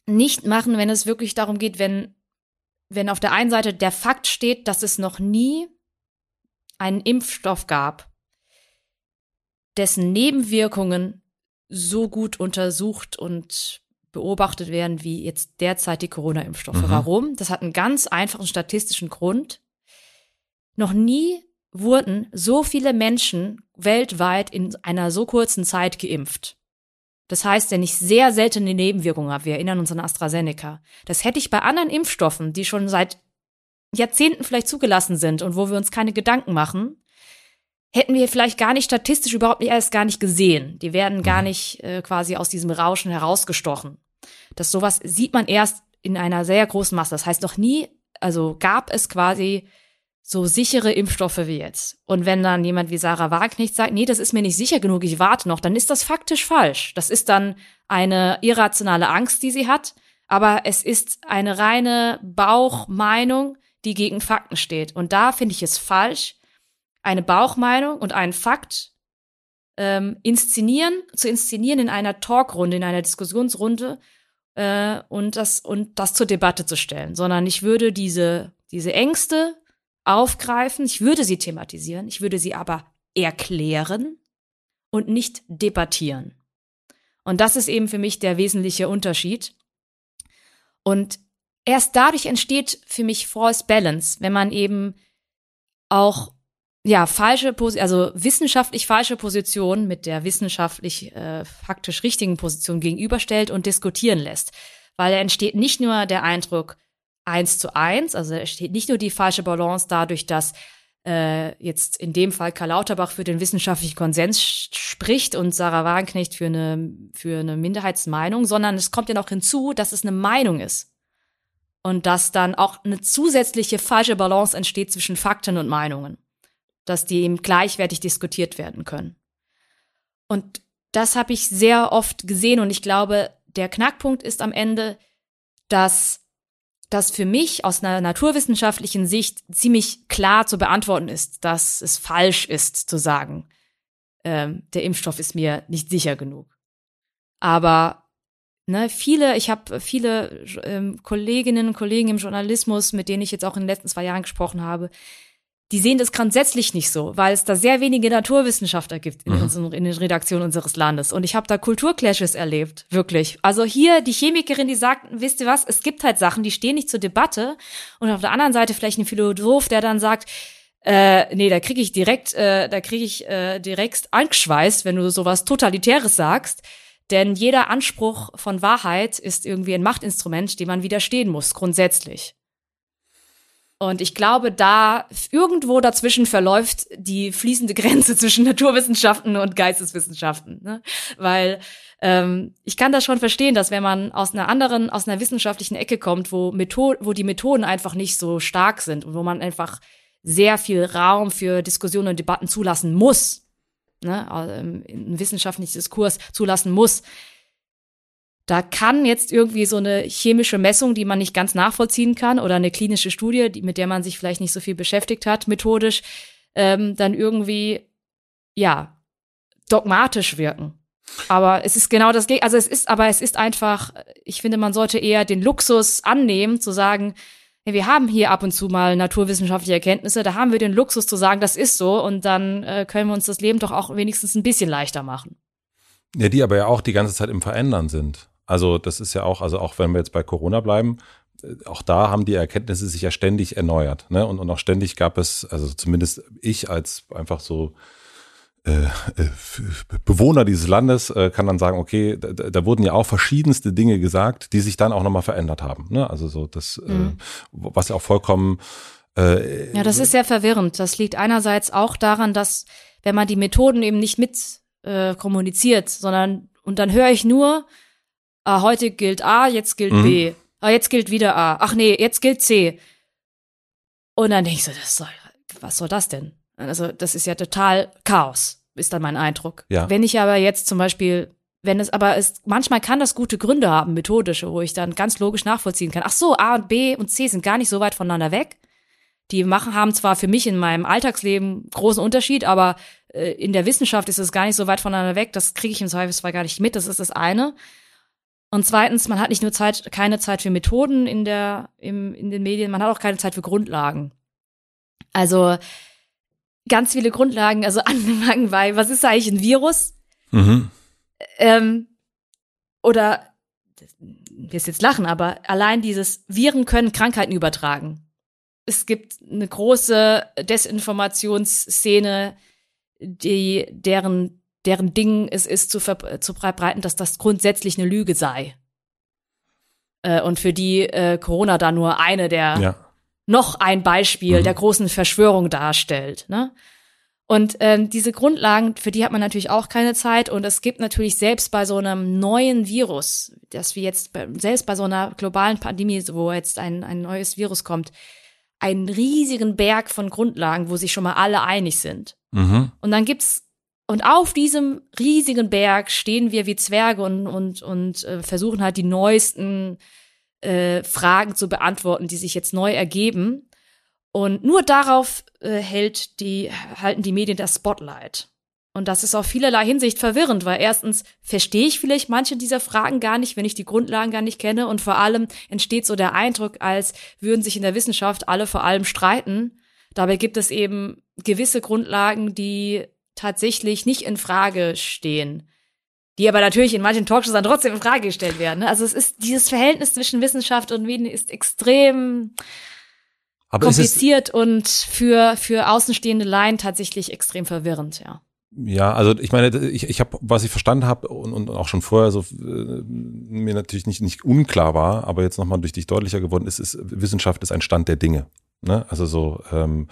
nicht machen, wenn es wirklich darum geht, wenn, wenn auf der einen Seite der Fakt steht, dass es noch nie einen Impfstoff gab, dessen Nebenwirkungen so gut untersucht und beobachtet werden wie jetzt derzeit die Corona-Impfstoffe. Mhm. Warum? Das hat einen ganz einfachen statistischen Grund. Noch nie wurden so viele Menschen weltweit in einer so kurzen Zeit geimpft. Das heißt, wenn ich sehr seltene Nebenwirkungen habe, wir erinnern uns an AstraZeneca, das hätte ich bei anderen Impfstoffen, die schon seit Jahrzehnten vielleicht zugelassen sind und wo wir uns keine Gedanken machen, hätten wir vielleicht gar nicht statistisch überhaupt nicht erst gar nicht gesehen. Die werden gar mhm. nicht äh, quasi aus diesem Rauschen herausgestochen. Das sowas sieht man erst in einer sehr großen Masse. Das heißt, noch nie, also gab es quasi so sichere Impfstoffe wie jetzt. Und wenn dann jemand wie Sarah Wagenknecht sagt, nee, das ist mir nicht sicher genug, ich warte noch, dann ist das faktisch falsch. Das ist dann eine irrationale Angst, die sie hat, aber es ist eine reine Bauchmeinung, die gegen Fakten steht. Und da finde ich es falsch, eine Bauchmeinung und einen Fakt ähm, inszenieren, zu inszenieren in einer Talkrunde, in einer Diskussionsrunde äh, und das und das zur Debatte zu stellen, sondern ich würde diese diese Ängste aufgreifen, ich würde sie thematisieren, ich würde sie aber erklären und nicht debattieren. Und das ist eben für mich der wesentliche Unterschied. Und erst dadurch entsteht für mich False Balance, wenn man eben auch ja falsche also wissenschaftlich falsche Positionen mit der wissenschaftlich äh, faktisch richtigen Position gegenüberstellt und diskutieren lässt, weil da entsteht nicht nur der Eindruck, eins zu eins. Also es steht nicht nur die falsche Balance dadurch, dass äh, jetzt in dem Fall Karl Lauterbach für den wissenschaftlichen Konsens spricht und Sarah Wagenknecht für eine, für eine Minderheitsmeinung, sondern es kommt ja noch hinzu, dass es eine Meinung ist. Und dass dann auch eine zusätzliche falsche Balance entsteht zwischen Fakten und Meinungen. Dass die eben gleichwertig diskutiert werden können. Und das habe ich sehr oft gesehen und ich glaube, der Knackpunkt ist am Ende, dass das für mich aus einer naturwissenschaftlichen Sicht ziemlich klar zu beantworten ist, dass es falsch ist zu sagen, ähm, der Impfstoff ist mir nicht sicher genug. Aber ne, viele, ich habe viele ähm, Kolleginnen und Kollegen im Journalismus, mit denen ich jetzt auch in den letzten zwei Jahren gesprochen habe, die sehen das grundsätzlich nicht so, weil es da sehr wenige Naturwissenschaftler gibt in, mhm. unseren, in den Redaktionen unseres Landes. Und ich habe da Kulturclashes erlebt, wirklich. Also hier die Chemikerin, die sagt, wisst ihr was, es gibt halt Sachen, die stehen nicht zur Debatte. Und auf der anderen Seite vielleicht ein Philosoph, der dann sagt, äh, nee, da kriege ich direkt, äh, da kriege ich äh, direkt angeschweißt, wenn du sowas Totalitäres sagst. Denn jeder Anspruch von Wahrheit ist irgendwie ein Machtinstrument, dem man widerstehen muss, grundsätzlich. Und ich glaube, da irgendwo dazwischen verläuft die fließende Grenze *laughs* zwischen Naturwissenschaften und Geisteswissenschaften. Ne? Weil ähm, ich kann das schon verstehen, dass wenn man aus einer anderen, aus einer wissenschaftlichen Ecke kommt, wo, Method wo die Methoden einfach nicht so stark sind und wo man einfach sehr viel Raum für Diskussionen und Debatten zulassen muss, ne, ähm, einen wissenschaftlichen Diskurs zulassen muss, da kann jetzt irgendwie so eine chemische Messung, die man nicht ganz nachvollziehen kann, oder eine klinische Studie, die, mit der man sich vielleicht nicht so viel beschäftigt hat, methodisch, ähm, dann irgendwie, ja, dogmatisch wirken. Aber es ist genau das Gegenteil. Also es ist, aber es ist einfach, ich finde, man sollte eher den Luxus annehmen, zu sagen, ja, wir haben hier ab und zu mal naturwissenschaftliche Erkenntnisse, da haben wir den Luxus zu sagen, das ist so und dann äh, können wir uns das Leben doch auch wenigstens ein bisschen leichter machen. Ja, die aber ja auch die ganze Zeit im Verändern sind. Also das ist ja auch, also auch wenn wir jetzt bei Corona bleiben, äh, auch da haben die Erkenntnisse sich ja ständig erneuert. Ne? Und, und auch ständig gab es, also zumindest ich als einfach so äh, äh Bewohner dieses Landes äh, kann dann sagen, okay, da, da, wurden ja auch verschiedenste Dinge gesagt, die sich dann auch nochmal verändert haben. Ne? Also so das, äh, mhm. äh, was ja auch vollkommen äh, Ja, das ist sehr verwirrend. Das liegt einerseits auch daran, dass wenn man die Methoden eben nicht mit äh, kommuniziert, sondern und dann höre ich nur, ah, heute gilt A, jetzt gilt mhm. B, ah, jetzt gilt wieder A, ach nee, jetzt gilt C. Und dann denke ich so, das soll, was soll das denn? Also das ist ja total Chaos, ist dann mein Eindruck. Ja. Wenn ich aber jetzt zum Beispiel, wenn es aber ist, manchmal kann das gute Gründe haben, methodische, wo ich dann ganz logisch nachvollziehen kann. Ach so, A und B und C sind gar nicht so weit voneinander weg. Die machen, haben zwar für mich in meinem Alltagsleben großen Unterschied, aber äh, in der Wissenschaft ist es gar nicht so weit voneinander weg. Das kriege ich im Zweifelsfall gar nicht mit. Das ist das eine. Und zweitens, man hat nicht nur Zeit, keine Zeit für Methoden in der, im, in den Medien, man hat auch keine Zeit für Grundlagen. Also ganz viele Grundlagen, also *laughs* angefangen bei, was ist eigentlich ein Virus? Mhm. Ähm, oder, wirst jetzt lachen, aber allein dieses Viren können Krankheiten übertragen. Es gibt eine große Desinformationsszene, die, deren, deren Ding es ist, zu, zu verbreiten, dass das grundsätzlich eine Lüge sei. Äh, und für die äh, Corona da nur eine der ja. noch ein Beispiel mhm. der großen Verschwörung darstellt. Ne? Und ähm, diese Grundlagen, für die hat man natürlich auch keine Zeit. Und es gibt natürlich selbst bei so einem neuen Virus, dass wir jetzt selbst bei so einer globalen Pandemie, wo jetzt ein, ein neues Virus kommt, einen riesigen Berg von Grundlagen, wo sich schon mal alle einig sind. Mhm. Und dann gibt's und auf diesem riesigen Berg stehen wir wie Zwerge und und und äh, versuchen halt die neuesten äh, Fragen zu beantworten, die sich jetzt neu ergeben. Und nur darauf äh, hält die halten die Medien das Spotlight. Und das ist auf vielerlei Hinsicht verwirrend, weil erstens verstehe ich vielleicht manche dieser Fragen gar nicht, wenn ich die Grundlagen gar nicht kenne. Und vor allem entsteht so der Eindruck, als würden sich in der Wissenschaft alle vor allem streiten. Dabei gibt es eben gewisse Grundlagen, die tatsächlich nicht in Frage stehen. Die aber natürlich in manchen Talkshows dann trotzdem in Frage gestellt werden. Ne? Also es ist, dieses Verhältnis zwischen Wissenschaft und Medien ist extrem aber kompliziert und für, für außenstehende Laien tatsächlich extrem verwirrend, ja. Ja, also ich meine, ich, ich habe, was ich verstanden habe und, und auch schon vorher so äh, mir natürlich nicht, nicht unklar war, aber jetzt nochmal durch dich deutlicher geworden ist, ist, Wissenschaft ist ein Stand der Dinge. Ne? Also so, ähm,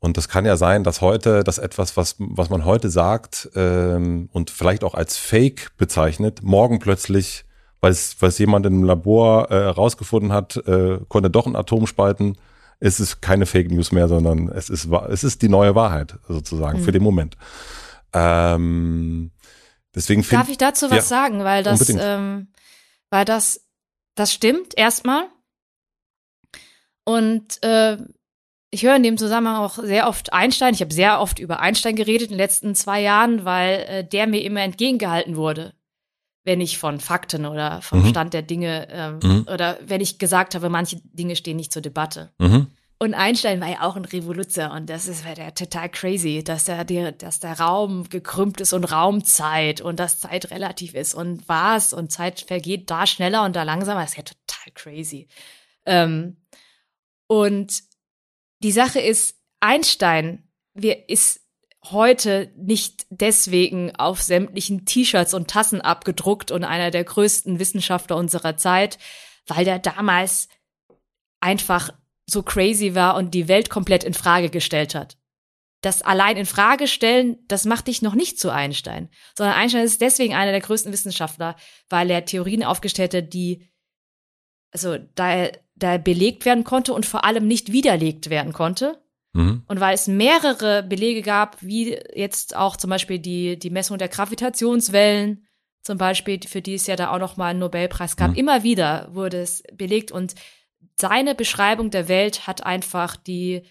und das kann ja sein, dass heute, dass etwas, was, was man heute sagt ähm, und vielleicht auch als Fake bezeichnet, morgen plötzlich, weil es, weil es jemand im Labor äh, herausgefunden hat, äh, konnte doch ein Atom spalten, ist es keine Fake News mehr, sondern es ist, es ist die neue Wahrheit sozusagen mhm. für den Moment. Ähm, deswegen Darf ich dazu was ja, sagen, weil das, ähm, weil das, das stimmt erstmal. Und äh, ich höre in dem Zusammenhang auch sehr oft Einstein. Ich habe sehr oft über Einstein geredet in den letzten zwei Jahren, weil äh, der mir immer entgegengehalten wurde, wenn ich von Fakten oder vom mhm. Stand der Dinge ähm, mhm. oder wenn ich gesagt habe, manche Dinge stehen nicht zur Debatte. Mhm. Und Einstein war ja auch ein Revoluzer und das ist ja total crazy, dass der, der, dass der Raum gekrümmt ist und Raumzeit und dass Zeit relativ ist und was und Zeit vergeht da schneller und da langsamer. Das ist ja total crazy. Ähm, und die Sache ist, Einstein wir, ist heute nicht deswegen auf sämtlichen T-Shirts und Tassen abgedruckt und einer der größten Wissenschaftler unserer Zeit, weil der damals einfach so crazy war und die Welt komplett in Frage gestellt hat. Das allein in Frage stellen, das macht dich noch nicht zu Einstein, sondern Einstein ist deswegen einer der größten Wissenschaftler, weil er Theorien aufgestellt hat, die also da, da belegt werden konnte und vor allem nicht widerlegt werden konnte. Mhm. Und weil es mehrere Belege gab, wie jetzt auch zum Beispiel die, die Messung der Gravitationswellen, zum Beispiel, für die es ja da auch noch mal einen Nobelpreis gab, mhm. immer wieder wurde es belegt und seine Beschreibung der Welt hat einfach die,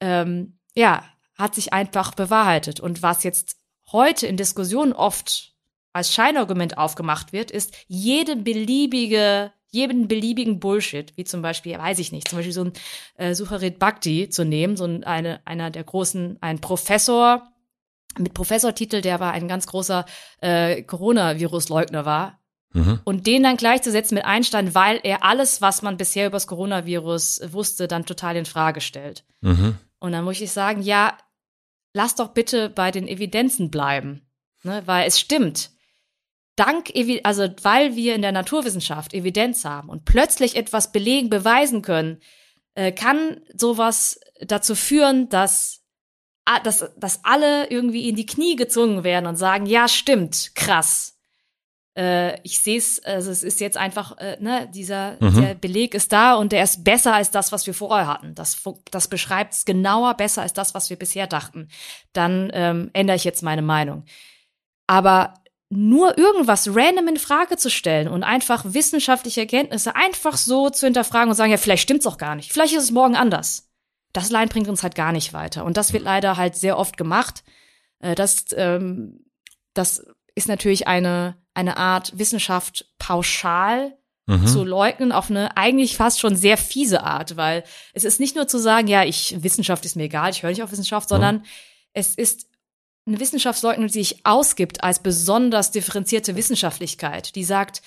ähm, ja, hat sich einfach bewahrheitet. Und was jetzt heute in Diskussionen oft als Scheinargument aufgemacht wird, ist jede beliebige jeden beliebigen Bullshit, wie zum Beispiel, weiß ich nicht, zum Beispiel so ein äh, Sucharit Bhakti zu nehmen, so ein, eine, einer der großen, ein Professor mit Professortitel, der war ein ganz großer äh, Coronavirus-Leugner war. Mhm. Und den dann gleichzusetzen mit Einstein, weil er alles, was man bisher über das Coronavirus wusste, dann total in Frage stellt. Mhm. Und dann muss ich sagen, ja, lass doch bitte bei den Evidenzen bleiben. Ne? Weil es stimmt dank, also weil wir in der Naturwissenschaft Evidenz haben und plötzlich etwas belegen, beweisen können, äh, kann sowas dazu führen, dass, dass, dass alle irgendwie in die Knie gezwungen werden und sagen, ja, stimmt, krass. Äh, ich sehe es, also es ist jetzt einfach, äh, ne, dieser mhm. der Beleg ist da und der ist besser als das, was wir vorher hatten. Das, das beschreibt es genauer besser als das, was wir bisher dachten. Dann ähm, ändere ich jetzt meine Meinung. Aber nur irgendwas random in Frage zu stellen und einfach wissenschaftliche Erkenntnisse einfach so zu hinterfragen und sagen, ja, vielleicht stimmt's auch gar nicht. Vielleicht ist es morgen anders. Das allein bringt uns halt gar nicht weiter. Und das wird leider halt sehr oft gemacht. Äh, das, ähm, das ist natürlich eine, eine Art Wissenschaft pauschal mhm. zu leugnen auf eine eigentlich fast schon sehr fiese Art, weil es ist nicht nur zu sagen, ja, ich, Wissenschaft ist mir egal, ich höre nicht auf Wissenschaft, sondern mhm. es ist eine Wissenschaftsleugnung, die sich ausgibt als besonders differenzierte Wissenschaftlichkeit, die sagt,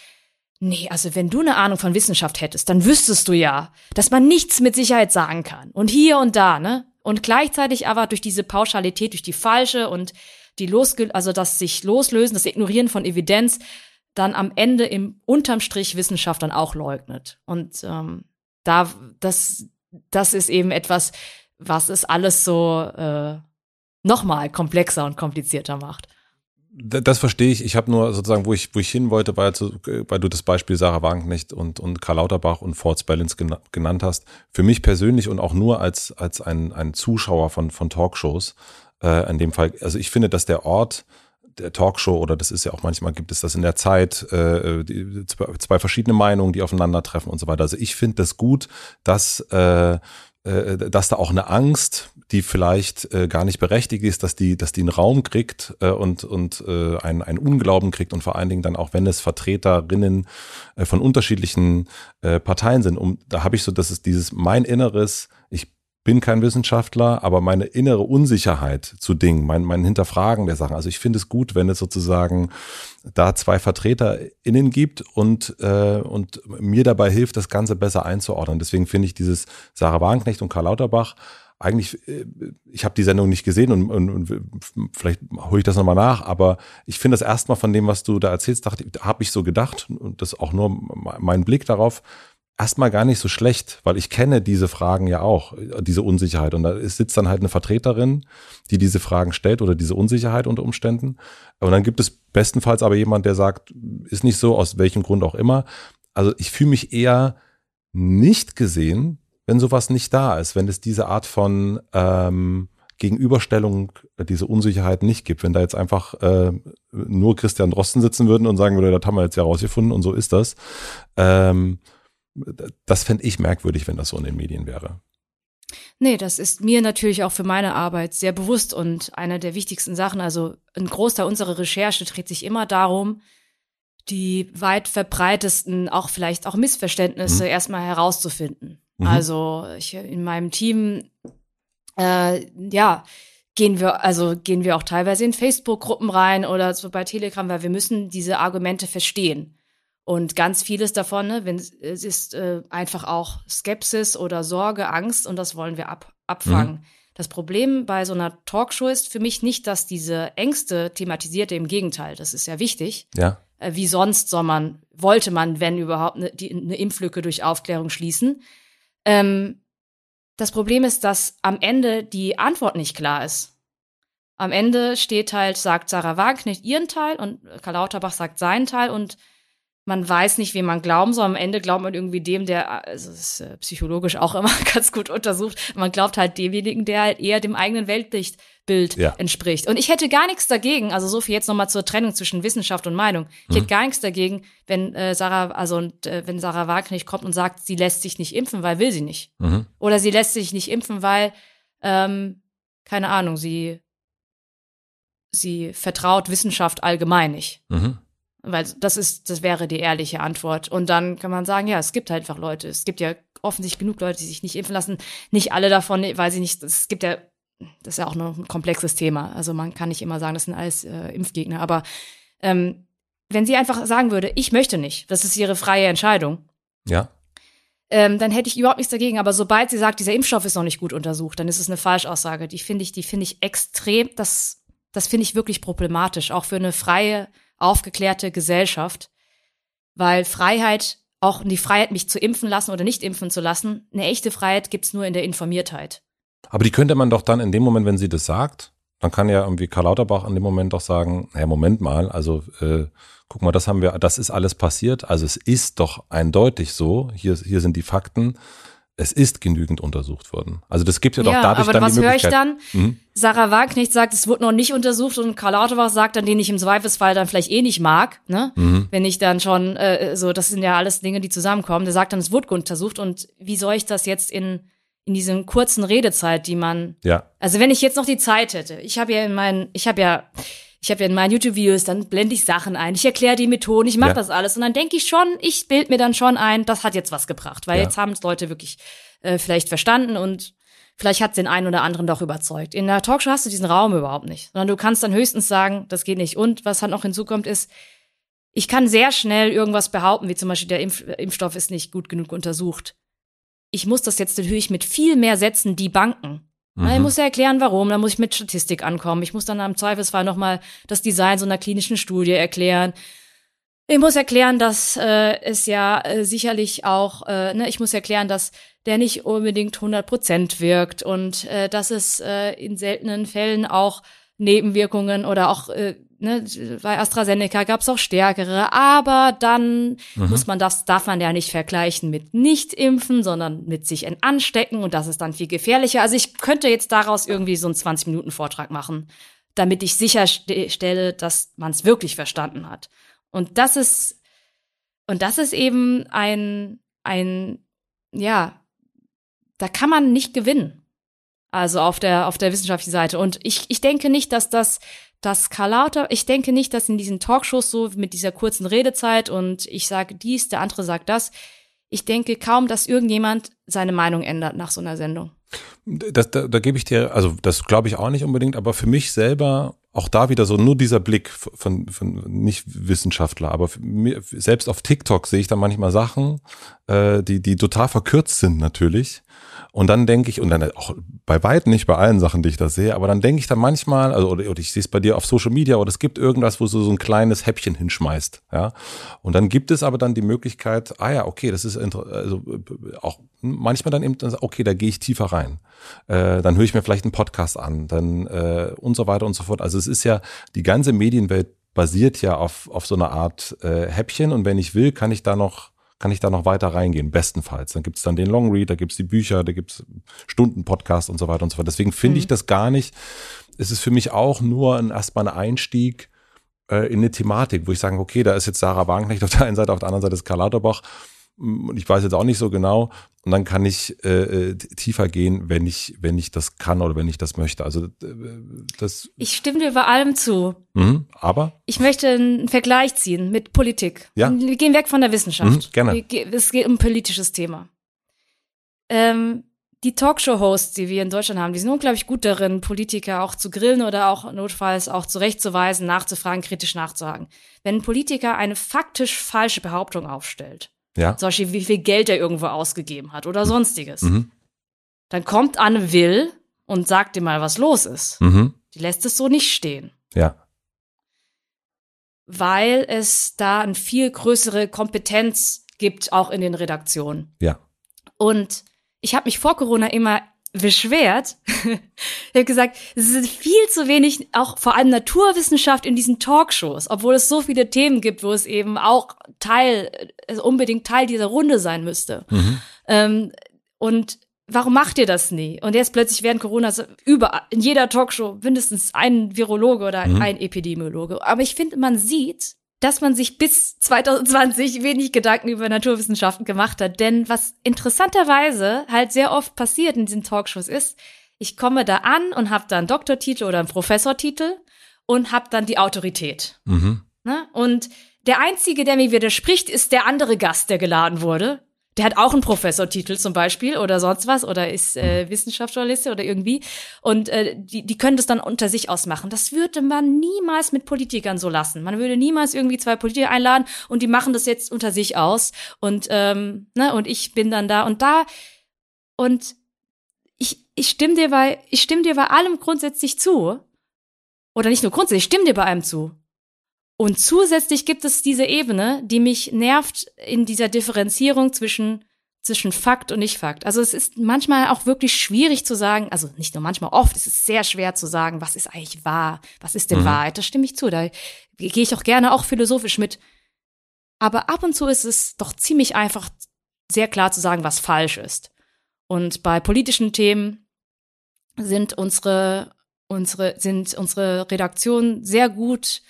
nee, also wenn du eine Ahnung von Wissenschaft hättest, dann wüsstest du ja, dass man nichts mit Sicherheit sagen kann. Und hier und da, ne? Und gleichzeitig aber durch diese Pauschalität, durch die falsche und die losge also das sich loslösen, das Ignorieren von Evidenz, dann am Ende im unterm Strich Wissenschaft dann auch leugnet. Und ähm, da, das, das ist eben etwas, was es alles so äh, nochmal komplexer und komplizierter macht. Das verstehe ich. Ich habe nur sozusagen, wo ich, wo ich hin wollte, weil, weil du das Beispiel Sarah Wagenknecht und, und Karl Lauterbach und Ford's Balance genannt hast. Für mich persönlich und auch nur als, als ein, ein Zuschauer von, von Talkshows, äh, in dem Fall, also ich finde, dass der Ort der Talkshow oder das ist ja auch manchmal gibt es das in der Zeit, äh, die, zwei, verschiedene Meinungen, die aufeinandertreffen und so weiter. Also ich finde das gut, dass äh, äh, dass da auch eine Angst, die vielleicht äh, gar nicht berechtigt ist, dass die, dass die einen Raum kriegt äh, und, und äh, einen, einen Unglauben kriegt und vor allen Dingen dann auch, wenn es Vertreterinnen äh, von unterschiedlichen äh, Parteien sind. Um, da habe ich so, dass es dieses mein Inneres, ich bin kein Wissenschaftler, aber meine innere Unsicherheit zu Dingen, mein, mein Hinterfragen der Sachen. Also ich finde es gut, wenn es sozusagen da zwei VertreterInnen gibt und, äh, und mir dabei hilft, das Ganze besser einzuordnen. Deswegen finde ich dieses Sarah Wagenknecht und Karl Lauterbach eigentlich, äh, ich habe die Sendung nicht gesehen und, und, und vielleicht hole ich das nochmal nach, aber ich finde das erstmal von dem, was du da erzählst, habe ich so gedacht und das auch nur mein Blick darauf, erstmal gar nicht so schlecht, weil ich kenne diese Fragen ja auch, diese Unsicherheit. Und da sitzt dann halt eine Vertreterin, die diese Fragen stellt oder diese Unsicherheit unter Umständen. Und dann gibt es bestenfalls aber jemand, der sagt, ist nicht so, aus welchem Grund auch immer. Also ich fühle mich eher nicht gesehen, wenn sowas nicht da ist, wenn es diese Art von ähm, Gegenüberstellung, diese Unsicherheit nicht gibt. Wenn da jetzt einfach äh, nur Christian Drosten sitzen würden und sagen würde, das haben wir jetzt ja rausgefunden und so ist das. Ähm, das fände ich merkwürdig, wenn das so in den Medien wäre. Nee, das ist mir natürlich auch für meine Arbeit sehr bewusst und eine der wichtigsten Sachen. Also ein Großteil unserer Recherche dreht sich immer darum, die weit verbreitesten, auch vielleicht auch Missverständnisse mhm. erstmal herauszufinden. Mhm. Also ich, in meinem Team, äh, ja, gehen wir, also gehen wir auch teilweise in Facebook-Gruppen rein oder so bei Telegram, weil wir müssen diese Argumente verstehen. Und ganz vieles davon, ne, wenn, es ist äh, einfach auch Skepsis oder Sorge, Angst und das wollen wir ab, abfangen. Mhm. Das Problem bei so einer Talkshow ist für mich nicht, dass diese Ängste thematisiert, im Gegenteil, das ist ja wichtig. Ja. Äh, wie sonst soll man, wollte man, wenn überhaupt, eine, die, eine Impflücke durch Aufklärung schließen. Ähm, das Problem ist, dass am Ende die Antwort nicht klar ist. Am Ende steht halt, sagt Sarah Wagenknecht ihren Teil und Karl Lauterbach sagt seinen Teil und man weiß nicht, wem man glauben soll. Am Ende glaubt man irgendwie dem, der, also das ist äh, psychologisch auch *laughs* immer ganz gut untersucht, man glaubt halt demjenigen, der halt eher dem eigenen Weltbild ja. entspricht. Und ich hätte gar nichts dagegen, also so viel jetzt nochmal zur Trennung zwischen Wissenschaft und Meinung. Ich mhm. hätte gar nichts dagegen, wenn äh, Sarah, also und, äh, wenn Sarah Wagenknecht kommt und sagt, sie lässt sich nicht impfen, weil will sie nicht. Mhm. Oder sie lässt sich nicht impfen, weil, ähm, keine Ahnung, sie sie vertraut Wissenschaft allgemein nicht. Mhm. Weil das ist, das wäre die ehrliche Antwort. Und dann kann man sagen, ja, es gibt halt einfach Leute. Es gibt ja offensichtlich genug Leute, die sich nicht impfen lassen. Nicht alle davon, weil sie nicht, es gibt ja, das ist ja auch noch ein komplexes Thema. Also man kann nicht immer sagen, das sind alles äh, Impfgegner. Aber ähm, wenn sie einfach sagen würde, ich möchte nicht, das ist ihre freie Entscheidung. Ja. Ähm, dann hätte ich überhaupt nichts dagegen. Aber sobald sie sagt, dieser Impfstoff ist noch nicht gut untersucht, dann ist es eine Falschaussage. Die finde ich, die finde ich extrem, das, das finde ich wirklich problematisch, auch für eine freie aufgeklärte Gesellschaft, weil Freiheit, auch die Freiheit, mich zu impfen lassen oder nicht impfen zu lassen, eine echte Freiheit gibt's nur in der Informiertheit. Aber die könnte man doch dann in dem Moment, wenn sie das sagt, dann kann ja irgendwie Karl Lauterbach in dem Moment doch sagen, hey, Moment mal, also äh, guck mal, das haben wir, das ist alles passiert, also es ist doch eindeutig so, hier, hier sind die Fakten, es ist genügend untersucht worden. Also das gibt ja doch ja, dadurch aber dann was die Möglichkeit. höre ich dann? Mhm. Sarah Wagenknecht sagt, es wurde noch nicht untersucht und Karl Lauterbach sagt dann, den ich im Zweifelsfall dann vielleicht eh nicht mag, ne? Mhm. Wenn ich dann schon, äh, so, das sind ja alles Dinge, die zusammenkommen. Der sagt dann, es wurde untersucht und wie soll ich das jetzt in in diesem kurzen Redezeit, die man, ja. also wenn ich jetzt noch die Zeit hätte, ich habe ja in meinen, ich habe ja ich habe ja in meinen YouTube-Videos, dann blende ich Sachen ein, ich erkläre die Methoden, ich mache ja. das alles und dann denke ich schon, ich bild mir dann schon ein, das hat jetzt was gebracht, weil ja. jetzt haben es Leute wirklich äh, vielleicht verstanden und vielleicht hat den einen oder anderen doch überzeugt. In der Talkshow hast du diesen Raum überhaupt nicht, sondern du kannst dann höchstens sagen, das geht nicht. Und was halt noch hinzukommt ist, ich kann sehr schnell irgendwas behaupten, wie zum Beispiel der Impf Impfstoff ist nicht gut genug untersucht. Ich muss das jetzt natürlich mit viel mehr Sätzen die Banken. Mhm. Ich muss ja erklären, warum. Dann muss ich mit Statistik ankommen. Ich muss dann am Zweifelsfall nochmal das Design so einer klinischen Studie erklären. Ich muss erklären, dass äh, es ja äh, sicherlich auch, äh, ne, ich muss erklären, dass der nicht unbedingt 100 Prozent wirkt und äh, dass es äh, in seltenen Fällen auch Nebenwirkungen oder auch äh, ne, bei AstraZeneca gab es auch stärkere, aber dann mhm. muss man das, darf man ja nicht vergleichen mit nicht impfen, sondern mit sich anstecken und das ist dann viel gefährlicher. Also ich könnte jetzt daraus irgendwie so einen 20 Minuten Vortrag machen, damit ich sicherstelle, dass man es wirklich verstanden hat. Und das ist und das ist eben ein ein ja, da kann man nicht gewinnen. Also auf der, auf der wissenschaftlichen Seite. Und ich, ich denke nicht, dass das, dass Karl Lauter, ich denke nicht, dass in diesen Talkshows so mit dieser kurzen Redezeit und ich sage dies, der andere sagt das, ich denke kaum, dass irgendjemand seine Meinung ändert nach so einer Sendung. Das, da, da gebe ich dir, also das glaube ich auch nicht unbedingt, aber für mich selber auch da wieder so nur dieser Blick von, von nicht Wissenschaftler, aber mir, selbst auf TikTok sehe ich da manchmal Sachen, äh, die, die total verkürzt sind natürlich. Und dann denke ich, und dann auch bei weitem nicht bei allen Sachen, die ich da sehe, aber dann denke ich dann manchmal, also oder, oder ich sehe es bei dir auf Social Media, oder es gibt irgendwas, wo du so ein kleines Häppchen hinschmeißt, ja. Und dann gibt es aber dann die Möglichkeit, ah ja, okay, das ist also auch manchmal dann eben, okay, da gehe ich tiefer rein. Äh, dann höre ich mir vielleicht einen Podcast an, dann äh, und so weiter und so fort. Also es ist ja die ganze Medienwelt basiert ja auf, auf so einer Art äh, Häppchen und wenn ich will, kann ich da noch kann ich da noch weiter reingehen, bestenfalls. Dann gibt's dann den Longread, da gibt's die Bücher, da gibt's Stunden-Podcast und so weiter und so fort. Deswegen finde mhm. ich das gar nicht. Es ist für mich auch nur ein, erstmal ein Einstieg äh, in eine Thematik, wo ich sage, okay, da ist jetzt Sarah Wagenknecht auf der einen Seite, auf der anderen Seite ist Karl Lauterbach und ich weiß jetzt auch nicht so genau. Und dann kann ich äh, äh, tiefer gehen, wenn ich, wenn ich das kann oder wenn ich das möchte. Also äh, das. Ich stimme dir bei allem zu. Mhm, aber? Ich möchte einen Vergleich ziehen mit Politik. Ja. Wir gehen weg von der Wissenschaft. Mhm, gerne. Es geht um ein politisches Thema. Ähm, die Talkshow-Hosts, die wir in Deutschland haben, die sind unglaublich gut darin, Politiker auch zu grillen oder auch notfalls auch zurechtzuweisen, nachzufragen, kritisch nachzuhaken. Wenn ein Politiker eine faktisch falsche Behauptung aufstellt, ja. Zum Beispiel, wie viel Geld er irgendwo ausgegeben hat oder sonstiges. Mhm. Dann kommt Anne Will und sagt dir mal, was los ist. Mhm. Die lässt es so nicht stehen. Ja. Weil es da eine viel größere Kompetenz gibt, auch in den Redaktionen. Ja. Und ich habe mich vor Corona immer beschwert. *laughs* ich habe gesagt, es ist viel zu wenig, auch vor allem Naturwissenschaft in diesen Talkshows, obwohl es so viele Themen gibt, wo es eben auch Teil, also unbedingt Teil dieser Runde sein müsste. Mhm. Ähm, und warum macht ihr das nie? Und jetzt plötzlich während Corona überall, in jeder Talkshow mindestens ein Virologe oder mhm. ein Epidemiologe. Aber ich finde, man sieht, dass man sich bis 2020 wenig Gedanken über Naturwissenschaften gemacht hat. Denn was interessanterweise halt sehr oft passiert in diesen Talkshows ist, ich komme da an und habe da einen Doktortitel oder einen Professortitel und habe dann die Autorität. Mhm. Ne? Und der einzige, der mir widerspricht, ist der andere Gast, der geladen wurde. Der hat auch einen Professortitel zum Beispiel oder sonst was oder ist äh, Wissenschaftsjournalist oder irgendwie. Und äh, die, die können das dann unter sich ausmachen. Das würde man niemals mit Politikern so lassen. Man würde niemals irgendwie zwei Politiker einladen und die machen das jetzt unter sich aus. Und, ähm, ne, und ich bin dann da und da. Und ich, ich stimme dir bei, ich stimme dir bei allem grundsätzlich zu. Oder nicht nur grundsätzlich, ich stimme dir bei allem zu. Und zusätzlich gibt es diese Ebene, die mich nervt in dieser Differenzierung zwischen, zwischen Fakt und Nicht-Fakt. Also es ist manchmal auch wirklich schwierig zu sagen, also nicht nur manchmal, oft ist es sehr schwer zu sagen, was ist eigentlich wahr, was ist denn mhm. Wahrheit. Da stimme ich zu, da gehe ich auch gerne auch philosophisch mit. Aber ab und zu ist es doch ziemlich einfach, sehr klar zu sagen, was falsch ist. Und bei politischen Themen sind unsere, unsere, sind unsere Redaktionen sehr gut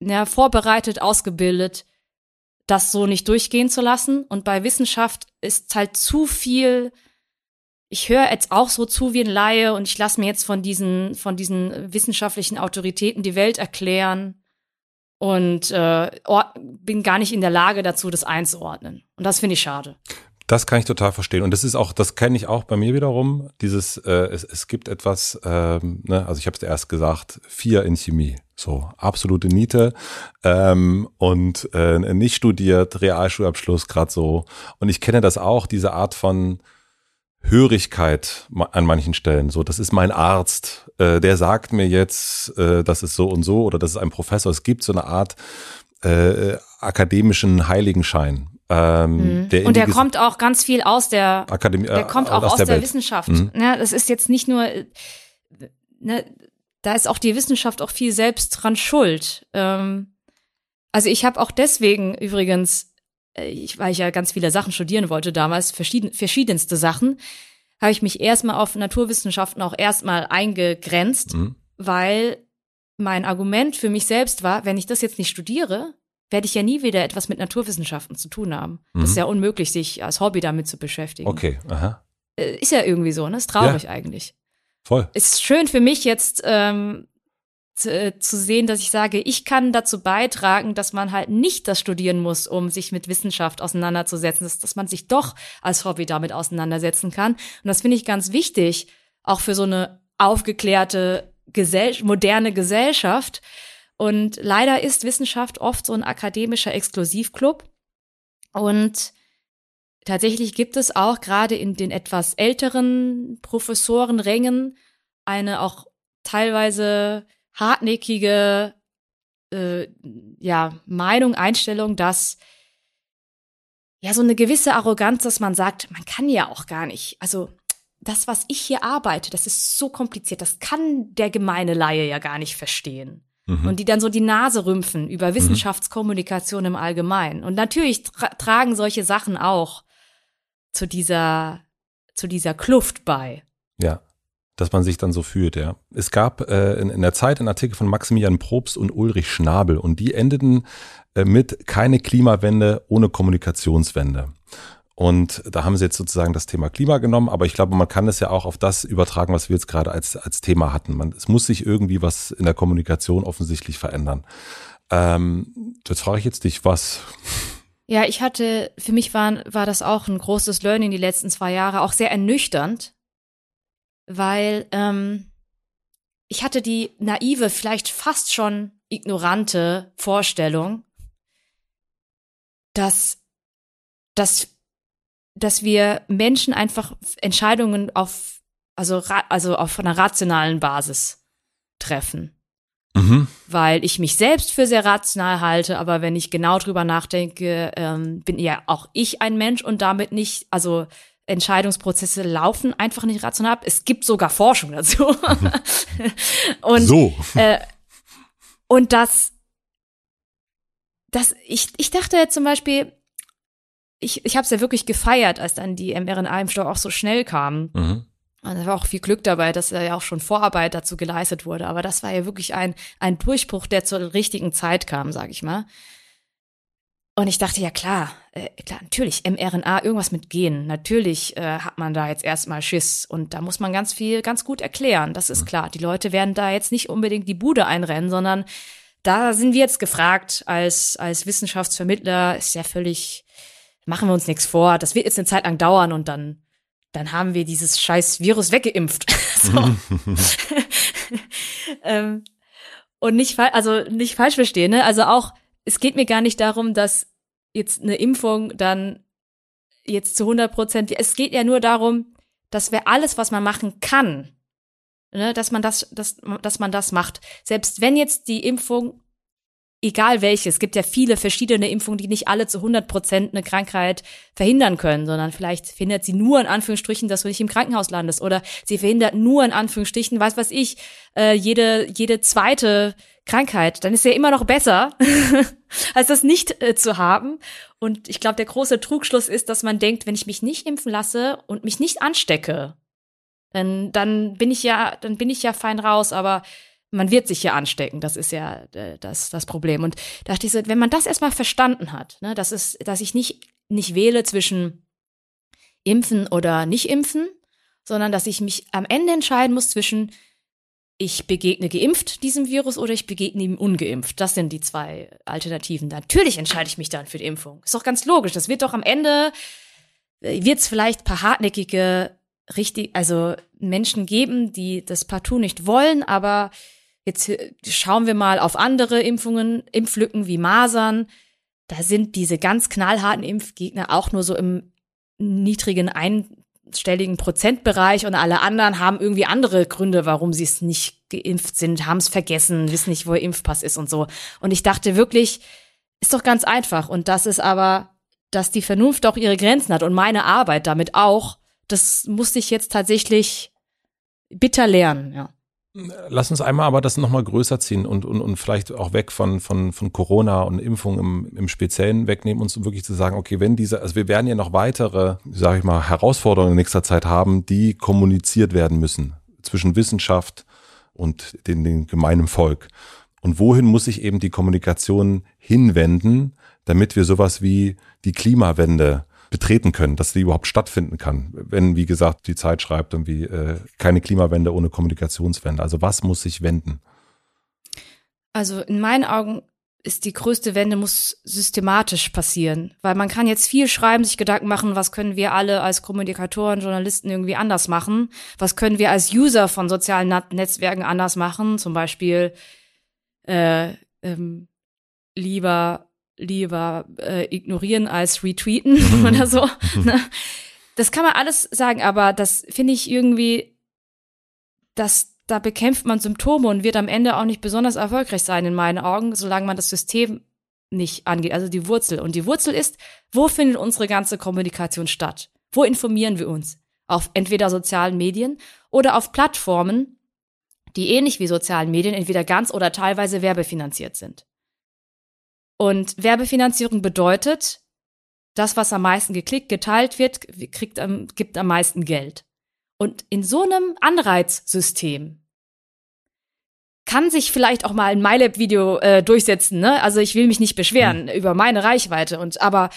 ja, vorbereitet, ausgebildet, das so nicht durchgehen zu lassen. Und bei Wissenschaft ist halt zu viel, ich höre jetzt auch so zu wie ein Laie und ich lasse mir jetzt von diesen, von diesen wissenschaftlichen Autoritäten die Welt erklären und äh, bin gar nicht in der Lage dazu, das einzuordnen. Und das finde ich schade. Das kann ich total verstehen. Und das ist auch, das kenne ich auch bei mir wiederum. Dieses, äh, es, es gibt etwas, ähm, ne, also ich habe es erst gesagt, vier in Chemie. So, absolute Niete. Ähm, und äh, nicht studiert, Realschulabschluss, gerade so. Und ich kenne das auch, diese Art von Hörigkeit an manchen Stellen. So, das ist mein Arzt, äh, der sagt mir jetzt, äh, das ist so und so, oder das ist ein Professor. Es gibt so eine Art äh, akademischen Heiligenschein. Ähm, mhm. der und der kommt auch ganz viel aus der Akademie, der kommt äh, auch aus, der, der Wissenschaft. Mhm. Ja, das ist jetzt nicht nur, ne, da ist auch die Wissenschaft auch viel selbst dran schuld. Ähm, also ich habe auch deswegen übrigens, äh, ich, weil ich ja ganz viele Sachen studieren wollte damals, verschieden, verschiedenste Sachen, habe ich mich erstmal auf Naturwissenschaften auch erstmal eingegrenzt, mhm. weil mein Argument für mich selbst war, wenn ich das jetzt nicht studiere, werde ich ja nie wieder etwas mit Naturwissenschaften zu tun haben. Mhm. Das ist mhm. ja unmöglich, sich als Hobby damit zu beschäftigen. Okay, aha. Äh, ist ja irgendwie so, ne? Ist traurig ja. eigentlich. Voll. Ist schön für mich jetzt ähm, zu, äh, zu sehen, dass ich sage, ich kann dazu beitragen, dass man halt nicht das studieren muss, um sich mit Wissenschaft auseinanderzusetzen, dass, dass man sich doch als Hobby damit auseinandersetzen kann. Und das finde ich ganz wichtig, auch für so eine aufgeklärte Gesell moderne Gesellschaft, und leider ist Wissenschaft oft so ein akademischer Exklusivclub. Und tatsächlich gibt es auch gerade in den etwas älteren Professorenrängen eine auch teilweise hartnäckige äh, ja, Meinung, Einstellung, dass ja so eine gewisse Arroganz, dass man sagt, man kann ja auch gar nicht. Also das, was ich hier arbeite, das ist so kompliziert, das kann der gemeine Laie ja gar nicht verstehen mhm. und die dann so die Nase rümpfen über mhm. Wissenschaftskommunikation im Allgemeinen. Und natürlich tra tragen solche Sachen auch zu dieser, zu dieser Kluft bei. Ja dass man sich dann so fühlt, ja. Es gab äh, in, in der Zeit einen Artikel von Maximilian Probst und Ulrich Schnabel und die endeten äh, mit keine Klimawende ohne Kommunikationswende. Und da haben sie jetzt sozusagen das Thema Klima genommen, aber ich glaube, man kann es ja auch auf das übertragen, was wir jetzt gerade als, als Thema hatten. Man, es muss sich irgendwie was in der Kommunikation offensichtlich verändern. Ähm, jetzt frage ich jetzt dich, was? Ja, ich hatte, für mich war, war das auch ein großes Learning die letzten zwei Jahre, auch sehr ernüchternd, weil ähm, ich hatte die naive, vielleicht fast schon ignorante Vorstellung, dass, dass dass wir Menschen einfach Entscheidungen auf, also, also auf einer rationalen Basis treffen. Mhm. Weil ich mich selbst für sehr rational halte, aber wenn ich genau drüber nachdenke, ähm, bin ja auch ich ein Mensch und damit nicht, also Entscheidungsprozesse laufen einfach nicht rational ab. Es gibt sogar Forschung dazu. *laughs* Und, so. Äh, und das, das, ich, ich dachte zum Beispiel, ich, ich habe es ja wirklich gefeiert, als dann die mRNA-Impfstoff auch so schnell kam. Mhm. Und da war auch viel Glück dabei, dass ja auch schon Vorarbeit dazu geleistet wurde. Aber das war ja wirklich ein, ein Durchbruch, der zur richtigen Zeit kam, sag ich mal. Und ich dachte, ja klar, äh, klar, natürlich, mRNA, irgendwas mit Genen. Natürlich äh, hat man da jetzt erstmal Schiss. Und da muss man ganz viel, ganz gut erklären. Das ist mhm. klar. Die Leute werden da jetzt nicht unbedingt die Bude einrennen, sondern da sind wir jetzt gefragt als, als Wissenschaftsvermittler. Ist ja völlig, machen wir uns nichts vor. Das wird jetzt eine Zeit lang dauern und dann, dann haben wir dieses scheiß Virus weggeimpft. *laughs* *laughs* ähm, und nicht, also nicht falsch verstehen, ne? Also auch, es geht mir gar nicht darum, dass jetzt eine Impfung dann jetzt zu 100 Prozent, es geht ja nur darum, dass wir alles, was man machen kann, ne, dass man das, dass, dass man das macht. Selbst wenn jetzt die Impfung, egal welche, es gibt ja viele verschiedene Impfungen, die nicht alle zu 100 Prozent eine Krankheit verhindern können, sondern vielleicht verhindert sie nur in Anführungsstrichen, dass du nicht im Krankenhaus landest oder sie verhindert nur in Anführungsstrichen, weiß was ich, äh, jede, jede zweite Krankheit, dann ist ja immer noch besser, *laughs* als das nicht äh, zu haben. Und ich glaube, der große Trugschluss ist, dass man denkt, wenn ich mich nicht impfen lasse und mich nicht anstecke, dann, dann bin ich ja, dann bin ich ja fein raus, aber man wird sich ja anstecken, das ist ja äh, das, das Problem. Und da dachte ich so, wenn man das erstmal verstanden hat, ne, dass es, dass ich nicht, nicht wähle zwischen impfen oder nicht impfen, sondern dass ich mich am Ende entscheiden muss zwischen ich begegne geimpft diesem Virus oder ich begegne ihm ungeimpft. Das sind die zwei Alternativen. Natürlich entscheide ich mich dann für die Impfung. Ist doch ganz logisch. Das wird doch am Ende, äh, wird es vielleicht paar hartnäckige, richtig, also Menschen geben, die das partout nicht wollen, aber jetzt äh, schauen wir mal auf andere Impfungen, Impflücken wie Masern. Da sind diese ganz knallharten Impfgegner auch nur so im niedrigen ein stelligen Prozentbereich und alle anderen haben irgendwie andere Gründe, warum sie es nicht geimpft sind, haben es vergessen, wissen nicht, wo ihr Impfpass ist und so. Und ich dachte wirklich, ist doch ganz einfach. Und das ist aber, dass die Vernunft auch ihre Grenzen hat und meine Arbeit damit auch, das musste ich jetzt tatsächlich bitter lernen, ja. Lass uns einmal aber das nochmal größer ziehen und, und, und vielleicht auch weg von, von, von Corona und Impfung im, im Speziellen wegnehmen, uns wirklich zu sagen, okay, wenn diese, also wir werden ja noch weitere, sage ich mal, Herausforderungen in nächster Zeit haben, die kommuniziert werden müssen zwischen Wissenschaft und den, den gemeinen Volk. Und wohin muss sich eben die Kommunikation hinwenden, damit wir sowas wie die Klimawende betreten können, dass die überhaupt stattfinden kann. Wenn, wie gesagt, die Zeit schreibt irgendwie äh, keine Klimawende ohne Kommunikationswende. Also was muss sich wenden? Also in meinen Augen ist die größte Wende muss systematisch passieren, weil man kann jetzt viel schreiben, sich Gedanken machen, was können wir alle als Kommunikatoren, Journalisten irgendwie anders machen, was können wir als User von sozialen Netzwerken anders machen, zum Beispiel äh, ähm, lieber lieber äh, ignorieren als retweeten mhm. *laughs* oder so. Mhm. Ne? Das kann man alles sagen, aber das finde ich irgendwie, dass da bekämpft man Symptome und wird am Ende auch nicht besonders erfolgreich sein in meinen Augen, solange man das System nicht angeht, also die Wurzel. Und die Wurzel ist, wo findet unsere ganze Kommunikation statt? Wo informieren wir uns? Auf entweder sozialen Medien oder auf Plattformen, die ähnlich wie sozialen Medien entweder ganz oder teilweise werbefinanziert sind. Und Werbefinanzierung bedeutet, das, was am meisten geklickt, geteilt wird, kriegt, gibt am meisten Geld. Und in so einem Anreizsystem kann sich vielleicht auch mal ein MyLab-Video äh, durchsetzen. Ne? Also ich will mich nicht beschweren mhm. über meine Reichweite. Und aber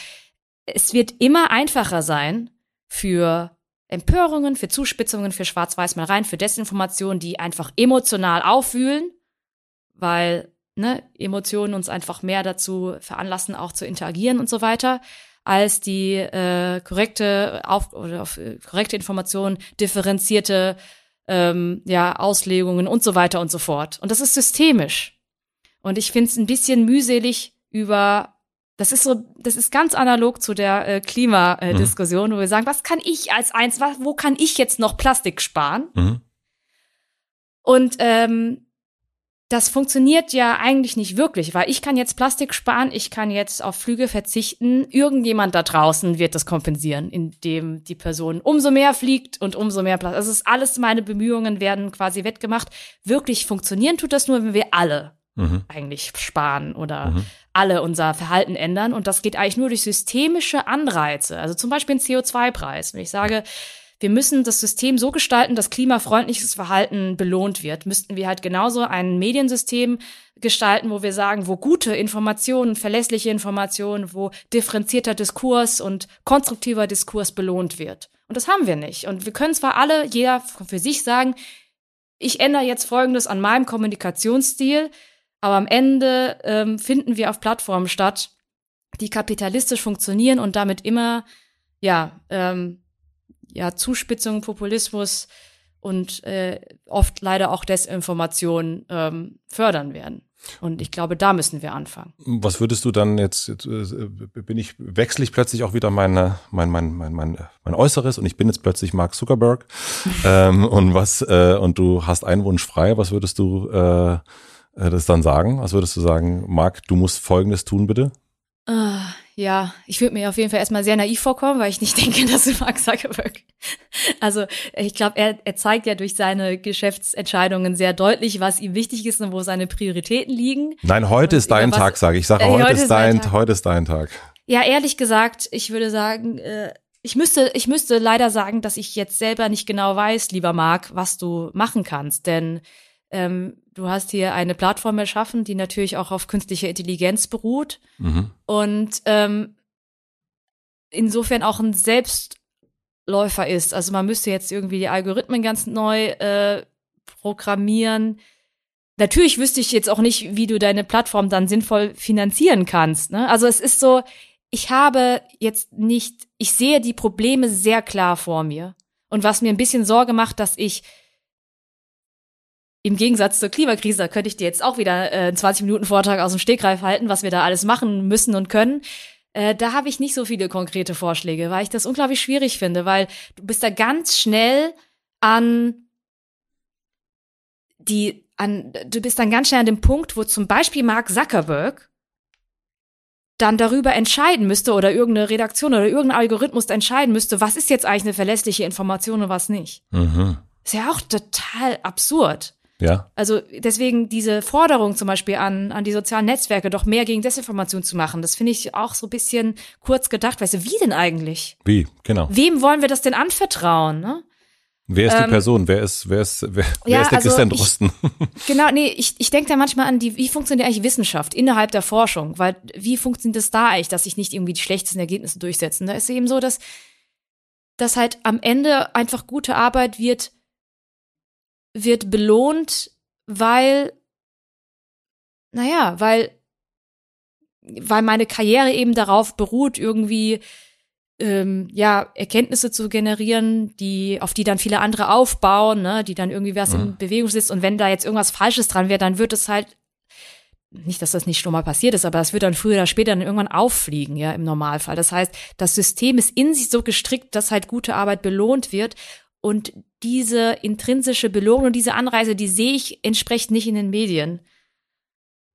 es wird immer einfacher sein für Empörungen, für Zuspitzungen, für Schwarz-Weiß-Malereien, für Desinformation, die einfach emotional aufwühlen, weil ne, Emotionen uns einfach mehr dazu veranlassen, auch zu interagieren und so weiter, als die äh, korrekte auf oder auf, äh, korrekte Information, differenzierte ähm, ja, Auslegungen und so weiter und so fort. Und das ist systemisch. Und ich finde es ein bisschen mühselig über das ist so, das ist ganz analog zu der äh, Klimadiskussion, mhm. wo wir sagen, was kann ich als eins, was, wo kann ich jetzt noch Plastik sparen? Mhm. Und ähm, das funktioniert ja eigentlich nicht wirklich, weil ich kann jetzt Plastik sparen, ich kann jetzt auf Flüge verzichten. Irgendjemand da draußen wird das kompensieren, indem die Person umso mehr fliegt und umso mehr Plastik. Also ist alles meine Bemühungen werden quasi wettgemacht. Wirklich funktionieren tut das nur, wenn wir alle mhm. eigentlich sparen oder mhm. alle unser Verhalten ändern. Und das geht eigentlich nur durch systemische Anreize. Also zum Beispiel ein CO2-Preis. Wenn ich sage, wir müssen das System so gestalten, dass klimafreundliches Verhalten belohnt wird. Müssten wir halt genauso ein Mediensystem gestalten, wo wir sagen, wo gute Informationen, verlässliche Informationen, wo differenzierter Diskurs und konstruktiver Diskurs belohnt wird. Und das haben wir nicht. Und wir können zwar alle, jeder für sich sagen, ich ändere jetzt Folgendes an meinem Kommunikationsstil, aber am Ende ähm, finden wir auf Plattformen statt, die kapitalistisch funktionieren und damit immer ja ähm, ja, Zuspitzung, Populismus und äh, oft leider auch Desinformation ähm, fördern werden. Und ich glaube, da müssen wir anfangen. Was würdest du dann jetzt, jetzt äh, bin ich, wechsle ich plötzlich auch wieder meine, mein, mein, mein, mein, mein Äußeres und ich bin jetzt plötzlich Mark Zuckerberg *laughs* ähm, und was, äh, und du hast einen Wunsch frei, was würdest du äh, äh, das dann sagen? Was würdest du sagen, Mark, du musst folgendes tun, bitte? Ja, ich würde mir auf jeden Fall erstmal sehr naiv vorkommen, weil ich nicht *laughs* denke, dass Mark Zuckerberg. Also ich glaube, er, er zeigt ja durch seine Geschäftsentscheidungen sehr deutlich, was ihm wichtig ist und wo seine Prioritäten liegen. Nein, heute ist dein was, Tag, sage ich. Ich sage, äh, heute, heute, ist dein, Tag. heute ist dein Tag. Ja, ehrlich gesagt, ich würde sagen, äh, ich müsste, ich müsste leider sagen, dass ich jetzt selber nicht genau weiß, lieber Marc, was du machen kannst, denn ähm, du hast hier eine Plattform erschaffen, die natürlich auch auf künstlicher Intelligenz beruht mhm. und ähm, insofern auch ein Selbstläufer ist. Also man müsste jetzt irgendwie die Algorithmen ganz neu äh, programmieren. Natürlich wüsste ich jetzt auch nicht, wie du deine Plattform dann sinnvoll finanzieren kannst. Ne? Also es ist so, ich habe jetzt nicht, ich sehe die Probleme sehr klar vor mir. Und was mir ein bisschen Sorge macht, dass ich im Gegensatz zur Klimakrise, da könnte ich dir jetzt auch wieder äh, 20 Minuten Vortrag aus dem Stegreif halten, was wir da alles machen müssen und können. Äh, da habe ich nicht so viele konkrete Vorschläge, weil ich das unglaublich schwierig finde, weil du bist da ganz schnell an die, an, du bist dann ganz schnell an dem Punkt, wo zum Beispiel Mark Zuckerberg dann darüber entscheiden müsste oder irgendeine Redaktion oder irgendein Algorithmus entscheiden müsste, was ist jetzt eigentlich eine verlässliche Information und was nicht. Mhm. Ist ja auch total absurd. Ja. Also deswegen diese Forderung zum Beispiel an, an die sozialen Netzwerke, doch mehr gegen Desinformation zu machen, das finde ich auch so ein bisschen kurz gedacht. Weißt du, wie denn eigentlich? Wie, genau. Wem wollen wir das denn anvertrauen? Ne? Wer ist die ähm, Person? Wer ist, wer ist, wer, wer ja, ist der also Christian Drosten? Ich, *laughs* genau, nee, ich, ich denke da manchmal an die, wie funktioniert eigentlich Wissenschaft innerhalb der Forschung? Weil wie funktioniert das da eigentlich, dass sich nicht irgendwie die schlechtesten Ergebnisse durchsetzen? Da ist eben so, dass, dass halt am Ende einfach gute Arbeit wird wird belohnt, weil, naja, weil, weil meine Karriere eben darauf beruht, irgendwie ähm, ja Erkenntnisse zu generieren, die auf die dann viele andere aufbauen, ne, die dann irgendwie was mhm. in Bewegung sitzt. Und wenn da jetzt irgendwas Falsches dran wäre, dann wird es halt nicht, dass das nicht schon mal passiert ist, aber das wird dann früher oder später dann irgendwann auffliegen, ja, im Normalfall. Das heißt, das System ist in sich so gestrickt, dass halt gute Arbeit belohnt wird und diese intrinsische Belohnung und diese Anreise, die sehe ich entsprechend nicht in den Medien.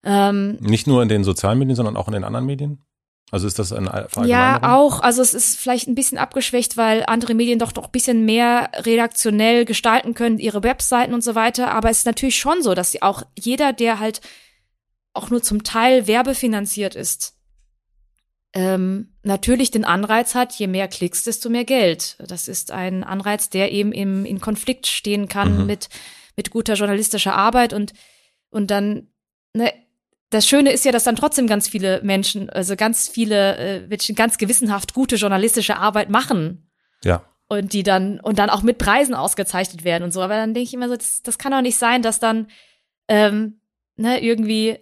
Ähm, nicht nur in den sozialen Medien, sondern auch in den anderen Medien? Also ist das ein Ja, auch. Also es ist vielleicht ein bisschen abgeschwächt, weil andere Medien doch doch ein bisschen mehr redaktionell gestalten können, ihre Webseiten und so weiter. Aber es ist natürlich schon so, dass sie auch jeder, der halt auch nur zum Teil werbefinanziert ist, ähm, natürlich den Anreiz hat, je mehr Klicks, desto mehr Geld. Das ist ein Anreiz, der eben im, in Konflikt stehen kann mhm. mit, mit guter journalistischer Arbeit und, und dann, ne, das Schöne ist ja, dass dann trotzdem ganz viele Menschen, also ganz viele äh, Menschen ganz gewissenhaft gute journalistische Arbeit machen. Ja. Und die dann, und dann auch mit Preisen ausgezeichnet werden und so. Aber dann denke ich immer so, das, das kann doch nicht sein, dass dann ähm, ne, irgendwie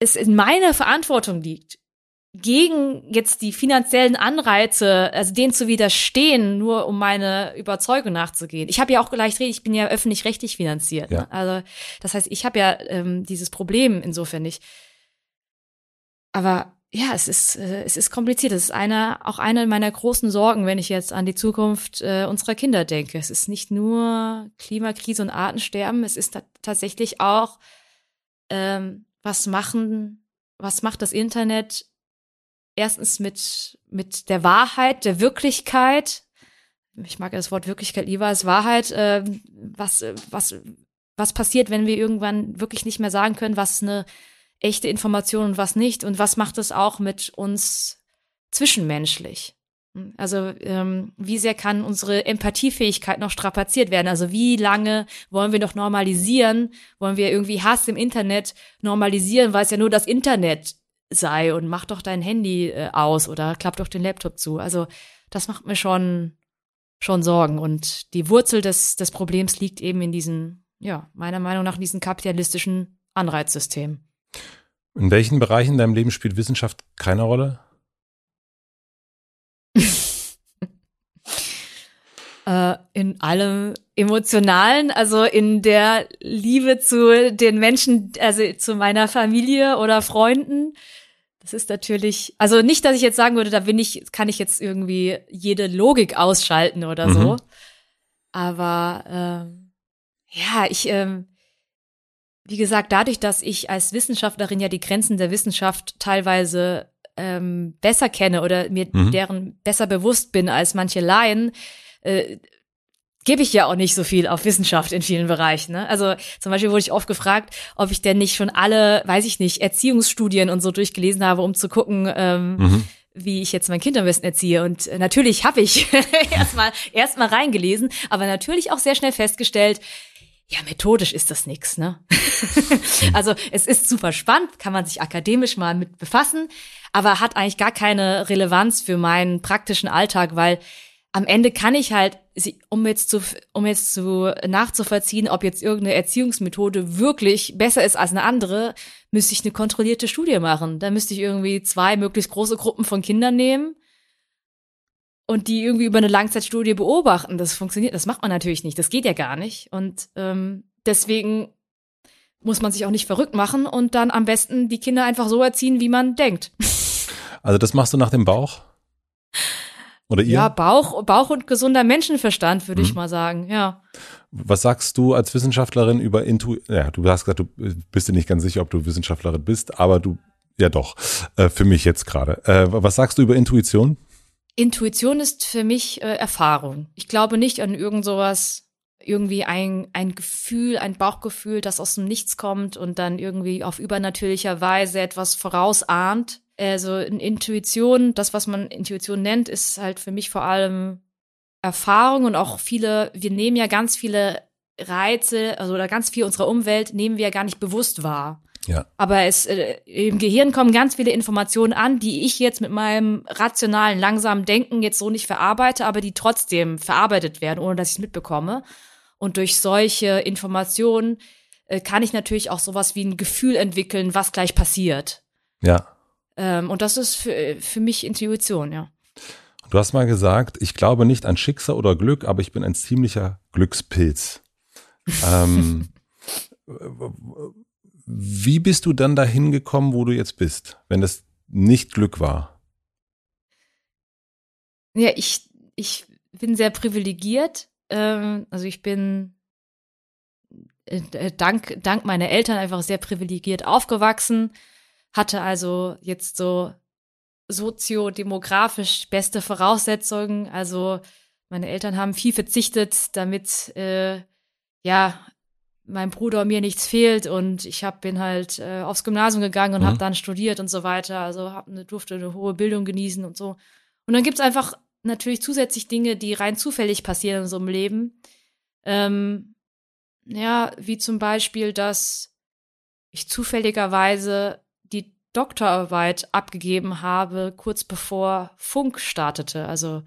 es in meiner Verantwortung liegt, gegen jetzt die finanziellen Anreize, also denen zu widerstehen, nur um meine Überzeugung nachzugehen. Ich habe ja auch gleich reden, ich bin ja öffentlich-rechtlich finanziert. Ja. Ne? Also das heißt, ich habe ja ähm, dieses Problem insofern nicht. Aber ja, es ist äh, es ist kompliziert. Es ist einer auch eine meiner großen Sorgen, wenn ich jetzt an die Zukunft äh, unserer Kinder denke. Es ist nicht nur Klimakrise und Artensterben, es ist tatsächlich auch ähm, was machen was macht das Internet erstens mit, mit der Wahrheit, der Wirklichkeit. Ich mag das Wort Wirklichkeit lieber als Wahrheit. Äh, was, was, was passiert, wenn wir irgendwann wirklich nicht mehr sagen können, was eine echte Information und was nicht? Und was macht es auch mit uns zwischenmenschlich? Also ähm, wie sehr kann unsere Empathiefähigkeit noch strapaziert werden? Also wie lange wollen wir noch normalisieren? Wollen wir irgendwie Hass im Internet normalisieren, weil es ja nur das Internet sei und mach doch dein Handy äh, aus oder klapp doch den Laptop zu. Also das macht mir schon schon Sorgen und die Wurzel des des Problems liegt eben in diesen ja meiner Meinung nach in diesem kapitalistischen Anreizsystem. In welchen Bereichen in deinem Leben spielt Wissenschaft keine Rolle? *laughs* äh, in allem emotionalen, also in der Liebe zu den Menschen, also zu meiner Familie oder Freunden. Das ist natürlich, also nicht, dass ich jetzt sagen würde, da bin ich, kann ich jetzt irgendwie jede Logik ausschalten oder so. Mhm. Aber ähm, ja, ich, ähm, wie gesagt, dadurch, dass ich als Wissenschaftlerin ja die Grenzen der Wissenschaft teilweise ähm, besser kenne oder mir mhm. deren besser bewusst bin als manche Laien, äh, gebe ich ja auch nicht so viel auf Wissenschaft in vielen Bereichen. Ne? Also zum Beispiel wurde ich oft gefragt, ob ich denn nicht schon alle, weiß ich nicht, Erziehungsstudien und so durchgelesen habe, um zu gucken, ähm, mhm. wie ich jetzt mein Kind am besten erziehe. Und äh, natürlich habe ich *laughs* erstmal erst mal reingelesen, aber natürlich auch sehr schnell festgestellt, ja, methodisch ist das nix, ne? *laughs* also es ist super spannend, kann man sich akademisch mal mit befassen, aber hat eigentlich gar keine Relevanz für meinen praktischen Alltag, weil am Ende kann ich halt, um jetzt zu, um jetzt zu nachzuvollziehen, ob jetzt irgendeine Erziehungsmethode wirklich besser ist als eine andere, müsste ich eine kontrollierte Studie machen. Da müsste ich irgendwie zwei möglichst große Gruppen von Kindern nehmen und die irgendwie über eine Langzeitstudie beobachten. Das funktioniert, das macht man natürlich nicht. Das geht ja gar nicht. Und ähm, deswegen muss man sich auch nicht verrückt machen und dann am besten die Kinder einfach so erziehen, wie man denkt. Also das machst du nach dem Bauch? Oder ihr? Ja, Bauch, Bauch und gesunder Menschenverstand, würde mhm. ich mal sagen, ja. Was sagst du als Wissenschaftlerin über Intu, ja, du hast gesagt, du bist dir nicht ganz sicher, ob du Wissenschaftlerin bist, aber du, ja doch, äh, für mich jetzt gerade. Äh, was sagst du über Intuition? Intuition ist für mich äh, Erfahrung. Ich glaube nicht an irgend sowas, irgendwie ein, ein Gefühl, ein Bauchgefühl, das aus dem Nichts kommt und dann irgendwie auf übernatürlicher Weise etwas vorausahnt also in Intuition, das, was man Intuition nennt, ist halt für mich vor allem Erfahrung und auch viele, wir nehmen ja ganz viele Reize, also oder ganz viel unserer Umwelt nehmen wir ja gar nicht bewusst wahr. Ja. Aber es äh, im Gehirn kommen ganz viele Informationen an, die ich jetzt mit meinem rationalen, langsamen Denken jetzt so nicht verarbeite, aber die trotzdem verarbeitet werden, ohne dass ich es mitbekomme. Und durch solche Informationen äh, kann ich natürlich auch sowas wie ein Gefühl entwickeln, was gleich passiert. Ja. Ähm, und das ist für, für mich Intuition, ja. Du hast mal gesagt, ich glaube nicht an Schicksal oder Glück, aber ich bin ein ziemlicher Glückspilz. ähm, *laughs* wie bist du dann dahin gekommen, wo du jetzt bist, wenn das nicht Glück war? Ja, ich, ich bin sehr privilegiert. Ähm, also ich bin äh, dank, dank meiner Eltern einfach sehr privilegiert aufgewachsen hatte also jetzt so soziodemografisch beste Voraussetzungen. Also meine Eltern haben viel verzichtet, damit äh, ja mein Bruder mir nichts fehlt und ich hab, bin halt äh, aufs Gymnasium gegangen und mhm. habe dann studiert und so weiter. Also hab eine, durfte eine hohe Bildung genießen und so. Und dann gibt's einfach natürlich zusätzlich Dinge, die rein zufällig passieren in so einem Leben. Ähm, ja, wie zum Beispiel, dass ich zufälligerweise Doktorarbeit abgegeben habe, kurz bevor Funk startete, also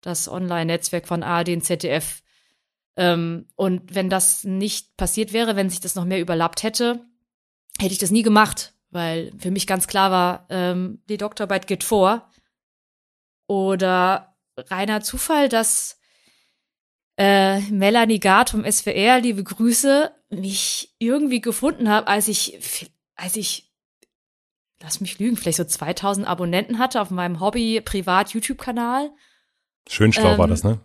das Online-Netzwerk von ARD und ZDF. Ähm, und wenn das nicht passiert wäre, wenn sich das noch mehr überlappt hätte, hätte ich das nie gemacht, weil für mich ganz klar war, ähm, die Doktorarbeit geht vor. Oder reiner Zufall, dass äh, Melanie Gard vom SWR, liebe Grüße, mich irgendwie gefunden habe, als ich, als ich lass mich lügen, vielleicht so 2000 Abonnenten hatte auf meinem Hobby-Privat-YouTube-Kanal. Schön schlau ähm, war das, ne?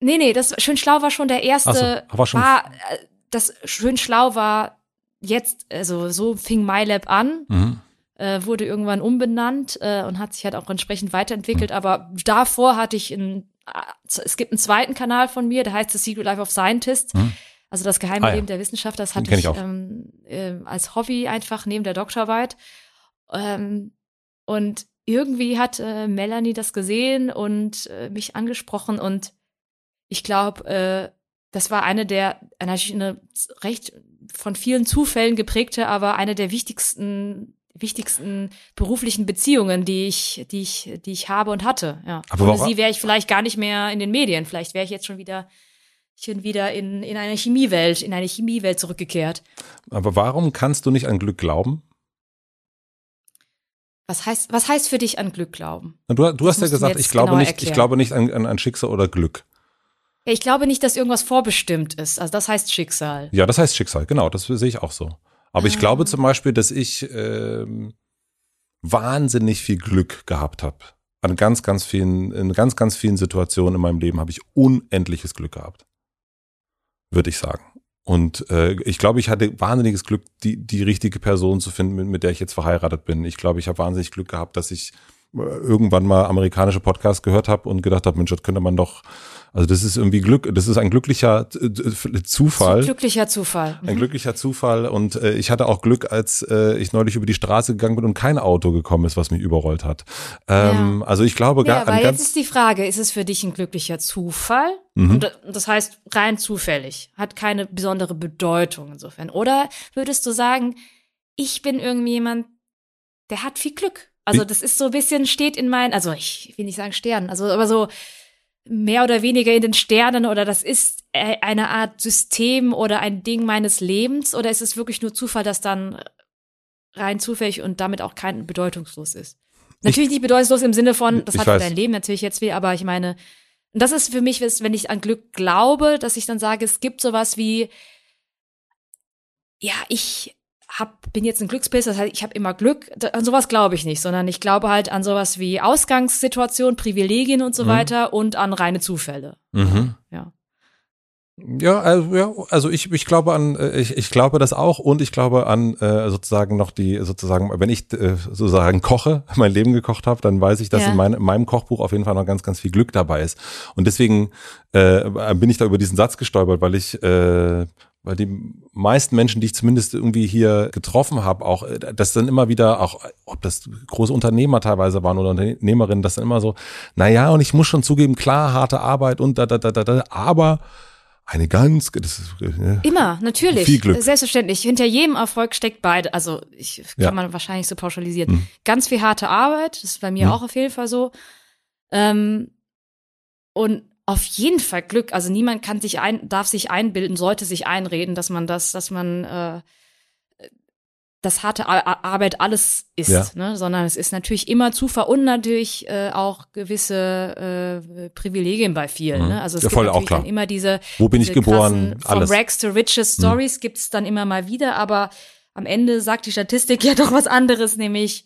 Nee, nee, das schön schlau war schon der erste. So, aber schon. War, äh, das schön schlau war jetzt, also so fing MyLab an. Mhm. Äh, wurde irgendwann umbenannt äh, und hat sich halt auch entsprechend weiterentwickelt. Mhm. Aber davor hatte ich ein, äh, es gibt einen zweiten Kanal von mir, der heißt The Secret Life of Scientist. Mhm. Also das geheime ah, ja. Leben der Wissenschaft, das hatte ich, ich ähm, äh, als Hobby einfach neben der Doktorarbeit. Ähm, und irgendwie hat äh, Melanie das gesehen und äh, mich angesprochen und ich glaube, äh, das war eine der, natürlich eine recht von vielen Zufällen geprägte, aber eine der wichtigsten wichtigsten beruflichen Beziehungen, die ich, die ich, die ich habe und hatte. Ja. Aber Ohne sie wäre ich vielleicht gar nicht mehr in den Medien. Vielleicht wäre ich jetzt schon wieder, ich bin wieder in, in eine Chemiewelt, in eine Chemiewelt zurückgekehrt. Aber warum kannst du nicht an Glück glauben? Was heißt, was heißt für dich an Glück glauben? Du, du hast ja gesagt, ich glaube nicht, ich glaube nicht an, an, an Schicksal oder Glück. Ich glaube nicht, dass irgendwas vorbestimmt ist. Also das heißt Schicksal. Ja, das heißt Schicksal, genau, das sehe ich auch so. Aber ah. ich glaube zum Beispiel, dass ich ähm, wahnsinnig viel Glück gehabt habe. An ganz, ganz vielen, in ganz, ganz vielen Situationen in meinem Leben habe ich unendliches Glück gehabt. Würde ich sagen. Und äh, ich glaube, ich hatte wahnsinniges Glück, die, die richtige Person zu finden, mit, mit der ich jetzt verheiratet bin. Ich glaube, ich habe wahnsinnig Glück gehabt, dass ich irgendwann mal amerikanische Podcasts gehört habe und gedacht habe, Mensch, das könnte man doch also das ist irgendwie Glück, das ist ein glücklicher Zufall. Ein glücklicher Zufall. Mhm. Ein glücklicher Zufall und äh, ich hatte auch Glück, als äh, ich neulich über die Straße gegangen bin und kein Auto gekommen ist, was mich überrollt hat. Ähm, ja. Also ich glaube gar. Ja, aber jetzt ist die Frage: Ist es für dich ein glücklicher Zufall? Mhm. Und das heißt rein zufällig, hat keine besondere Bedeutung insofern. Oder würdest du sagen, ich bin irgendwie jemand, der hat viel Glück? Also das ist so ein bisschen steht in meinen, also ich will nicht sagen Sternen, also aber so mehr oder weniger in den Sternen oder das ist äh, eine Art System oder ein Ding meines Lebens oder ist es wirklich nur Zufall, dass dann rein zufällig und damit auch kein bedeutungslos ist? Natürlich ich, nicht bedeutungslos im Sinne von, das hat weiß. dein Leben natürlich jetzt weh, aber ich meine, das ist für mich, wenn ich an Glück glaube, dass ich dann sage, es gibt sowas wie, ja, ich hab, bin jetzt ein Glückspilz, das heißt, ich habe immer Glück. An sowas glaube ich nicht, sondern ich glaube halt an sowas wie Ausgangssituation, Privilegien und so mhm. weiter und an reine Zufälle. Mhm. Ja. Ja, also, ja, also ich, ich glaube an, äh, ich, ich glaube das auch und ich glaube an äh, sozusagen noch die, sozusagen, wenn ich äh, sozusagen koche, *laughs* mein Leben gekocht habe, dann weiß ich, dass ja. in, mein, in meinem Kochbuch auf jeden Fall noch ganz, ganz viel Glück dabei ist. Und deswegen äh, bin ich da über diesen Satz gestolpert, weil ich äh, weil die meisten Menschen, die ich zumindest irgendwie hier getroffen habe, auch äh, das dann immer wieder, auch ob das große Unternehmer teilweise waren oder Unternehmerinnen, das dann immer so, na ja, und ich muss schon zugeben, klar, harte Arbeit und da, da, da, da, da aber eine ganz, das ist, ja, immer, natürlich, viel Glück. selbstverständlich. Hinter jedem Erfolg steckt beide, also ich kann ja. man wahrscheinlich so pauschalisieren. Mhm. Ganz viel harte Arbeit, das ist bei mir mhm. auch auf jeden Fall so. Ähm, und auf jeden Fall Glück. Also niemand kann sich ein, darf sich einbilden, sollte sich einreden, dass man das, dass man äh, das harte Arbeit alles ist, ja. ne? sondern es ist natürlich immer Zufall und natürlich äh, auch gewisse äh, Privilegien bei vielen. Mhm. Ne? Also es ja, gibt natürlich dann immer diese, wo bin ich geboren, krassen, alles. From Rags to Riches mhm. Stories mhm. gibt es dann immer mal wieder, aber am Ende sagt die Statistik *laughs* ja doch was anderes, nämlich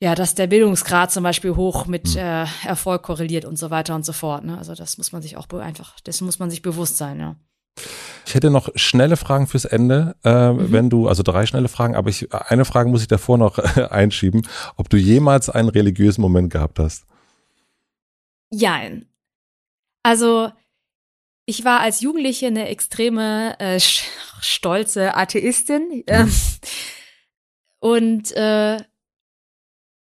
ja, dass der Bildungsgrad zum Beispiel hoch mit hm. äh, Erfolg korreliert und so weiter und so fort. Ne? Also das muss man sich auch einfach, dessen muss man sich bewusst sein, ja. Ich hätte noch schnelle Fragen fürs Ende, äh, mhm. wenn du, also drei schnelle Fragen, aber ich, eine Frage muss ich davor noch *laughs* einschieben, ob du jemals einen religiösen Moment gehabt hast. Ja. Also ich war als Jugendliche eine extreme äh, stolze Atheistin. Äh, und äh,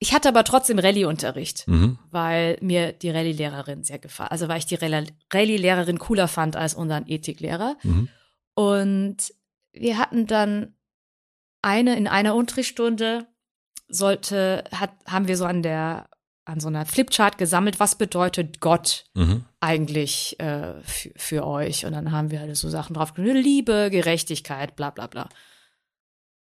ich hatte aber trotzdem Rallye-Unterricht, mhm. weil mir die Rallye-Lehrerin sehr gefallen, also weil ich die Rallye-Lehrerin cooler fand als unseren Ethiklehrer. Mhm. Und wir hatten dann eine in einer Unterrichtsstunde sollte hat haben wir so an der an so einer Flipchart gesammelt, was bedeutet Gott mhm. eigentlich äh, für euch? Und dann haben wir halt so Sachen drauf Liebe, Gerechtigkeit, bla bla bla.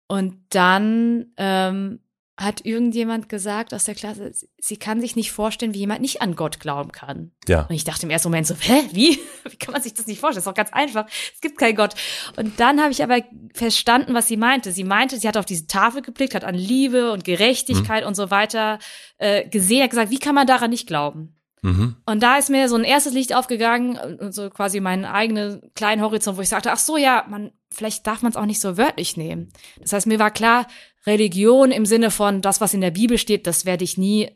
Und dann ähm, hat irgendjemand gesagt aus der Klasse, sie kann sich nicht vorstellen, wie jemand nicht an Gott glauben kann. Ja. Und ich dachte im ersten Moment so, hä, wie? *laughs* Wie kann man sich das nicht vorstellen? Das ist doch ganz einfach. Es gibt keinen Gott. Und dann habe ich aber verstanden, was sie meinte. Sie meinte, sie hat auf diese Tafel geblickt, hat an Liebe und Gerechtigkeit mhm. und so weiter äh, gesehen, hat gesagt, wie kann man daran nicht glauben? Mhm. Und da ist mir so ein erstes Licht aufgegangen so quasi meinen eigenen kleinen Horizont, wo ich sagte, ach so, ja, man, vielleicht darf man es auch nicht so wörtlich nehmen. Das heißt, mir war klar, Religion im Sinne von das, was in der Bibel steht, das werde ich nie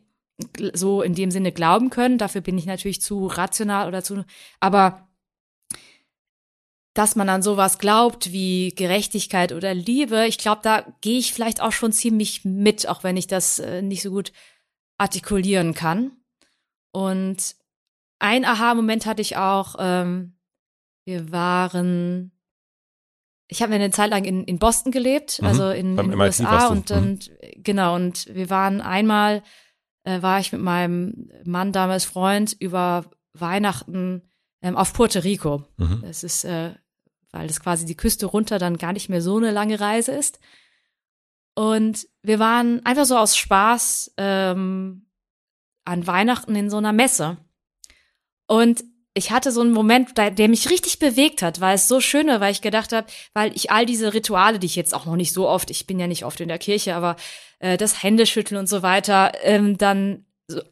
so in dem Sinne glauben können. Dafür bin ich natürlich zu rational oder zu, aber dass man an sowas glaubt wie Gerechtigkeit oder Liebe, ich glaube, da gehe ich vielleicht auch schon ziemlich mit, auch wenn ich das äh, nicht so gut artikulieren kann. Und ein Aha-Moment hatte ich auch, ähm, wir waren, ich habe eine Zeit lang in, in Boston gelebt, mhm. also in, in den USA und, mhm. und genau, und wir waren einmal, äh, war ich mit meinem Mann, damals Freund, über Weihnachten ähm, auf Puerto Rico. Mhm. Das ist, äh, weil das quasi die Küste runter dann gar nicht mehr so eine lange Reise ist. Und wir waren einfach so aus Spaß ähm, an Weihnachten in so einer Messe. Und ich hatte so einen Moment, der mich richtig bewegt hat, weil es so schön war, weil ich gedacht habe, weil ich all diese Rituale, die ich jetzt auch noch nicht so oft, ich bin ja nicht oft in der Kirche, aber äh, das Händeschütteln und so weiter, ähm, dann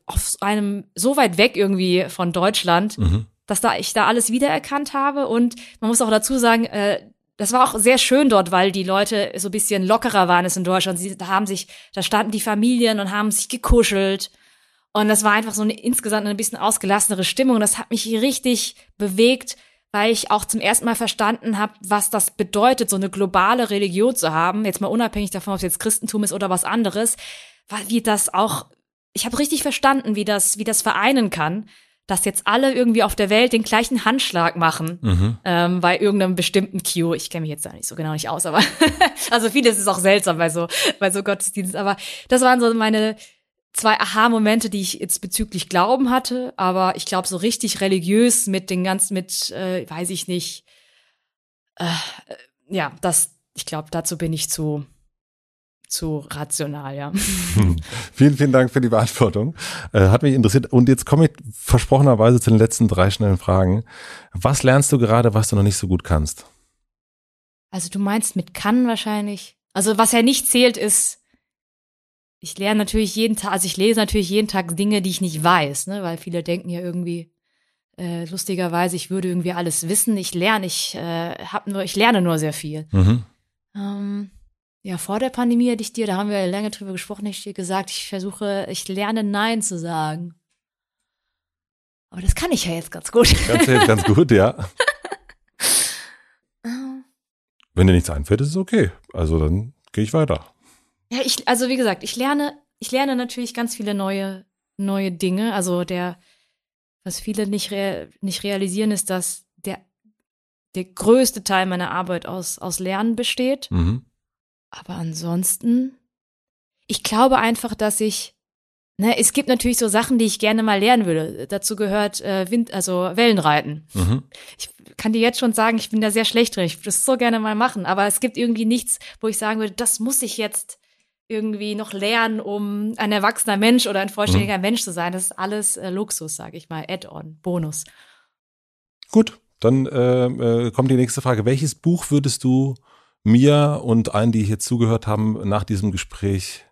auf einem so weit weg irgendwie von Deutschland, mhm. dass da ich da alles wiedererkannt habe und man muss auch dazu sagen, äh, das war auch sehr schön dort, weil die Leute so ein bisschen lockerer waren es in Deutschland. Sie, da haben sich, da standen die Familien und haben sich gekuschelt und das war einfach so eine insgesamt ein bisschen ausgelassenere Stimmung. Das hat mich richtig bewegt, weil ich auch zum ersten Mal verstanden habe, was das bedeutet, so eine globale Religion zu haben. Jetzt mal unabhängig davon, ob es jetzt Christentum ist oder was anderes. Wie das auch, ich habe richtig verstanden, wie das, wie das vereinen kann, dass jetzt alle irgendwie auf der Welt den gleichen Handschlag machen mhm. ähm, bei irgendeinem bestimmten Q. Ich kenne mich jetzt da nicht so genau nicht aus, aber *laughs* also vieles ist auch seltsam bei so bei so Gottesdienst. Aber das waren so meine zwei Aha-Momente, die ich jetzt bezüglich Glauben hatte, aber ich glaube so richtig religiös mit den ganzen, mit, äh, weiß ich nicht, äh, ja, das, ich glaube, dazu bin ich zu, zu rational, ja. vielen, vielen Dank für die Beantwortung. Äh, hat mich interessiert. Und jetzt komme ich versprochenerweise zu den letzten drei schnellen Fragen. Was lernst du gerade, was du noch nicht so gut kannst? Also du meinst mit kann wahrscheinlich. Also was ja nicht zählt, ist ich lerne natürlich jeden Tag, also ich lese natürlich jeden Tag Dinge, die ich nicht weiß, ne, weil viele denken ja irgendwie äh, lustigerweise, ich würde irgendwie alles wissen. Ich lerne, ich äh, hab nur, ich lerne nur sehr viel. Mhm. Ähm, ja, vor der Pandemie hätte ich dir, da haben wir lange drüber gesprochen, hätte ich dir gesagt, ich versuche, ich lerne Nein zu sagen. Aber das kann ich ja jetzt ganz gut. Kannst du jetzt ganz gut, ja. *laughs* Wenn dir nichts einfällt, ist es okay. Also dann gehe ich weiter. Ja, ich, also wie gesagt, ich lerne, ich lerne natürlich ganz viele neue, neue Dinge. Also der, was viele nicht, rea nicht realisieren, ist, dass der, der größte Teil meiner Arbeit aus, aus Lernen besteht. Mhm. Aber ansonsten, ich glaube einfach, dass ich, ne, es gibt natürlich so Sachen, die ich gerne mal lernen würde. Dazu gehört äh, Wind, also Wellenreiten. Mhm. Ich kann dir jetzt schon sagen, ich bin da sehr schlecht drin. Ich würde das so gerne mal machen. Aber es gibt irgendwie nichts, wo ich sagen würde, das muss ich jetzt irgendwie noch lernen, um ein erwachsener Mensch oder ein vollständiger mhm. Mensch zu sein. Das ist alles äh, Luxus, sage ich mal, Add-on, Bonus. Gut, dann äh, äh, kommt die nächste Frage. Welches Buch würdest du mir und allen, die hier zugehört haben, nach diesem Gespräch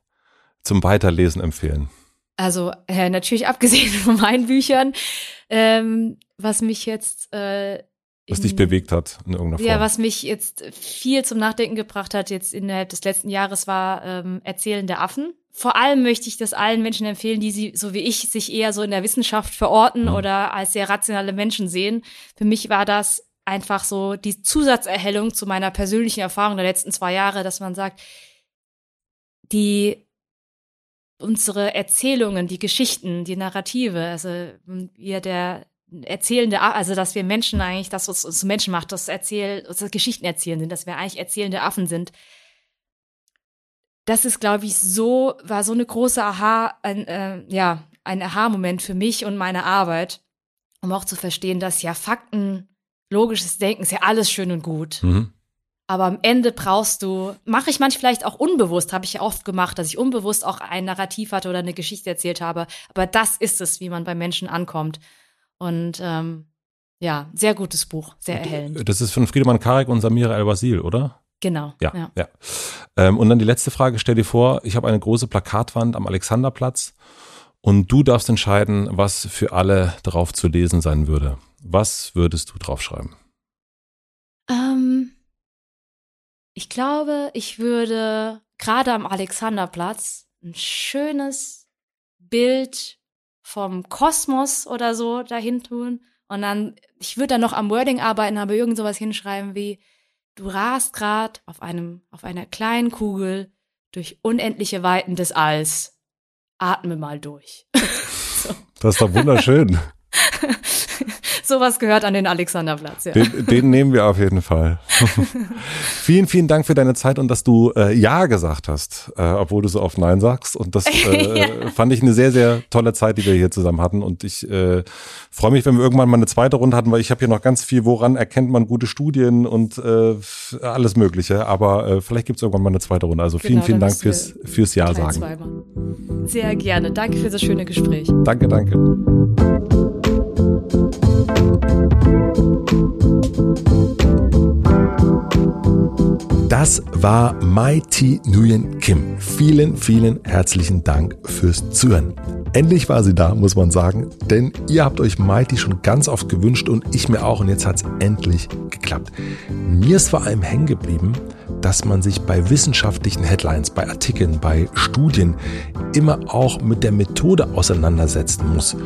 zum Weiterlesen empfehlen? Also äh, natürlich abgesehen *laughs* von meinen Büchern, ähm, was mich jetzt äh, was dich bewegt hat in irgendeiner Form. Ja, was mich jetzt viel zum Nachdenken gebracht hat, jetzt innerhalb des letzten Jahres, war ähm, Erzählen der Affen. Vor allem möchte ich das allen Menschen empfehlen, die sie, so wie ich, sich eher so in der Wissenschaft verorten mhm. oder als sehr rationale Menschen sehen. Für mich war das einfach so die Zusatzerhellung zu meiner persönlichen Erfahrung der letzten zwei Jahre, dass man sagt, die unsere Erzählungen, die Geschichten, die Narrative, also wir der erzählende, also dass wir Menschen eigentlich, das, was uns Menschen macht, das Erzähl, das Geschichten erzählen sind, dass wir eigentlich erzählende Affen sind. Das ist, glaube ich, so, war so eine große Aha, ein, äh, ja, ein Aha-Moment für mich und meine Arbeit, um auch zu verstehen, dass ja Fakten, logisches Denken ist ja alles schön und gut. Mhm. Aber am Ende brauchst du, mache ich manchmal vielleicht auch unbewusst, habe ich ja oft gemacht, dass ich unbewusst auch ein Narrativ hatte oder eine Geschichte erzählt habe. Aber das ist es, wie man bei Menschen ankommt. Und ähm, ja, sehr gutes Buch, sehr erhellend. Das ist von Friedemann Karek und Samira El-Wasil, oder? Genau. Ja, ja. ja. Ähm, und dann die letzte Frage, stell dir vor, ich habe eine große Plakatwand am Alexanderplatz und du darfst entscheiden, was für alle drauf zu lesen sein würde. Was würdest du draufschreiben? Ähm, ich glaube, ich würde gerade am Alexanderplatz ein schönes Bild vom Kosmos oder so dahin tun. Und dann, ich würde dann noch am Wording arbeiten, aber irgend sowas hinschreiben wie, du rast grad auf einem, auf einer kleinen Kugel durch unendliche Weiten des Alls. atme mal durch. *laughs* so. Das ist doch wunderschön. *laughs* Sowas gehört an den Alexanderplatz, ja. Den, den nehmen wir auf jeden Fall. *laughs* vielen, vielen Dank für deine Zeit und dass du äh, Ja gesagt hast, äh, obwohl du so oft Nein sagst. Und das *laughs* äh, ja. fand ich eine sehr, sehr tolle Zeit, die wir hier zusammen hatten. Und ich äh, freue mich, wenn wir irgendwann mal eine zweite Runde hatten, weil ich habe hier noch ganz viel, woran erkennt man gute Studien und äh, alles Mögliche. Aber äh, vielleicht gibt es irgendwann mal eine zweite Runde. Also vielen, genau, vielen Dank fürs, fürs Ja sagen. Zweimal. Sehr gerne. Danke für das schöne Gespräch. Danke, danke. Thank you. Das war Mighty Nguyen Kim. Vielen, vielen herzlichen Dank fürs Zuhören. Endlich war sie da, muss man sagen, denn ihr habt euch Mighty schon ganz oft gewünscht und ich mir auch und jetzt hat es endlich geklappt. Mir ist vor allem hängen geblieben, dass man sich bei wissenschaftlichen Headlines, bei Artikeln, bei Studien immer auch mit der Methode auseinandersetzen muss,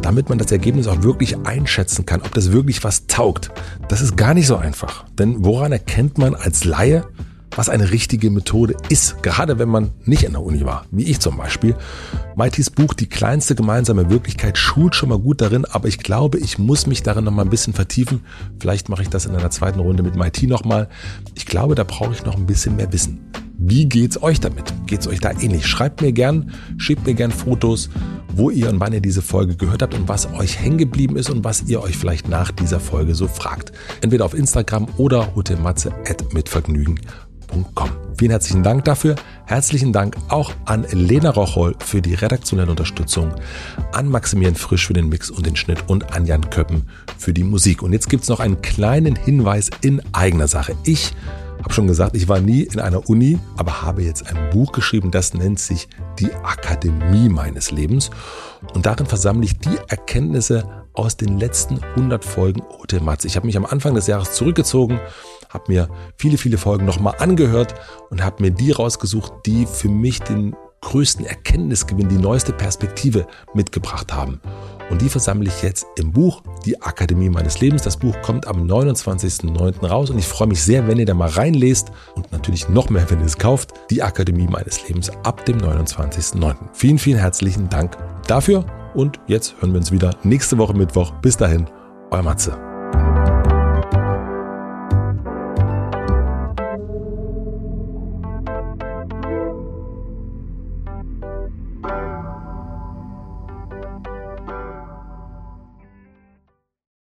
damit man das Ergebnis auch wirklich einschätzen kann, ob das wirklich was taugt. Das ist gar nicht so einfach, denn woran erkennt man als Laie, was eine richtige Methode ist, gerade wenn man nicht in der Uni war, wie ich zum Beispiel. Maitis Buch Die kleinste gemeinsame Wirklichkeit schult schon mal gut darin, aber ich glaube, ich muss mich darin noch mal ein bisschen vertiefen. Vielleicht mache ich das in einer zweiten Runde mit Maiti noch mal. Ich glaube, da brauche ich noch ein bisschen mehr Wissen. Wie geht's euch damit? Geht's euch da ähnlich? Schreibt mir gern, schickt mir gern Fotos, wo ihr und wann ihr diese Folge gehört habt und was euch hängen geblieben ist und was ihr euch vielleicht nach dieser Folge so fragt. Entweder auf Instagram oder hotelmatze.mitvergnügen www.ftf.com. Vielen herzlichen Dank dafür. Herzlichen Dank auch an Lena Rocholl für die redaktionelle Unterstützung, an Maximilian Frisch für den Mix und den Schnitt und an Jan Köppen für die Musik. Und jetzt gibt es noch einen kleinen Hinweis in eigener Sache. Ich habe schon gesagt, ich war nie in einer Uni, aber habe jetzt ein Buch geschrieben, das nennt sich Die Akademie meines Lebens. Und darin versammle ich die Erkenntnisse aus den letzten 100 Folgen Ote Matze. Ich habe mich am Anfang des Jahres zurückgezogen, habe mir viele, viele Folgen nochmal angehört und habe mir die rausgesucht, die für mich den größten Erkenntnisgewinn, die neueste Perspektive mitgebracht haben. Und die versammle ich jetzt im Buch Die Akademie meines Lebens. Das Buch kommt am 29.09. raus und ich freue mich sehr, wenn ihr da mal reinlest und natürlich noch mehr, wenn ihr es kauft. Die Akademie meines Lebens ab dem 29.09. Vielen, vielen herzlichen Dank dafür und jetzt hören wir uns wieder nächste Woche Mittwoch. Bis dahin, euer Matze.